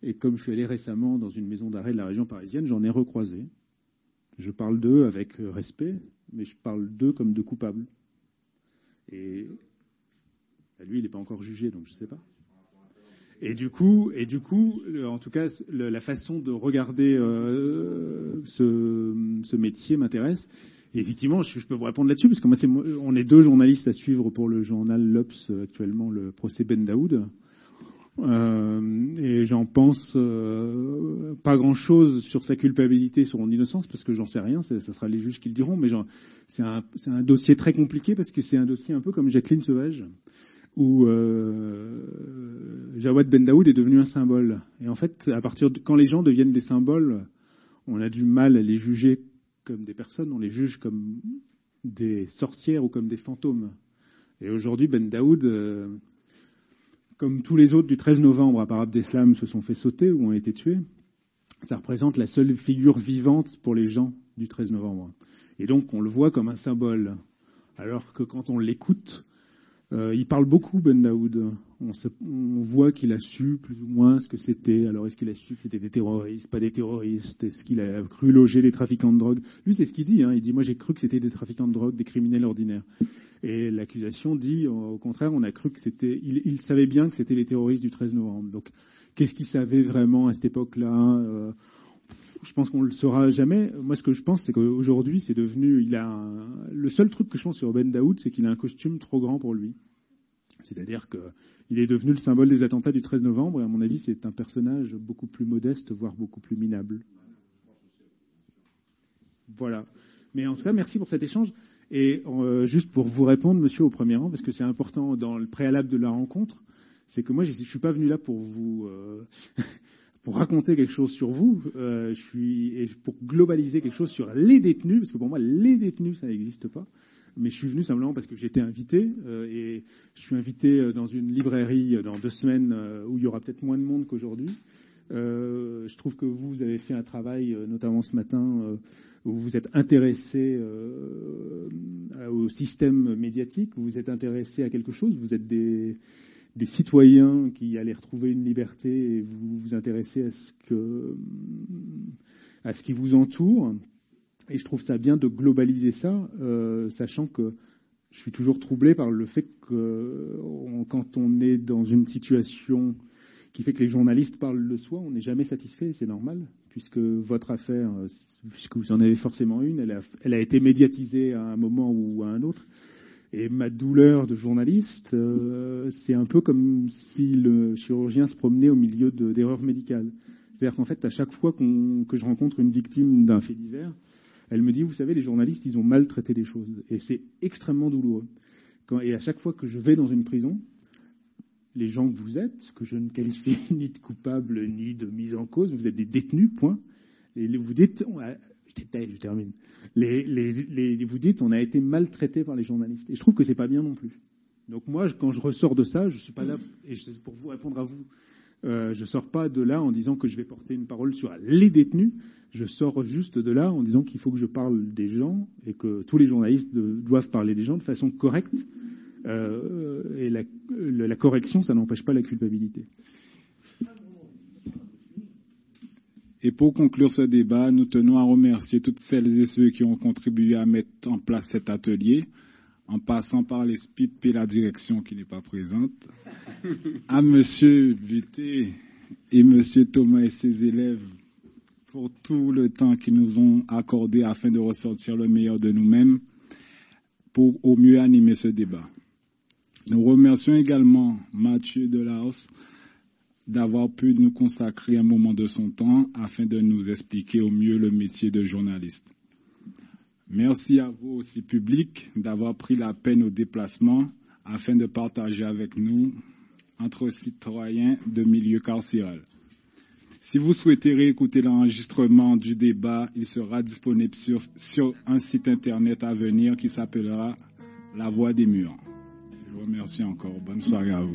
Et comme je suis allé récemment dans une maison d'arrêt de la région parisienne, j'en ai recroisé. Je parle d'eux avec respect, mais je parle d'eux comme de coupables. Et bah, lui, il n'est pas encore jugé, donc je ne sais pas. Et du coup, et du coup, en tout cas, la façon de regarder euh, ce, ce, métier m'intéresse. Effectivement, je, je, peux vous répondre là-dessus, parce que moi, c'est, on est deux journalistes à suivre pour le journal L'Obs actuellement, le procès Ben Daoud. Euh, et j'en pense euh, pas grand-chose sur sa culpabilité, sur son innocence, parce que j'en sais rien, ça sera les juges qui le diront, mais c'est un, un, dossier très compliqué, parce que c'est un dossier un peu comme Jacqueline Sauvage, où euh, Jawad Ben Daoud est devenu un symbole. Et en fait, à partir de quand les gens deviennent des symboles, on a du mal à les juger comme des personnes, on les juge comme des sorcières ou comme des fantômes. Et aujourd'hui, Ben Daoud, euh, comme tous les autres du 13 novembre à part Abdeslam se sont fait sauter ou ont été tués, ça représente la seule figure vivante pour les gens du 13 novembre. Et donc on le voit comme un symbole. Alors que quand on l'écoute, euh, il parle beaucoup, Ben Daoud. On, se, on voit qu'il a su plus ou moins ce que c'était. Alors, est-ce qu'il a su que c'était des terroristes, pas des terroristes? Est-ce qu'il a cru loger des trafiquants de drogue? Lui, c'est ce qu'il dit. Hein. Il dit, moi, j'ai cru que c'était des trafiquants de drogue, des criminels ordinaires. Et l'accusation dit, au contraire, on a cru que c'était... Il, il savait bien que c'était les terroristes du 13 novembre. Donc, qu'est-ce qu'il savait vraiment à cette époque-là euh, je pense qu'on le saura jamais. Moi, ce que je pense, c'est qu'aujourd'hui, c'est devenu, il a un... le seul truc que je pense sur Ben Daoud, c'est qu'il a un costume trop grand pour lui. C'est-à-dire qu'il est devenu le symbole des attentats du 13 novembre, et à mon avis, c'est un personnage beaucoup plus modeste, voire beaucoup plus minable. Voilà. Mais en tout cas, merci pour cet échange. Et euh, juste pour vous répondre, monsieur, au premier rang, parce que c'est important dans le préalable de la rencontre, c'est que moi, je ne suis pas venu là pour vous... Euh, [laughs] pour raconter quelque chose sur vous, euh, je suis et pour globaliser quelque chose sur les détenus, parce que pour moi les détenus ça n'existe pas. Mais je suis venu simplement parce que été invité euh, et je suis invité dans une librairie dans deux semaines euh, où il y aura peut-être moins de monde qu'aujourd'hui. Euh, je trouve que vous avez fait un travail, notamment ce matin, où vous êtes intéressé au système médiatique, vous vous êtes intéressé à quelque chose, vous êtes des des citoyens qui allaient retrouver une liberté et vous vous intéressez à ce que à ce qui vous entoure. Et je trouve ça bien de globaliser ça, euh, sachant que je suis toujours troublé par le fait que quand on est dans une situation qui fait que les journalistes parlent de soi, on n'est jamais satisfait, c'est normal, puisque votre affaire, puisque vous en avez forcément une, elle a été médiatisée à un moment ou à un autre. Et ma douleur de journaliste, euh, c'est un peu comme si le chirurgien se promenait au milieu d'erreurs médicales. C'est-à-dire qu'en fait, à chaque fois qu que je rencontre une victime d'un fait divers, Elle me dit, vous savez, les journalistes, ils ont mal traité les choses. Et c'est extrêmement douloureux. Et à chaque fois que je vais dans une prison, les gens que vous êtes, que je ne qualifie [laughs] ni de coupable ni de mise en cause, vous êtes des détenus, point. Et vous dites, je détaille, je termine. Les, les, les, vous dites, on a été maltraité par les journalistes. Et je trouve que c'est pas bien non plus. Donc moi, quand je ressors de ça, je suis pas là, et c'est pour vous répondre à vous, euh, je sors pas de là en disant que je vais porter une parole sur les détenus. Je sors juste de là en disant qu'il faut que je parle des gens et que tous les journalistes doivent parler des gens de façon correcte. Euh, et la, la correction, ça n'empêche pas la culpabilité. Et pour conclure ce débat, nous tenons à remercier toutes celles et ceux qui ont contribué à mettre en place cet atelier, en passant par les SPIP et la direction qui n'est pas présente, à Monsieur Buté et Monsieur Thomas et ses élèves pour tout le temps qu'ils nous ont accordé afin de ressortir le meilleur de nous-mêmes pour au mieux animer ce débat. Nous remercions également Mathieu Delaos d'avoir pu nous consacrer un moment de son temps afin de nous expliquer au mieux le métier de journaliste. Merci à vous aussi, public, d'avoir pris la peine au déplacement afin de partager avec nous entre citoyens de milieu carcéral. Si vous souhaitez réécouter l'enregistrement du débat, il sera disponible sur, sur un site internet à venir qui s'appellera La Voix des Murs. Je vous remercie encore. Bonne soirée à vous.